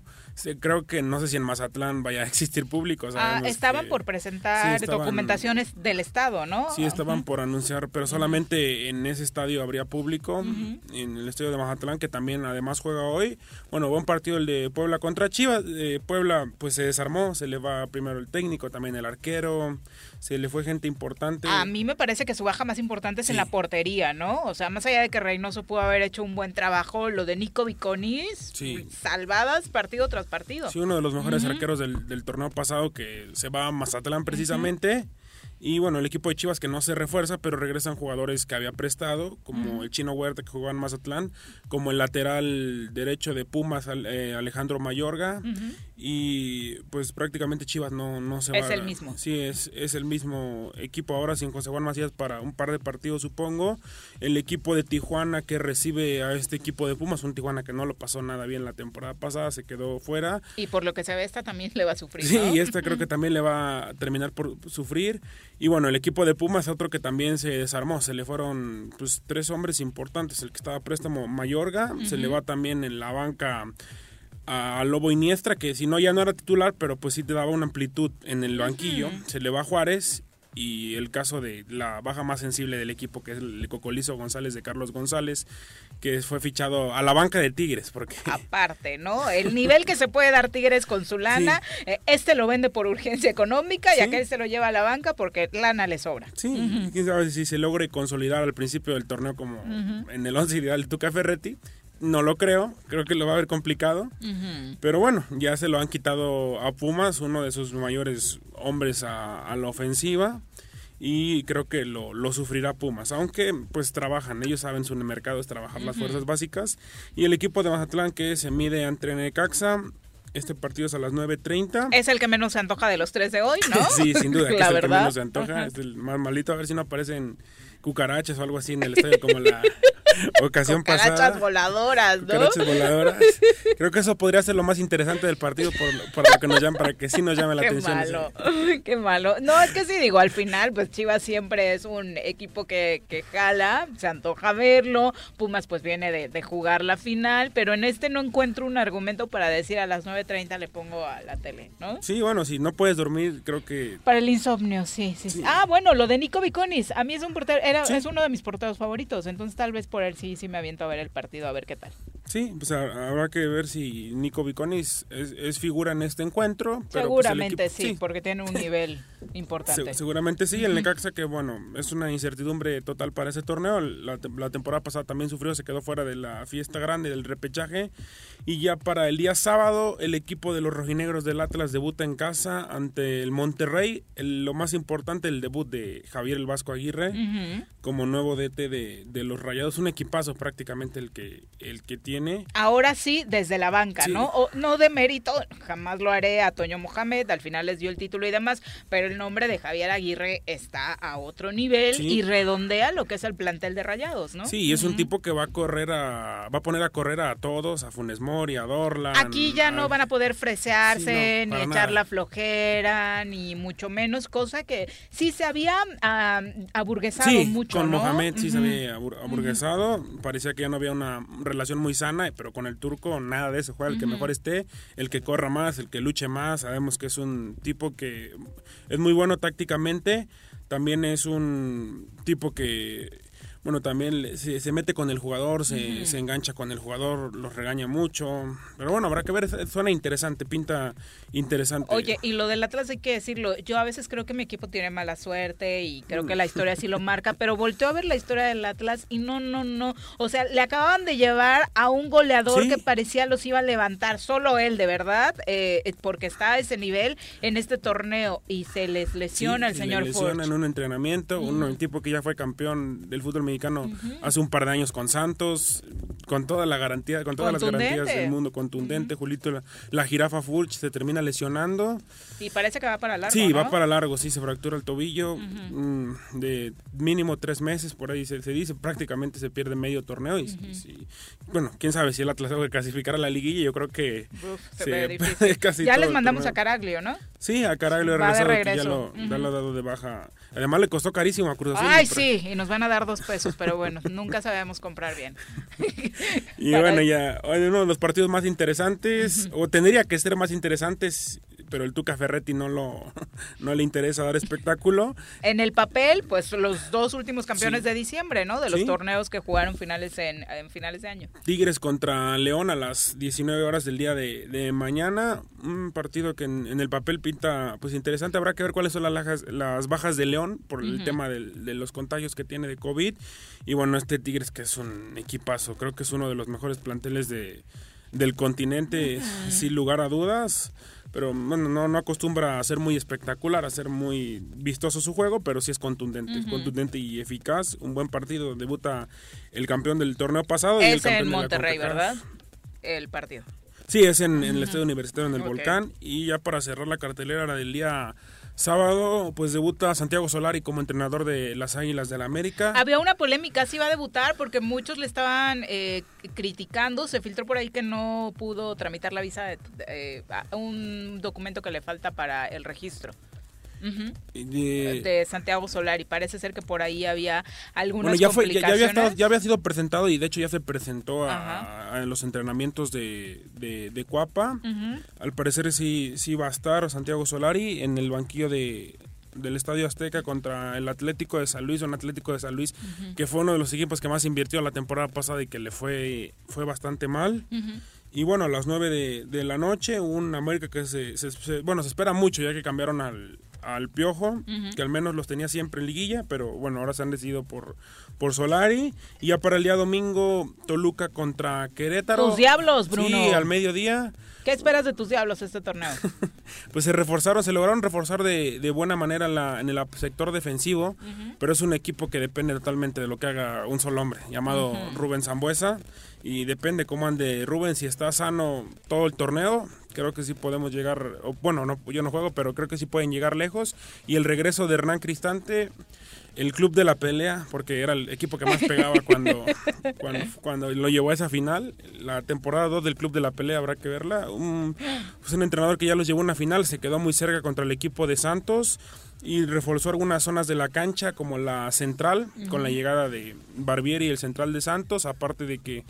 creo que no sé si en Mazatlán vaya a existir público. Ah, estaban por presentar documentaciones del Estado, ¿no? Sí, estaban por anunciar, pero solamente en ese estadio habría público, en el estadio de Mazatlán, que también además juega hoy. Bueno, buen partido el de Puebla contra Chivas. Eh, Puebla pues se desarmó, se le va primero el técnico, también el arquero se le fue gente importante. A mí me parece que su baja más importante es en la portería, ¿no? O sea, más allá de que Reynoso pudo haber hecho un buen trabajo, lo de Nico Viconis, salvadas partido tras partido. Sí, uno de los mejores arqueros del, del, torneo pasado que se va a Mazatlán precisamente. Y bueno, el equipo de Chivas que no se refuerza, pero regresan jugadores que había prestado, como el Chino Huerta que jugaba en Mazatlán, como el lateral derecho de Pumas, eh, Alejandro Mayorga, y pues prácticamente Chivas no, no se va. Es el mismo. Sí, es, es el mismo equipo ahora sin José Juan Macías para un par de partidos supongo. El equipo de Tijuana que recibe a este equipo de Pumas, un Tijuana que no lo pasó nada bien la temporada pasada, se quedó fuera. Y por lo que se ve esta también le va a sufrir. Sí, y esta creo que también le va a terminar por sufrir. Y bueno, el equipo de Pumas, otro que también se desarmó, se le fueron pues tres hombres importantes, el que estaba préstamo Mayorga, se le va también en la banca a Lobo Iniestra, que si no ya no era titular, pero pues sí te daba una amplitud en el banquillo, se le va a Juárez y el caso de la baja más sensible del equipo, que es el Cocolizo González de Carlos González, que fue fichado a la banca de Tigres. porque Aparte, ¿no? El nivel que se puede dar Tigres con su lana, eh, este lo vende por urgencia económica y aquel se lo lleva a la banca porque lana le sobra. Sí, quién sabe si se logre consolidar al principio del torneo como en el 11 ideal Tuca Ferretti. No lo creo, creo que lo va a ver complicado. Pero bueno, ya se lo han quitado a Pumas, uno de sus mayores hombres a, la ofensiva. y creo que lo, lo sufrirá Pumas, aunque pues trabajan, ellos saben su mercado es trabajar las fuerzas básicas y el equipo de Mazatlán que se mide entre Necaxa este partido es a las 9.30. Es el que menos se antoja de los tres de hoy, ¿no? sí, sin duda, que La es el verdad. que menos se antoja. Es el más malito, a ver si no aparecen cucarachas o algo así en el estadio como la ocasión Cucarachas pasada. voladoras, ¿no? Cucarachas voladoras. Creo que eso podría ser lo más interesante del partido por, lo que nos llaman, para que sí nos llame la Qué atención. malo, qué malo. No, es que sí, digo, al final, pues Chivas siempre es un equipo que, que jala, se antoja verlo. Pumas, pues viene de, de jugar la final, pero en este no encuentro un argumento para decir a las 9.30 le pongo a la tele, ¿no? Sí, bueno, si no puedes dormir, creo que Para el insomnio, sí, sí, sí. Ah, bueno, lo de Nico Viconis. A mí es un portero, era, es uno de mis porteros favoritos. Entonces, tal vez por él sí, sí me aviento a ver el partido, a ver qué tal. sí, pues ha- habrá que ver si Nico Viconis es, es figura en este encuentro. pero, pues, Seguramente equipo- sí, porque tiene un nivel importante. Se- seguramente sí, el. Necaxa que bueno, es una incertidumbre total para ese torneo. La, te- la temporada pasada también sufrió, se quedó fuera de la fiesta grande del repechaje. Y ya para el día sábado, el equipo de los rojinegros del Atlas debuta en casa ante el Monterrey. El- lo más importante, el debut de Javier el Vasco Aguirre Como nuevo DT de, de los Rayados. Un equipazo prácticamente el que, el que tiene. Ahora sí, desde la banca, Sí. ¿no? O- no de mérito, jamás lo haré a Toño Mohamed, al final les dio el título y demás, pero el nombre de Javier Aguirre está a otro nivel Sí. y redondea lo que es el plantel de Rayados, ¿no? Sí, es un tipo que va a correr a, va a poner a correr a todos, a Funes Mori, a Dorlan. Aquí ya no van a poder fresearse, Sí, no, ni echar nada. la flojera, ni mucho menos, cosa que sí se había ah, aburguesado Sí, mucho, con ¿no? Mohamed sí se había aburguesado, parecía que ya no había una relación muy sana, pero con el turco nada de eso, juega el que mejor esté, el que corra más, el que luche más, sabemos que es un tipo que es muy bueno tácticamente, también es un tipo que bueno, también se, se mete con el jugador, se, engancha con el jugador, los regaña mucho. Pero bueno, habrá que ver, suena interesante, pinta interesante. Oye, y lo del Atlas hay que decirlo, yo a veces creo que mi equipo tiene mala suerte y creo que la historia sí lo marca, pero volteo a ver la historia del Atlas y no, no, no, o sea, le acababan de llevar a un goleador Sí. que parecía los iba a levantar, solo él, de verdad, eh, porque está a ese nivel en este torneo y se les lesiona Sí, el se señor le lesiona Forge. en un entrenamiento, un tipo que ya fue campeón del fútbol mexicano hace un par de años con Santos, con toda la garantía, con todas las garantías del mundo, contundente, Julito, la, la jirafa Furch se termina lesionando. Y parece que va para largo, sí, ¿no? va para largo, sí, se fractura el tobillo mm, de mínimo tres meses, por ahí se, se dice, prácticamente se pierde medio torneo. Y, bueno, quién sabe si el Atlas va a clasificar a la liguilla, yo creo que Uf, se se casi ya les mandamos a Caraglio, ¿no? Sí, a Caraglio de regresado, que ya lo, ya lo ha dado de baja. Además le costó carísimo a Cruz Azul. Ay, sí, y nos van a dar dos pesos, pero bueno, nunca sabemos comprar bien. Y Para- bueno, ya uno de los partidos más interesantes, o tendría que ser más interesantes, pero el Tuca Ferretti no lo no le interesa dar espectáculo. En el papel, pues los dos últimos campeones de diciembre, ¿no? De los Sí. torneos que jugaron finales en, en finales de año. Tigres contra León a las 19 horas del día de, de mañana. Un partido que en, en el papel pinta pues interesante. Habrá que ver cuáles son las, lajas- las bajas de León por el Ujú. tema del- de los contagios que tiene de COVID. Y bueno, este Tigres que es un equipazo. Creo que es uno de los mejores planteles de, del continente, sin lugar a dudas. Pero bueno, no, no acostumbra a ser muy espectacular, a ser muy vistoso su juego, pero sí es contundente, contundente y eficaz. Un buen partido. Debuta el campeón del torneo pasado. y el Es campeón en de la Monterrey. ¿verdad? El partido. Sí, es en, en el Estadio Universitario en el. Volcán. Y ya para cerrar la cartelera del día sábado, pues debuta Santiago Solari como entrenador de las Águilas del la América. Había una polémica, si iba a debutar porque muchos le estaban eh, criticando. Se filtró por ahí que no pudo tramitar la visa, de, eh, un documento que le falta para el registro. De- De Santiago Solari. Parece ser que por ahí había algunas bueno, ya, fue, ya, ya había complicaciones. estado- ya había sido presentado y de hecho ya se presentó a, a los entrenamientos de, de, de Cuapa. Al parecer sí, sí va a estar Santiago Solari en el banquillo de del Estadio Azteca contra el Atlético de San Luis, un Atlético de San Luis que fue uno de los equipos que más invirtió la temporada pasada y que le fue, fue bastante mal. Y bueno, a las 9 de, de la noche, un América que se, se- se- bueno, se espera mucho ya que cambiaron al, al Piojo, que al menos los tenía siempre en liguilla, pero bueno, ahora se han decidido por, por Solari. Y ya para el día domingo, Toluca contra Querétaro. Tus diablos, Bruno. Sí, al mediodía. ¿Qué esperas de tus diablos este torneo? pues se reforzaron, se lograron reforzar de, de buena manera en, la, en el sector defensivo, pero es un equipo que depende totalmente de lo que haga un solo hombre, llamado Rubén Zambuesa, y depende cómo ande Rubén, si está sano todo el torneo, creo que sí podemos llegar, bueno, no, yo no juego, pero creo que sí pueden llegar lejos, y el regreso de Hernán Cristante el club de la pelea, porque era el equipo que más pegaba cuando, cuando, lo llevó a esa final. La temporada 2 del club de la pelea habrá que verla. Un, pues un entrenador que ya los llevó a una final, se quedó muy cerca contra el equipo de Santos y reforzó algunas zonas de la cancha como la central, con la llegada de Barbieri y el central de Santos, aparte de que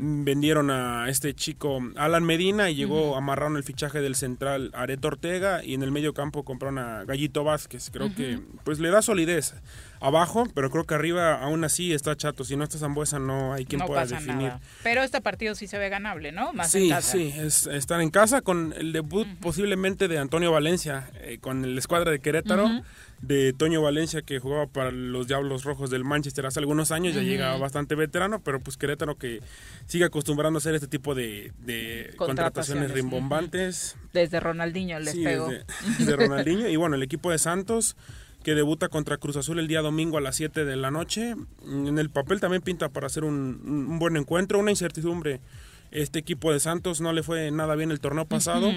vendieron a este chico Alan Medina y llegó, amarraron el fichaje del central Areto Ortega y en el medio campo compraron a Gallito Vázquez. Creo que pues le da solidez abajo, pero creo que arriba aún así está chato. Si no está Zambuesa no hay quien pueda definir. Pero este partido sí se ve ganable, ¿no? Más sí, sí, es, estar en casa con el debut posiblemente de Antonio Valencia eh, con el escuadra de Querétaro de Toño Valencia que jugaba para los Diablos Rojos del Manchester hace algunos años, ya llega bastante veterano, pero pues Querétaro que sigue acostumbrando a hacer este tipo de, contrataciones, rimbombantes. Desde Ronaldinho les sí, pegó. Desde, Ronaldinho y bueno, el equipo de Santos que debuta contra Cruz Azul el día domingo a las 7 de la noche. En el papel también pinta para hacer un, un buen encuentro, una incertidumbre este equipo de Santos no le fue nada bien el torneo pasado.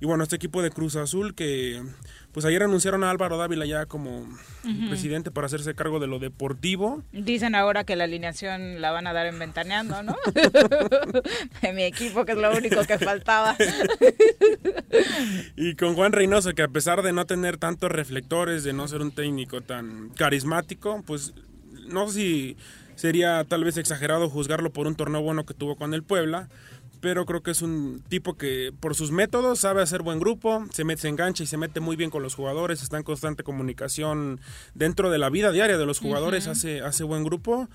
Y bueno, este equipo de Cruz Azul que pues ayer anunciaron a Álvaro Dávila ya como presidente para hacerse cargo de lo deportivo. Dicen ahora que la alineación la van a dar en ventaneando, ¿no? de mi equipo, que es lo único que faltaba. y con Juan Reynoso, que a pesar de no tener tantos reflectores, de no ser un técnico tan carismático, pues no sé si sería tal vez exagerado juzgarlo por un torneo bueno que tuvo con el Puebla, pero creo que es un tipo que por sus métodos sabe hacer buen grupo, se, mete, se engancha y se mete muy bien con los jugadores, está en constante comunicación dentro de la vida diaria de los jugadores, hace, hace buen grupo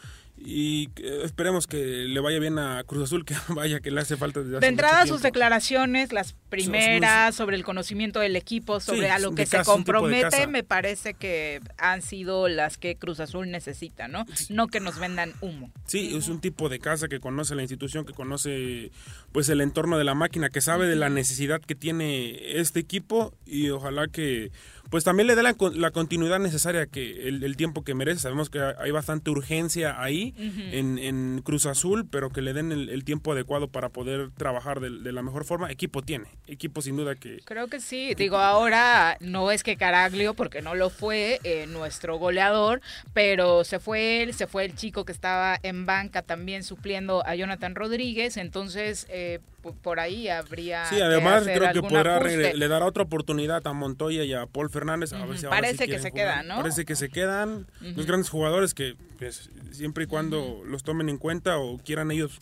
y esperemos que le vaya bien a Cruz Azul, que vaya que le hace falta. Desde de entrada sus declaraciones, las primeras sobre el conocimiento del equipo, sobre a lo que se compromete, me parece que han sido las que Cruz Azul necesita, ¿no? No que nos vendan humo. Sí, es un tipo de casa que conoce la institución, que conoce pues el entorno de la máquina, que sabe de la necesidad que tiene este equipo y ojalá que pues también le dé la, la continuidad necesaria que el, tiempo que merece. Sabemos que hay bastante urgencia ahí en, Cruz Azul, pero que le den el, tiempo adecuado para poder trabajar de, la mejor forma. Equipo tiene, equipo sin duda que... Creo que sí, digo, ahora no es que Caraglio, porque no lo fue eh, nuestro goleador, pero se fue él, se fue el chico que estaba en banca también supliendo a Jonathan Rodríguez, entonces... Eh, por ahí habría. Sí, además creo que podrá le dará otra oportunidad a Montoya y a Paul Fernández. A ver si Parece que se quedan, ¿no? Parece que se quedan los grandes jugadores que pues, siempre y cuando los tomen en cuenta o quieran ellos.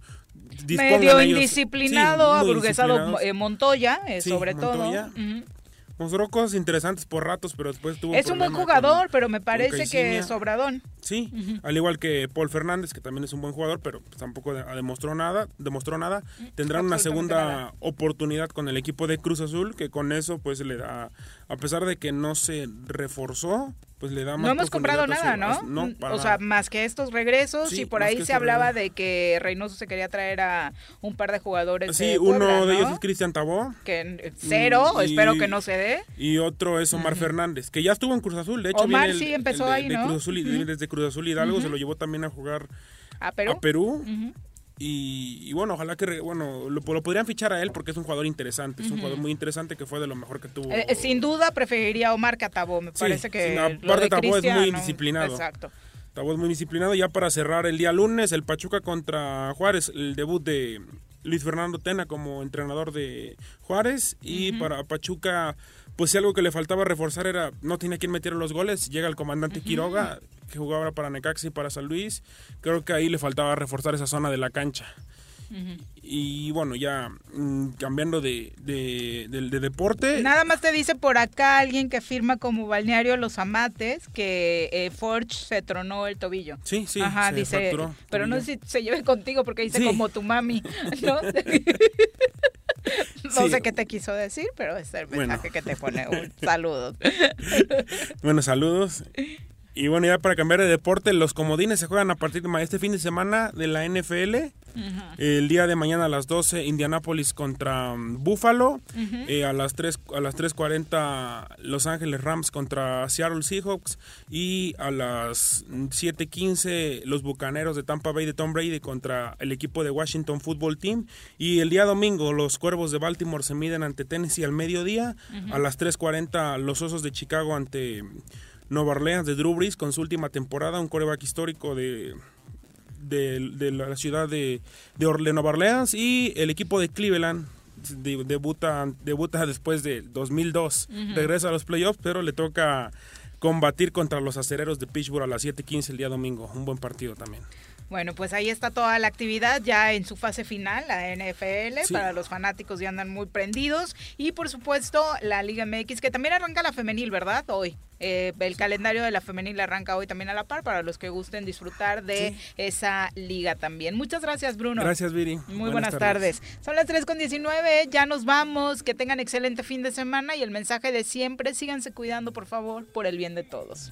Medio indisciplinado, aburguesado eh, Montoya, eh, sobre Montoya. todo mostró cosas interesantes por ratos, pero después tuvo. Es un buen jugador, pero me parece que es sobradón. Sí, al igual que Paul Fernández, que también es un buen jugador, pero tampoco demostró nada. Demostró nada. Tendrán una segunda oportunidad con el equipo de Cruz Azul, que con eso, pues le da, a pesar de que no se reforzó, pues le da más No hemos comprado nada, ¿no? Mm, o sea, más que estos regresos y por ahí se hablaba de que Reynoso se quería traer a un par de jugadores. Sí, uno de ellos es Cristian Tabó. Que cero, espero que no se dé. Y otro es Omar Fernández, que ya estuvo en Cruz Azul, de hecho. Omar sí empezó ahí, ¿no? Cruz Azul, y, Desde Cruz Azul Hidalgo se lo llevó también a jugar a Perú. A Perú. Y, bueno, ojalá que bueno lo, podrían fichar a él porque es un jugador interesante, es un jugador muy interesante que fue de lo mejor que tuvo. Eh, sin duda preferiría a Omar que a Tabó, me parece que. aparte Tabó es muy disciplinado. Exacto. Tabó es muy disciplinado. Ya para cerrar el día lunes, el Pachuca contra Juárez, el debut de Luis Fernando Tena como entrenador de Juárez. Y para Pachuca, pues si algo que le faltaba reforzar era no tenía quien meter los goles. Llega el comandante Quiroga que jugaba para Necaxa y para San Luis, creo que ahí le faltaba reforzar esa zona de la cancha. Y bueno, ya mm, cambiando de, de, deporte. Nada más te dice por acá alguien que firma como balneario Los Amates que eh, Forge se tronó el tobillo. Sí, sí. Ajá, dice. Pero no sé si se lleve contigo porque dice como tu mami, ¿no? No sé qué te quiso decir, pero es el mensaje que te pone. Un saludo. bueno, saludos. Y bueno, ya para cambiar de deporte, los comodines se juegan a partir de este fin de semana de la NFL. El día de mañana a las 12, Indianapolis contra um, Buffalo. Eh, a las 3 a las 3.40, Los Ángeles Rams contra Seattle Seahawks. Y a las 7.15, los Bucaneros de Tampa Bay de Tom Brady contra el equipo de Washington Football Team. Y el día domingo, los Cuervos de Baltimore se miden ante Tennessee al mediodía. A las 3.40, los Osos de Chicago ante... Nueva Orleans de Drew Brees con su última temporada, un coreback histórico de, de, la ciudad de, de, Nueva Orleans y el equipo de Cleveland debuta, debuta después de 2002, regresa a los playoffs, pero le toca combatir contra los acereros de Pittsburgh a las 7:15 el día domingo, un buen partido también. Bueno, pues ahí está toda la actividad ya en su fase final, la NFL, para los fanáticos ya andan muy prendidos. Y por supuesto, la Liga MX, que también arranca la femenil, ¿verdad? Hoy. Eh, el calendario de la femenil arranca hoy también a la par para los que gusten disfrutar de esa liga también. Muchas gracias, Bruno. Gracias, Viri. Muy buenas, tardes. Son las 3 con 19, ya nos vamos. Que tengan excelente fin de semana y el mensaje de siempre, síganse cuidando, por favor, por el bien de todos.